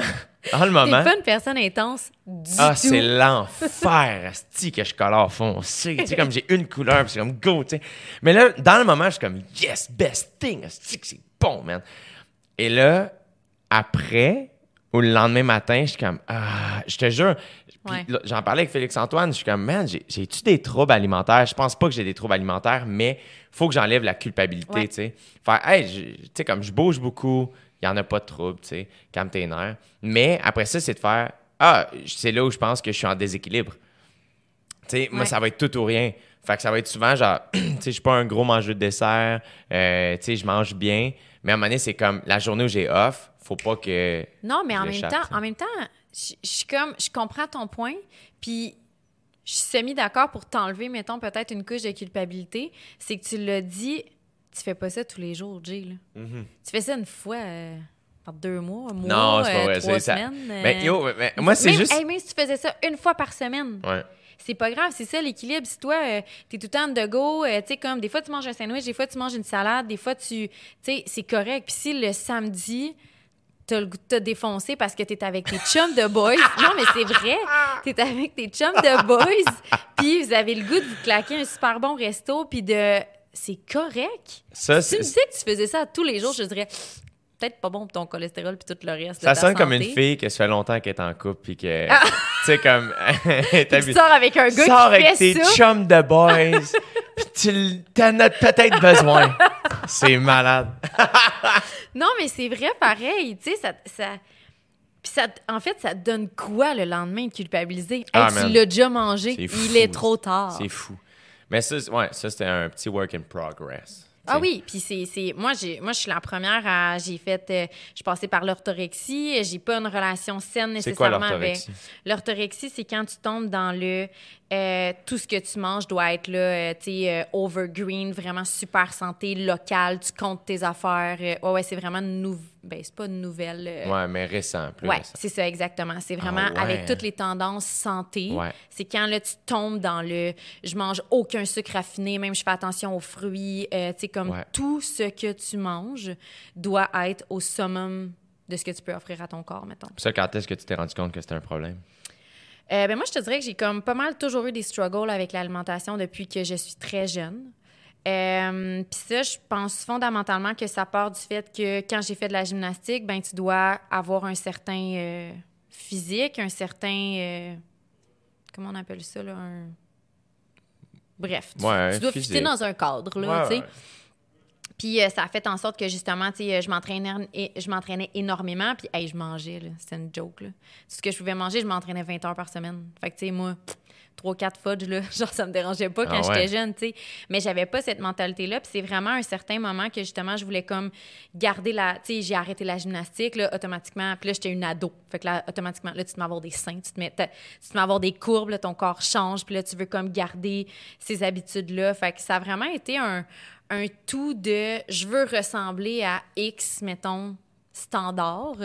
dans le T'es moment, pas une personne intense du ah, tout. c'est [laughs] l'enfer, asti, que je colore foncé. Tu sais, comme j'ai une couleur, c'est comme go, tu sais. Mais là, dans le moment, je suis comme yes, best thing, asti, que c'est bon, man. Et là, après, ou le lendemain matin, je suis comme ah, je te jure. Ouais. j'en parlais avec Félix-Antoine, je suis comme man, j'ai- j'ai-tu des troubles alimentaires? Je pense pas que j'ai des troubles alimentaires, mais faut que j'enlève la culpabilité, Ouais. tu sais. Faire, hey, tu sais, comme je bouge beaucoup, il y en a pas de trouble, tu sais, calme tes nerfs. Mais après ça, c'est de faire, ah, c'est là où je pense que je suis en déséquilibre. Tu sais, moi, ça va être tout ou rien. Fait que ça va être souvent genre, [clears throat] tu sais, je suis pas un gros mangeur de dessert, euh, tu sais, je mange bien. Mais à un moment donné, c'est comme la journée où j'ai off, faut pas que. Non, mais en même temps, en même temps, je je suis comme, je comprends ton point, puis je suis semi d'accord pour t'enlever, mettons, peut-être une couche de culpabilité. C'est que tu l'as dit, tu fais pas ça tous les jours, Jay, là. Tu fais ça une fois euh, par deux mois, un mois, Non, c'est pas euh, vrai. trois c'est ça. euh, Mais yo, mais- mais moi, c'est juste. hey, même si tu faisais ça une fois par semaine, Ouais. c'est pas grave, c'est ça l'équilibre. Si toi, euh, t'es tout le temps de go, euh, tu sais, comme des fois tu manges un sandwich, des fois tu manges une salade, des fois tu. Tu sais, c'est correct. Puis si le samedi, t'as le goût de te défoncer parce que t'es avec tes chums de boys. [laughs] non, mais c'est vrai. T'es avec tes chums de boys, puis vous avez le goût de vous claquer un super bon resto, puis de c'est correct. Ça, Si tu me disais que tu faisais ça tous les jours, je dirais peut-être pas bon pour ton cholestérol puis tout le reste. de ça ta sonne comme une fille que ça fait longtemps qu'elle est en couple puis que. tu sais, comme. [laughs] Puis tu sors avec un gars Sors avec fait tes ça. chums de boys, [laughs] pis tu t'en as peut-être besoin. C'est malade. [laughs] Non, mais c'est vrai pareil. Tu sais, ça. ça... Puis ça, en fait, ça te donne quoi le lendemain de culpabiliser? Hey, Ah, tu l'as déjà mangé, C'est il est trop tard. C'est fou. Mais ça, ouais, ça c'était un petit work in progress. Ah oui, puis c'est, moi j'ai moi je suis la première à j'ai fait euh, je par l'orthorexie, j'ai pas une relation saine quoi nécessairement avec l'orthorexie, c'est quand tu tombes dans le euh, tout ce que tu manges doit être là euh, tu sais euh, overgreen, vraiment super santé, local, tu comptes tes affaires. euh, ouais ouais, c'est vraiment une ben c'est pas une nouvelle Ouais, mais récent, plus Ouais, c'est ça, exactement. C'est vraiment Ah ouais. avec toutes les tendances santé. Ouais. C'est quand là, tu tombes dans le je mange aucun sucre raffiné, même je fais attention aux fruits. tu sais, comme Ouais. tout ce que tu manges doit être au summum de ce que tu peux offrir à ton corps, mettons. Ça, quand est-ce que tu t'es rendu compte que c'était un problème? Euh, ben moi, je te dirais que j'ai comme pas mal toujours eu des struggles avec l'alimentation depuis que je suis très jeune. Euh, Puis ça, je pense fondamentalement que ça part du fait que quand j'ai fait de la gymnastique, ben tu dois avoir un certain euh, physique, un certain... comment on appelle ça, là? Un... Bref, tu, Ouais, tu dois physique. fitter dans un cadre, là, Ouais, tu sais. ouais. Puis euh, ça a fait en sorte que justement, tu sais, je m'entraînais, je m'entraînais énormément. Puis, hey, je mangeais, là. C'était une joke, là. Tout ce que je pouvais manger, je m'entraînais 20 heures par semaine. Fait que, tu sais, moi, 3-4 fudge, là, [laughs] genre, ça me dérangeait pas quand Ah ouais. j'étais jeune, tu sais. Mais j'avais pas cette mentalité-là. Puis c'est vraiment un certain moment que, justement, je voulais comme garder la... Tu sais, j'ai arrêté la gymnastique, là, automatiquement. Puis là, j'étais une ado. Fait que là, automatiquement, là, tu te mets à avoir des seins, tu te mets, tu te mets à avoir des courbes, là, ton corps change. Puis là, tu veux comme garder ces habitudes-là. Fait que ça a vraiment été un, un tout de... Je veux ressembler à X, mettons, standard.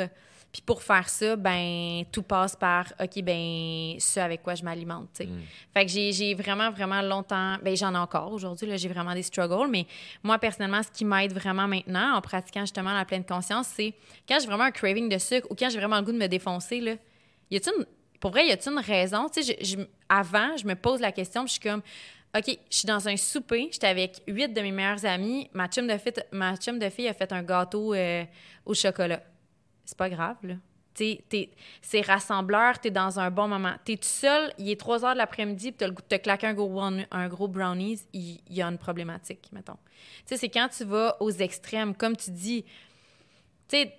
Puis pour faire ça, ben tout passe par OK, ben ce avec quoi je m'alimente, tu sais. Fait que j'ai, j'ai vraiment, vraiment longtemps... Ben j'en ai encore aujourd'hui, là, j'ai vraiment des struggles, mais moi, personnellement, ce qui m'aide vraiment maintenant, en pratiquant justement la pleine conscience, c'est quand j'ai vraiment un craving de sucre ou quand j'ai vraiment le goût de me défoncer, là, y a-t-il une... Pour vrai, y a-t-il une raison? Tu sais, avant, je me pose la question, puis je suis comme... OK, je suis dans un souper, j'étais avec huit de mes meilleures amies. Ma chum de fille, ma chum de fille a fait un gâteau euh, au chocolat. C'est pas grave, là. C'est rassembleur, t'es dans un bon moment. T'es tout seul, il est 3 heures de l'après-midi, puis t'as le te claquer un gros, un gros brownies, il il y, a une problématique, mettons. Tu sais, c'est quand tu vas aux extrêmes, comme tu dis, tu sais,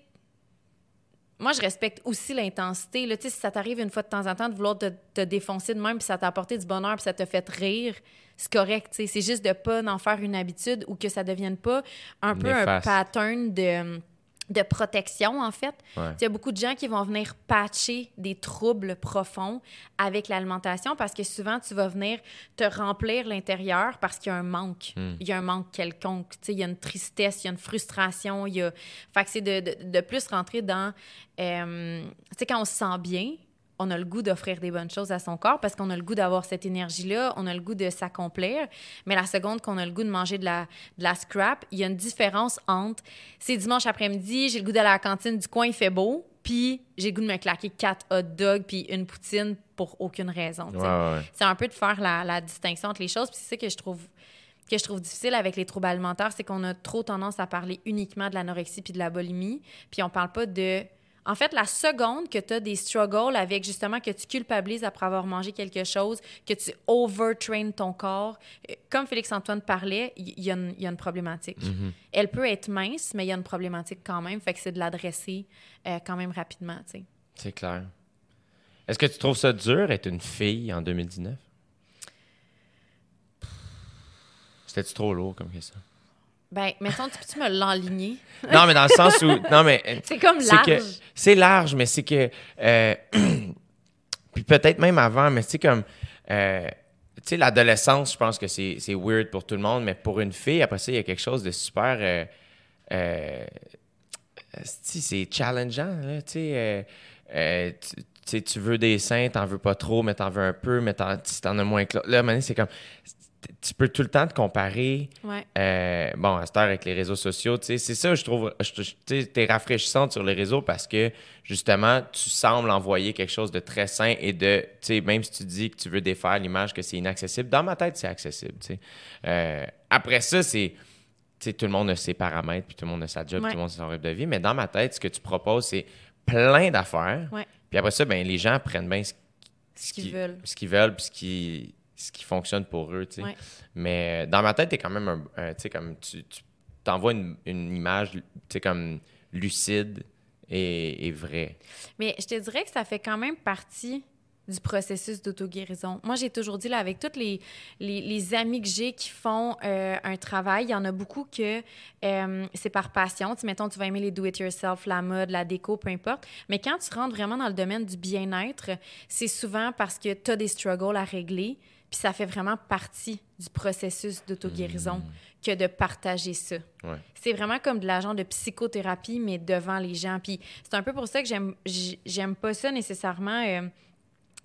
moi, je respecte aussi l'intensité. Là, Tu sais, si ça t'arrive une fois de temps en temps de vouloir te, te défoncer de même, puis ça t'a apporté du bonheur, puis ça t'a fait rire, c'est correct. C'est juste de pas en faire une habitude ou que ça devienne pas un peu un pattern de, de protection, en fait. Ouais. Il y a beaucoup de gens qui vont venir patcher des troubles profonds avec l'alimentation parce que souvent, tu vas venir te remplir l'intérieur parce qu'il y a un manque. Hmm. Il y a un manque quelconque. Tu sais, il y a une tristesse, il y a une frustration. Il y a... Fait que c'est de, de, de plus rentrer dans... euh, tu sais, quand on se sent bien, on a le goût d'offrir des bonnes choses à son corps parce qu'on a le goût d'avoir cette énergie-là, on a le goût de s'accomplir. Mais la seconde qu'on a le goût de manger de la, de la scrap, il y a une différence entre c'est dimanche après-midi, j'ai le goût d'aller à la cantine du coin, il fait beau, puis j'ai le goût de me claquer quatre hot dogs puis une poutine pour aucune raison. ouais, ouais. C'est un peu de faire la, la distinction entre les choses. Puis c'est ça que je trouve que je trouve difficile avec les troubles alimentaires, c'est qu'on a trop tendance à parler uniquement de l'anorexie puis de la bulimie, puis on parle pas de en fait, la seconde que tu as des struggles avec justement que tu culpabilises après avoir mangé quelque chose, que tu overtrains ton corps, euh, comme Félix-Antoine parlait, il y, y a une- problématique. Elle peut être mince, mais il y a une problématique quand même, fait que c'est de l'adresser euh, quand même rapidement. C'est clair. Est-ce que tu trouves ça dur être une fille en 2019? C'était-tu trop lourd comme question? Ben, mettons, tu peux-tu me l'enligner? [laughs] Non, mais dans le sens où. Non, mais. euh, C'est comme large. C'est large, mais c'est que. euh, [clears throat] puis peut-être même avant, mais c'est comme. euh, tu sais, l'adolescence, je pense que c'est weird pour tout le monde, mais pour une fille, après ça, il y a quelque chose de super. euh, c'est challengeant, là, tu sais. tu- veux des seins, t'en veux pas trop, mais t'en veux un peu, mais t'en, as moins que. Là, à un c'est comme. Tu peux tout le temps te comparer. Ouais. Euh, bon, à cette heure avec les réseaux sociaux, tu sais, c'est ça, je trouve, tu t'es rafraîchissante sur les réseaux parce que, justement, tu sembles envoyer quelque chose de très sain et de, tu sais, même si tu dis que tu veux défaire l'image que c'est inaccessible, dans ma tête, c'est accessible, tu sais. Euh, après ça, c'est. Tu sais, tout le monde a ses paramètres, puis tout le monde a sa job, Ouais. tout le monde a son rythme de vie. Mais dans ma tête, ce que tu proposes, c'est plein d'affaires. Ouais. Puis après ça, ben, les gens prennent bien ce, Ce qu'ils veulent. ce qu'ils veulent, puis ce qui, ce qui fonctionne pour eux. Ouais. Mais euh, dans ma tête, t'es quand même un, un- comme tu, tu t'envoies une, une image, comme lucide et, et vraie. Mais je te dirais que ça fait quand même partie du processus d'auto-guérison. Moi, j'ai toujours dit, là, avec toutes les, les, les amis que j'ai qui font euh, un travail, il y en a beaucoup que euh, c'est par passion. Tu mettons, tu vas aimer les do-it-yourself, la mode, la déco, peu importe. Mais quand tu rentres vraiment dans le domaine du bien-être, c'est souvent parce que tu as des struggles à régler, puis ça fait vraiment partie du processus d'auto-guérison que de partager ça. Ouais. C'est vraiment comme de l'agent de psychothérapie, mais devant les gens. Puis c'est un peu pour ça que j'aime j'aime pas ça nécessairement. euh,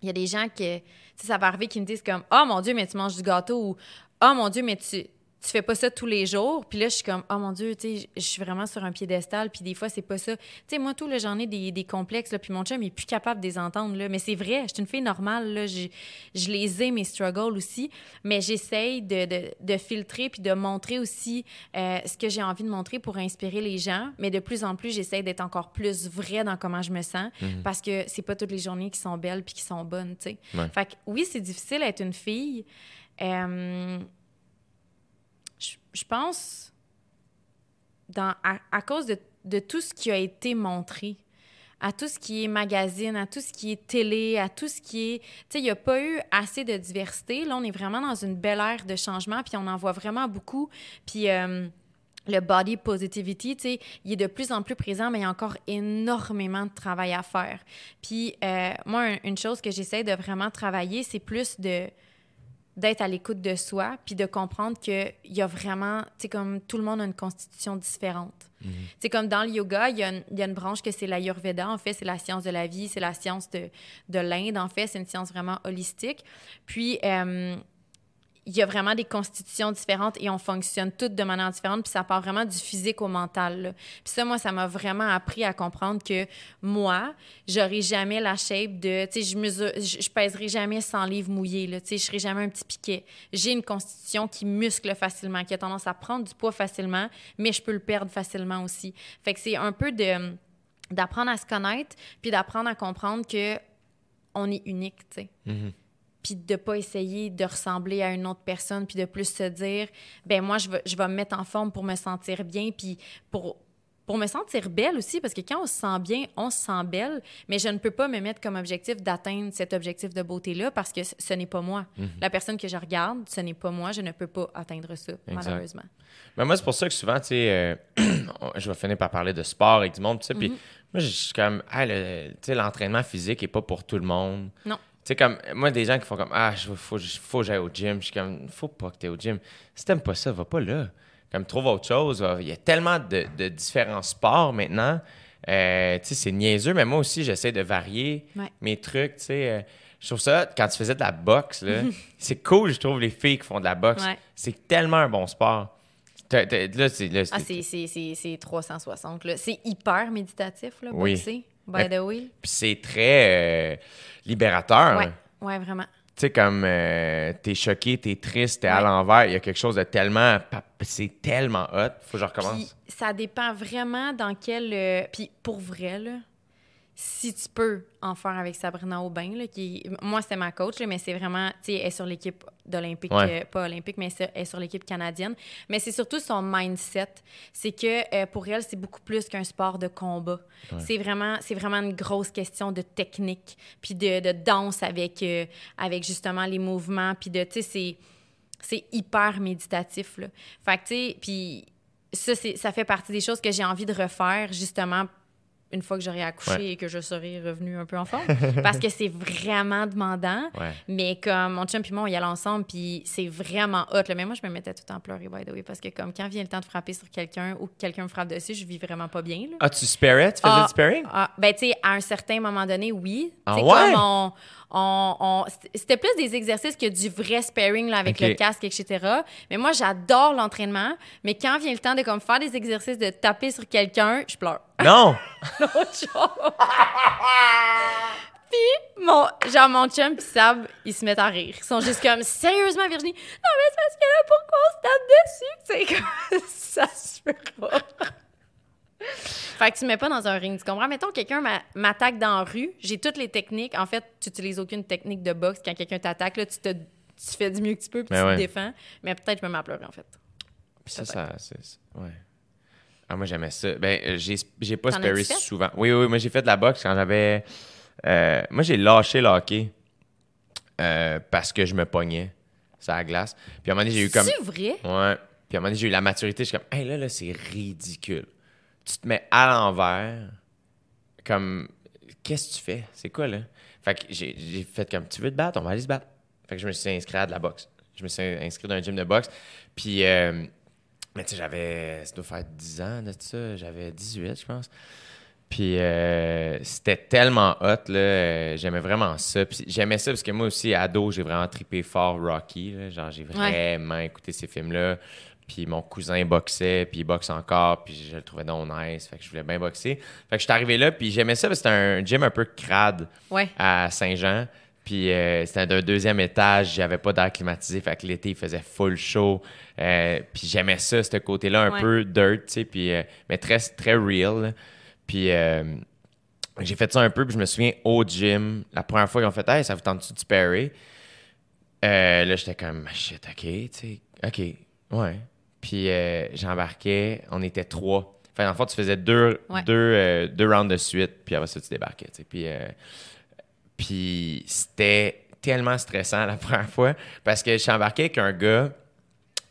Il y a des gens qui, ça va arriver qui me disent comme « Oh mon Dieu, mais tu manges du gâteau » ou « Oh mon Dieu, mais tu, tu fais pas ça tous les jours. » Puis là, je suis comme « Oh mon Dieu, tu sais, je suis vraiment sur un piédestal. » Puis des fois, c'est pas ça. Tu sais, moi, tout, là, j'en ai des, des complexes, là, puis mon chum, il est plus capable de les entendre, là. Mais c'est vrai, je suis une fille normale, là. Je, je les ai, mes struggles aussi. Mais j'essaye de, de, de filtrer puis de montrer aussi euh, ce que j'ai envie de montrer pour inspirer les gens. Mais de plus en plus, j'essaye d'être encore plus vraie dans comment je me sens parce que c'est pas toutes les journées qui sont belles puis qui sont bonnes, tu sais. Ouais. Fait que oui, c'est difficile d'être une fille. Euh, je, pense, dans, à, à cause de, de tout ce qui a été montré, à tout ce qui est magazine, à tout ce qui est télé, à tout ce qui est... Tu sais, il n'y a pas eu assez de diversité. Là, on est vraiment dans une belle ère de changement, puis on en voit vraiment beaucoup. Puis... euh, le body positivity, tu sais, il est de plus en plus présent, mais il y a encore énormément de travail à faire. Puis euh, moi, un- une chose que j'essaie de vraiment travailler, c'est plus de d'être à l'écoute de soi, puis de comprendre qu'il y a vraiment, tu sais, comme tout le monde a une constitution différente. C'est comme dans le yoga, il y, a une, il y a une branche que c'est l'Ayurveda. En fait, c'est la science de la vie, c'est la science de, de l'Inde. En fait, c'est une science vraiment holistique. Puis, euh, il y a vraiment des constitutions différentes et on fonctionne toutes de manière différente. Puis ça part vraiment du physique au mental. là. Puis ça, moi, ça m'a vraiment appris à comprendre que moi, j'aurais jamais la shape de... Tu sais, je, je, pèserai jamais 100 livres mouillés. Là, tu sais, je serai jamais un petit piquet. J'ai une constitution qui muscle facilement, qui a tendance à prendre du poids facilement, mais je peux le perdre facilement aussi. Fait que c'est un peu de d'apprendre à se connaître, puis d'apprendre à comprendre que on est unique, tu sais puis de pas essayer de ressembler à une autre personne, puis de plus se dire, ben moi, je vais, je vais me mettre en forme pour me sentir bien, puis pour, pour me sentir belle aussi, parce que quand on se sent bien, on se sent belle, mais je ne peux pas me mettre comme objectif d'atteindre cet objectif de beauté-là, parce que ce n'est pas moi. La personne que je regarde, ce n'est pas moi, je ne peux pas atteindre ça, malheureusement. Mais moi, c'est pour ça que souvent, tu sais, euh, [clears throat] je vais finir par parler de sport avec du monde, tu sais, puis Mhm. moi, je suis comme, le- sais, l'entraînement physique est pas pour tout le monde. Non. Tu sais, comme, moi, des gens qui font comme, ah, il faut, faut que j'aille au gym. Je suis comme, faut pas que tu au gym. Si t'aimes pas ça, va pas là. Comme, trouve autre chose. Il y a tellement de, de différents sports maintenant. Euh, tu sais, c'est niaiseux, mais moi aussi, j'essaie de varier Ouais. mes trucs, tu sais. euh, je trouve ça, quand tu faisais de la boxe, là, [laughs] c'est cool, je trouve, les filles qui font de la boxe. Ouais. C'est tellement un bon sport. Là, c'est. là, Ah, c'est- c'est- c'est c'est- c'est 360, là. C'est hyper méditatif, là, Oui. boxer, by the way. Puis c'est très euh, libérateur. Ouais, ouais, vraiment. Tu sais, comme euh, t'es choqué, t'es triste, t'es à l'envers, il y a quelque chose de tellement. C'est tellement hot. Faut que je recommence. Puis ça dépend vraiment dans quel. euh, Puis pour vrai, là, si tu peux en faire avec Sabrina Aubin, là, qui moi c'est ma coach, là, mais c'est vraiment, tu sais, elle est sur l'équipe d'Olympique, Ouais. euh, pas olympique, mais elle est sur l'équipe canadienne. Mais c'est surtout son mindset, c'est que euh, pour elle c'est beaucoup plus qu'un sport de combat. C'est vraiment, c'est vraiment une grosse question de technique, puis de, de danse avec, euh, avec justement les mouvements, puis de, tu sais, c'est c'est hyper méditatif. Là. Fait que, tu sais, puis ça, ça fait partie des choses que j'ai envie de refaire, justement, une fois que j'aurai accouché Ouais. et que je serai revenue un peu en forme. [laughs] parce que c'est vraiment demandant. Ouais. Mais comme mon chum puis moi, on y allait ensemble, puis c'est vraiment hot. Là. Mais moi, je me mettais tout à pleurer, by the way, parce que comme quand vient le temps de frapper sur quelqu'un ou que quelqu'un me frappe dessus, je vis vraiment pas bien. Là. Ah, tu sparais? Tu faisais Ah, du ah, ben, tu sais, à un certain moment donné, oui. Ah sais, ouais? comme on, on, on- C'était plus des exercices que du vrai sparring là, avec le casque, etc. Mais moi, j'adore l'entraînement. Mais quand vient le temps de comme, faire des exercices de taper sur quelqu'un, je pleure. [laughs] Non! Chose. [laughs] Puis, mon, genre, mon chum puis Sab, ils se mettent à rire. Ils sont juste comme, sérieusement, Virginie? Non, mais c'est parce que là, pourquoi on se tape dessus? Sais, comme, [laughs] ça se fait pas. Fait que tu mets pas dans un ring, tu comprends? Mettons, quelqu'un m'a- m'attaque dans la rue, j'ai toutes les techniques. En fait, tu utilises aucune technique de boxe. Quand quelqu'un t'attaque, là, tu, te, tu fais du mieux que tu peux, puis Ben tu ouais. te défends. Mais peut-être je me mets à pleurer, en fait. Puis ça, ça, c'est- ouais. Ah, moi, j'aimais ça. Ben, euh, j'ai, j'ai pas sparé souvent. Oui, oui, moi, j'ai fait de la boxe quand j'avais. euh, moi, j'ai lâché le hockey euh, parce que je me pognais sur la glace. Puis à un moment donné, j'ai eu comme. C'est vrai? Ouais. Puis à un moment donné, j'ai eu la maturité. Je suis comme, hey, là, là, c'est ridicule. Tu te mets à l'envers, comme, qu'est-ce que tu fais? C'est quoi, là? Fait que j'ai, fait comme, tu veux te battre? On va aller se battre. Fait que je me suis inscrit à de la boxe. Je me suis inscrit dans un gym de boxe. Puis, euh, mais tu sais, j'avais, ça doit faire 10 ans de ça. J'avais 18, je pense. Puis euh, c'était tellement hot, là. j'aimais vraiment ça. Puis j'aimais ça parce que moi aussi, ado, j'ai vraiment trippé fort Rocky. là. Genre, j'ai vraiment écouté ces films-là. Puis mon cousin boxait, puis il boxe encore, puis je le trouvais donc nice. Fait que je voulais bien boxer. Fait que je suis arrivé là, puis j'aimais ça parce que c'était un gym un peu crade Ouais. à Saint-Jean. Puis euh, c'était d'un deuxième étage, j'avais pas d'air climatisé, fait que l'été il faisait full chaud. Euh, puis j'aimais ça, ce côté-là un Ouais. peu dirt, tu sais, puis euh, mais très très real. là. Puis euh, j'ai fait ça un peu, puis je me souviens au gym, la première fois qu'ils ont fait Hey, ça vous tente-tu de sparrer? Euh, là, j'étais comme shit, ok, tu sais, ok, ouais. Puis euh, j'embarquais, on était trois. Fait en fait, tu faisais deux, Ouais. deux, euh, deux rounds de suite, puis après ça, tu débarquais, tu sais. Puis, euh, puis c'était tellement stressant la [laughs] première fois parce que je suis embarqué avec un gars.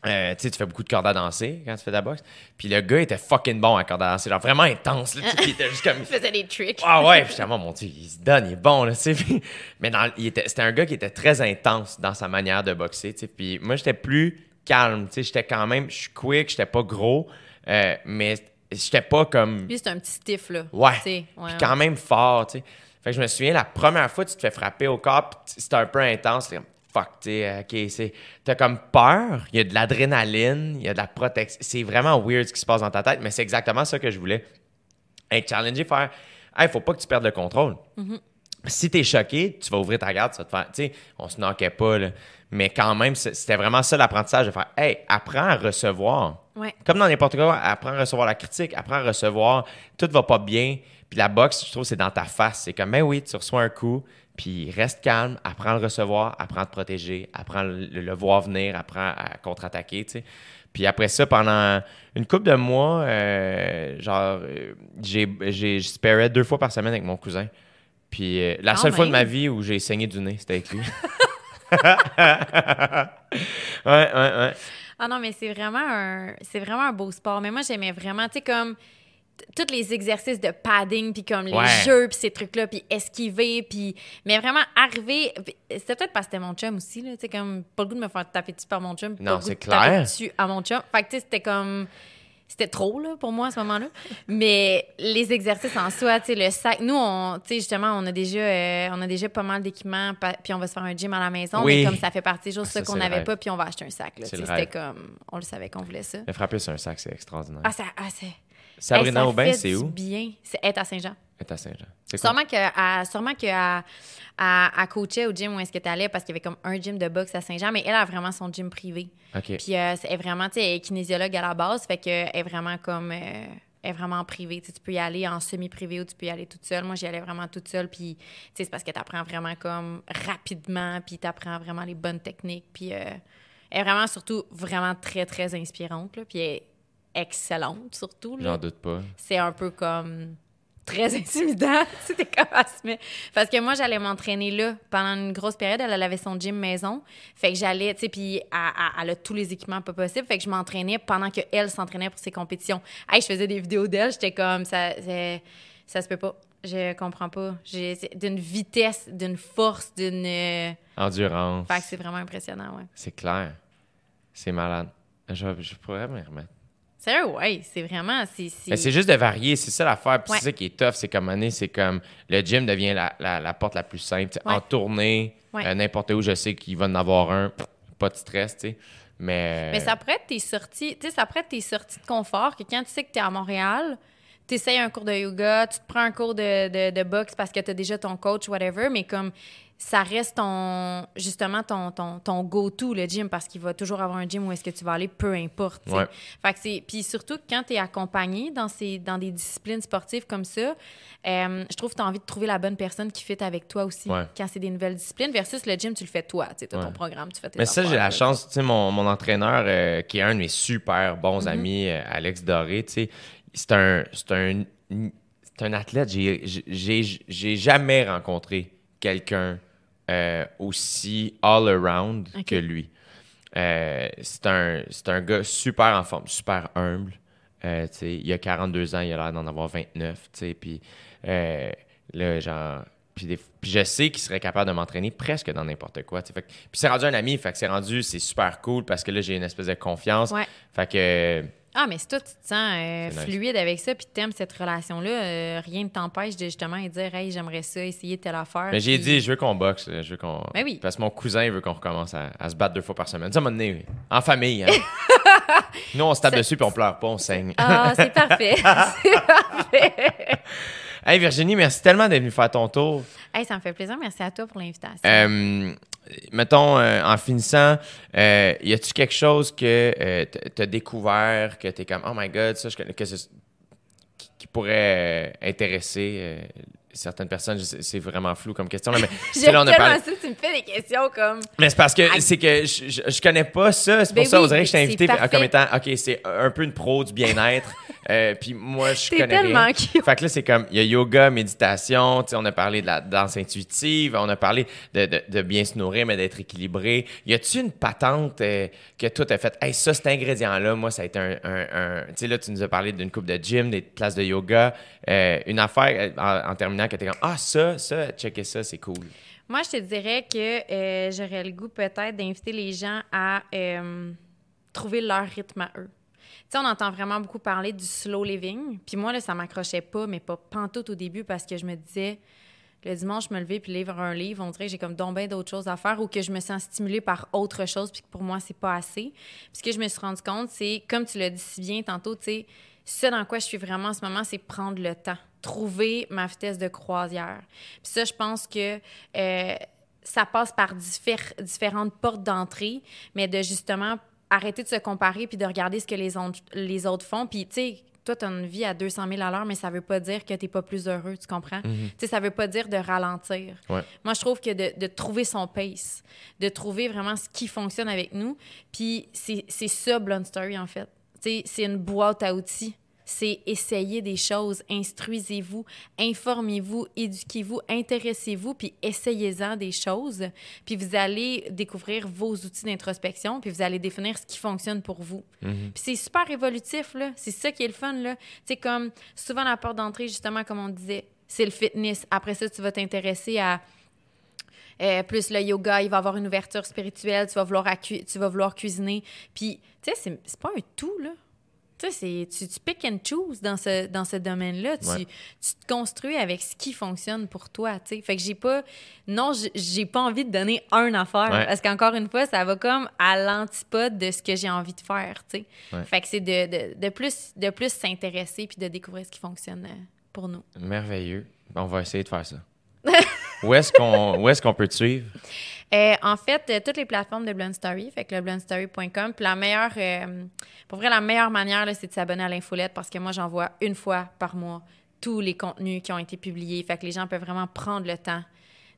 euh, tu sais, tu fais beaucoup de cordes à danser quand tu fais de la boxe. Puis le gars était fucking bon à cordes à danser, genre vraiment intense. Là, il était juste comme. [laughs] Il faisait des tricks. Ah ouais, puis j'étais, oh, mon Dieu, il se donne, il est bon, là, tu sais. [laughs] Puis- Mais dans, il était, c'était un gars qui était très intense dans sa manière de boxer, tu sais. Puis moi, j'étais plus calme, tu sais. J'étais quand même, je suis quick, j'étais pas gros, euh, mais j'étais pas comme. Lui, c'est un petit stiff, là. Ouais. Puis ouais. quand même fort, tu sais. Fait que je me souviens, la première fois tu te fais frapper au corps, c'était un peu intense. C'était comme, fuck, tu sais, OK, c'est... T'as comme peur, il y a de l'adrénaline, il y a de la protection. C'est vraiment weird ce qui se passe dans ta tête, mais c'est exactement ça que je voulais. Être challengé, faire, hey, faut pas que tu perdes le contrôle. Mm-hmm. Si t'es choqué, tu vas ouvrir ta garde, tu vas te faire, tu sais, on se knockait pas, là. Mais quand même, c'était vraiment ça l'apprentissage de faire, hey, apprends à recevoir. Ouais. Comme dans n'importe quoi, apprends à recevoir la critique, apprends à recevoir, tout va pas bien. Puis la boxe, je trouve, c'est dans ta face. C'est comme, ben oui, tu reçois un coup, puis reste calme, apprends à le recevoir, apprends à te protéger, apprends à le, le voir venir, apprends à contre-attaquer, tu sais. Puis après ça, pendant une couple de mois, euh, genre, euh, j'ai, j'ai, deux fois par semaine avec mon cousin. Puis euh, la seule fois de ma vie où j'ai saigné du nez, c'était avec lui. [laughs] [laughs] ouais, ouais, ouais. Ah non, mais c'est vraiment un c'est vraiment un beau sport. Mais moi, j'aimais vraiment, tu sais, comme tous les exercices de padding, puis comme les Ouais. jeux, puis ces trucs-là, puis esquiver, puis... Mais vraiment, arriver... C'était peut-être parce que c'était mon chum aussi, là, tu sais, comme... Pas le goût de me faire taper dessus par mon chum, Non, pas le goût c'est de taper clair. dessus à mon chum. Fait que, tu sais, c'était comme... C'était trop, là, pour moi, à ce moment-là. Mais les exercices en soi, tu sais, le sac... Nous, on... Tu sais, justement, on a déjà... euh, on a déjà pas mal d'équipements, puis on va se faire un gym à la maison, Oui. mais comme ça fait partie des choses Ah, ça, qu'on n'avait pas, puis on va acheter un sac, C'était comme... On le savait qu'on voulait ça. Mais frapper sur un sac, c'est extraordinaire. Ah, ça, ah, c'est. Sabrina Hey, Aubin, c'est où? bien. C'est être à Saint-Jean. Est à Saint-Jean. Sûrement que, à, sûrement que à, à, à coacher au gym où est-ce que tu allais parce qu'il y avait comme un gym de boxe à Saint-Jean, mais elle a vraiment son gym privé. Puis euh, elle est vraiment, tu sais, elle est kinésiologue à la base, fait qu'elle est vraiment comme. euh, elle est vraiment en privé. Tu sais, tu peux y aller en semi-privé ou tu peux y aller toute seule. Moi, j'y allais vraiment toute seule. Puis, tu sais, c'est parce que tu apprends vraiment comme rapidement, puis tu apprends vraiment les bonnes techniques. Puis, euh, elle est vraiment, surtout, vraiment très, très inspirante. Là, puis, elle est excellente, surtout. J'en doute pas. c'est un peu comme très [laughs] intimidant. C'était comme se met- Parce que moi, j'allais m'entraîner là pendant une grosse période. Elle, elle avait son gym maison. Fait que j'allais, tu sais, puis elle, elle- a tous les équipements pas possibles. Fait que je m'entraînais pendant qu'elle s'entraînait pour ses compétitions. Hey, je faisais des vidéos d'elle. J'étais comme, ça, ça se peut pas. Je comprends pas. D'une vitesse, d'une force, d'une. euh, Endurance. Fait que c'est vraiment impressionnant, ouais. C'est clair. C'est malade. Je, je pourrais me remettre. Sérieux, ouais, c'est vraiment. C'est, c'est- Mais c'est juste de varier, c'est ça l'affaire. Puis Ouais. c'est ça qui est tough, c'est comme année, c'est comme le gym devient la, la- la porte la plus simple. Ouais. En tournée, Ouais. euh, n'importe où, je sais qu'il va en avoir un, pas de stress, tu sais. Mais, Mais ça pourrait être tes sorties, tu sais, ça pourrait être tes sorties de confort que quand tu sais que tu es à Montréal, tu essayes un cours de yoga, tu te prends un cours de, de, de boxe parce que tu as déjà ton coach, whatever, mais comme ça reste ton justement ton, ton, ton go-to le gym parce qu'il va toujours avoir un gym où est-ce que tu vas aller peu importe. Ouais. fait que c'est puis surtout quand tu es accompagné dans ces dans des disciplines sportives comme ça euh, je trouve que tu as envie de trouver la bonne personne qui fit avec toi aussi Ouais. quand c'est des nouvelles disciplines versus le gym tu le fais toi tu Ouais. ton programme tu fais tes Mais ça, j'ai la chance, tu sais, mon, mon entraîneur, euh, qui est un de mes super Mm-hmm. bons amis, euh, Alex Doré, tu sais, c'est un, c'est un, c'est un athlète. J'ai- J'ai j'ai jamais rencontré quelqu'un euh, aussi all-around Ok. que lui. Euh, c'est un, un gars super en forme, super humble. Euh, il a 42 ans, il a l'air d'en avoir 29, tu sais, puis euh, là, genre... Puis, des- puis je sais qu'il serait capable de m'entraîner presque dans n'importe quoi. Fait puis c'est rendu un ami, fait que c'est rendu, c'est super cool parce que là, j'ai une espèce de confiance. Ouais. Fait que, Ah, mais si toi, tu te sens euh, nice. fluide avec ça, puis t'aimes cette relation-là, euh, rien ne t'empêche de justement dire, hey, j'aimerais ça, essayer telle affaire. mais j'ai puis- dit, je veux qu'on boxe, je veux qu'on... Ben oui. Parce que mon cousin, il veut qu'on recommence à, à se battre deux fois par semaine. Ça m'a donné, en famille. Hein. [laughs] Nous, on se tape Ça- dessus puis on pleure pas, on saigne. Ah, c'est parfait. [laughs] [laughs] c'est parfait. Hey Virginie, merci tellement d'être venue faire ton tour. hey, ça me fait plaisir. Merci à toi pour l'invitation. Euh, mettons, euh, en finissant, euh, y a-tu quelque chose que tu as découvert, que tu es comme, oh my god, ça, je connais, que qui, pourrait intéresser certaines personnes? C'est vraiment flou comme question, là, mais [laughs] J'aime là, on a parlé- ça, tu me fais des questions comme... Mais c'est parce que c'est que je, je, je connais pas ça. C'est pour Ben ça, oui, on dirait que je t'ai invité parfait. comme étant, OK, c'est un peu une pro du bien-être. [laughs] euh, puis moi, je connais tellement rien. cute. Fait que là, c'est comme, il y a yoga, méditation, tu sais, on a parlé de la danse intuitive, on a parlé de, de, de bien se nourrir, mais d'être équilibré. Y a-tu une patente euh, que toi, t'as fait, hey, ça, cet ingrédient-là, moi, ça a été un. un- un- Tu sais, là, tu nous as parlé d'une coupe de gym, des classes de yoga, euh, une affaire en, en terminant ah, ça, ça, checker ça, c'est cool. Moi, je te dirais que euh, j'aurais le goût peut-être d'inviter les gens à euh, trouver leur rythme à eux. Tu sais, on entend vraiment beaucoup parler du slow living. Puis moi, là, ça m'accrochait pas, mais pas pantoute au début parce que je me disais, le dimanche, je me levais puis lire un livre, on dirait que j'ai comme donc bien d'autres choses à faire ou que je me sens stimulée par autre chose puis que pour moi, c'est pas assez. Puis ce que je me suis rendu compte, c'est, comme tu l'as dit si bien tantôt, tu sais, ce dans quoi je suis vraiment en ce moment, c'est prendre le temps, trouver ma vitesse de croisière. Puis ça, je pense que euh, ça passe par différentes portes d'entrée, mais de justement arrêter de se comparer puis de regarder ce que les, autres- les autres font. Puis, tu sais, toi, tu as une vie à 200 000 à l'heure, mais ça veut pas dire que tu pas plus heureux, tu comprends? Tu sais, ça veut pas dire de ralentir. Ouais. Moi, je trouve que de, de trouver son pace, de trouver vraiment ce qui fonctionne avec nous, puis c'est c'est ça, Blunt Story, en fait. Tu sais, c'est une boîte à outils. C'est essayer des choses, instruisez-vous, informez-vous, éduquez-vous, intéressez-vous, puis essayez-en des choses. Puis vous allez découvrir vos outils d'introspection, puis vous allez définir ce qui fonctionne pour vous. Puis c'est super évolutif, là. C'est ça qui est le fun, là. Sais, comme souvent la porte d'entrée, justement, comme on disait, c'est le fitness. Après ça, tu vas t'intéresser à euh, plus le yoga, il va avoir une ouverture spirituelle, tu vas vouloir, tu vas vouloir cuisiner. Puis, tu sais, c'est- c'est pas un tout, là. Tu sais, tu, tu pick and choose dans ce, dans ce domaine-là. Tu, Ouais. tu te construis avec ce qui fonctionne pour toi, tu sais. Fait que j'ai pas... Non, j'ai pas envie de donner un affaire. Ouais. Parce qu'encore une fois, ça va comme à l'antipode de ce que j'ai envie de faire, tu sais. Ouais. Fait que c'est de, de, de plus, de plus s'intéresser puis de découvrir ce qui fonctionne euh, pour nous. Merveilleux. On va essayer de faire ça. [laughs] où est-ce qu'on peut te suivre? Euh, en fait, euh, toutes les plateformes de Blonde Story, fait que le blondestory.com. Puis la meilleure, euh, pour vrai, la meilleure manière, c'est de s'abonner à l'infolette parce que moi, j'envoie une fois par mois tous les contenus qui ont été publiés. Fait que les gens peuvent vraiment prendre le temps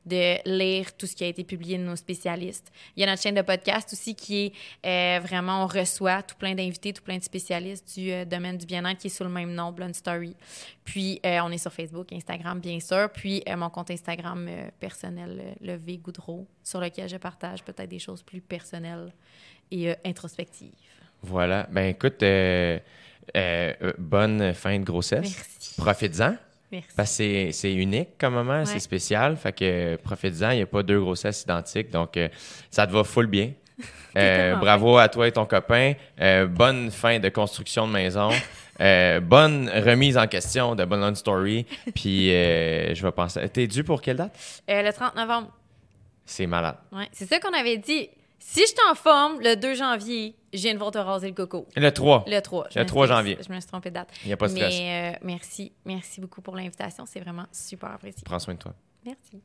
de lire tout ce qui a été publié de nos spécialistes. Il y a notre chaîne de podcast aussi qui est euh, vraiment, on reçoit tout plein d'invités, tout plein de spécialistes du euh, domaine du bien-être qui est sous le même nom, Blonde Story. Puis euh, on est sur Facebook, Instagram, bien sûr. Puis mon compte Instagram personnel, le V Goudreau, sur lequel je partage peut-être des choses plus personnelles et introspectives. Voilà. Ben écoute, bonne fin de grossesse. Merci. Profites-en. Merci. Parce que c'est- unique comme moment, c'est spécial. Fait que profites-en, il n'y a pas deux grossesses identiques. Donc, euh, ça te va full bien. [laughs] Euh, bravo à toi et ton copain. Euh, bonne fin de construction de maison. Bonne remise en question de Bonne Story. [laughs] Puis, je vais penser. T'es dû pour quelle date? Le 30 novembre. C'est malade. Ouais. C'est ça qu'on avait dit. Si je suis en forme, le 2 janvier, je viens de voir te raser le coco. Le 3. Le 3. je Le me 3 suis- janvier. Je me suis trompée de date. Il n'y a pas de stress. Mais euh, merci. Merci beaucoup pour l'invitation. C'est vraiment super apprécié. Prends soin de toi. Merci.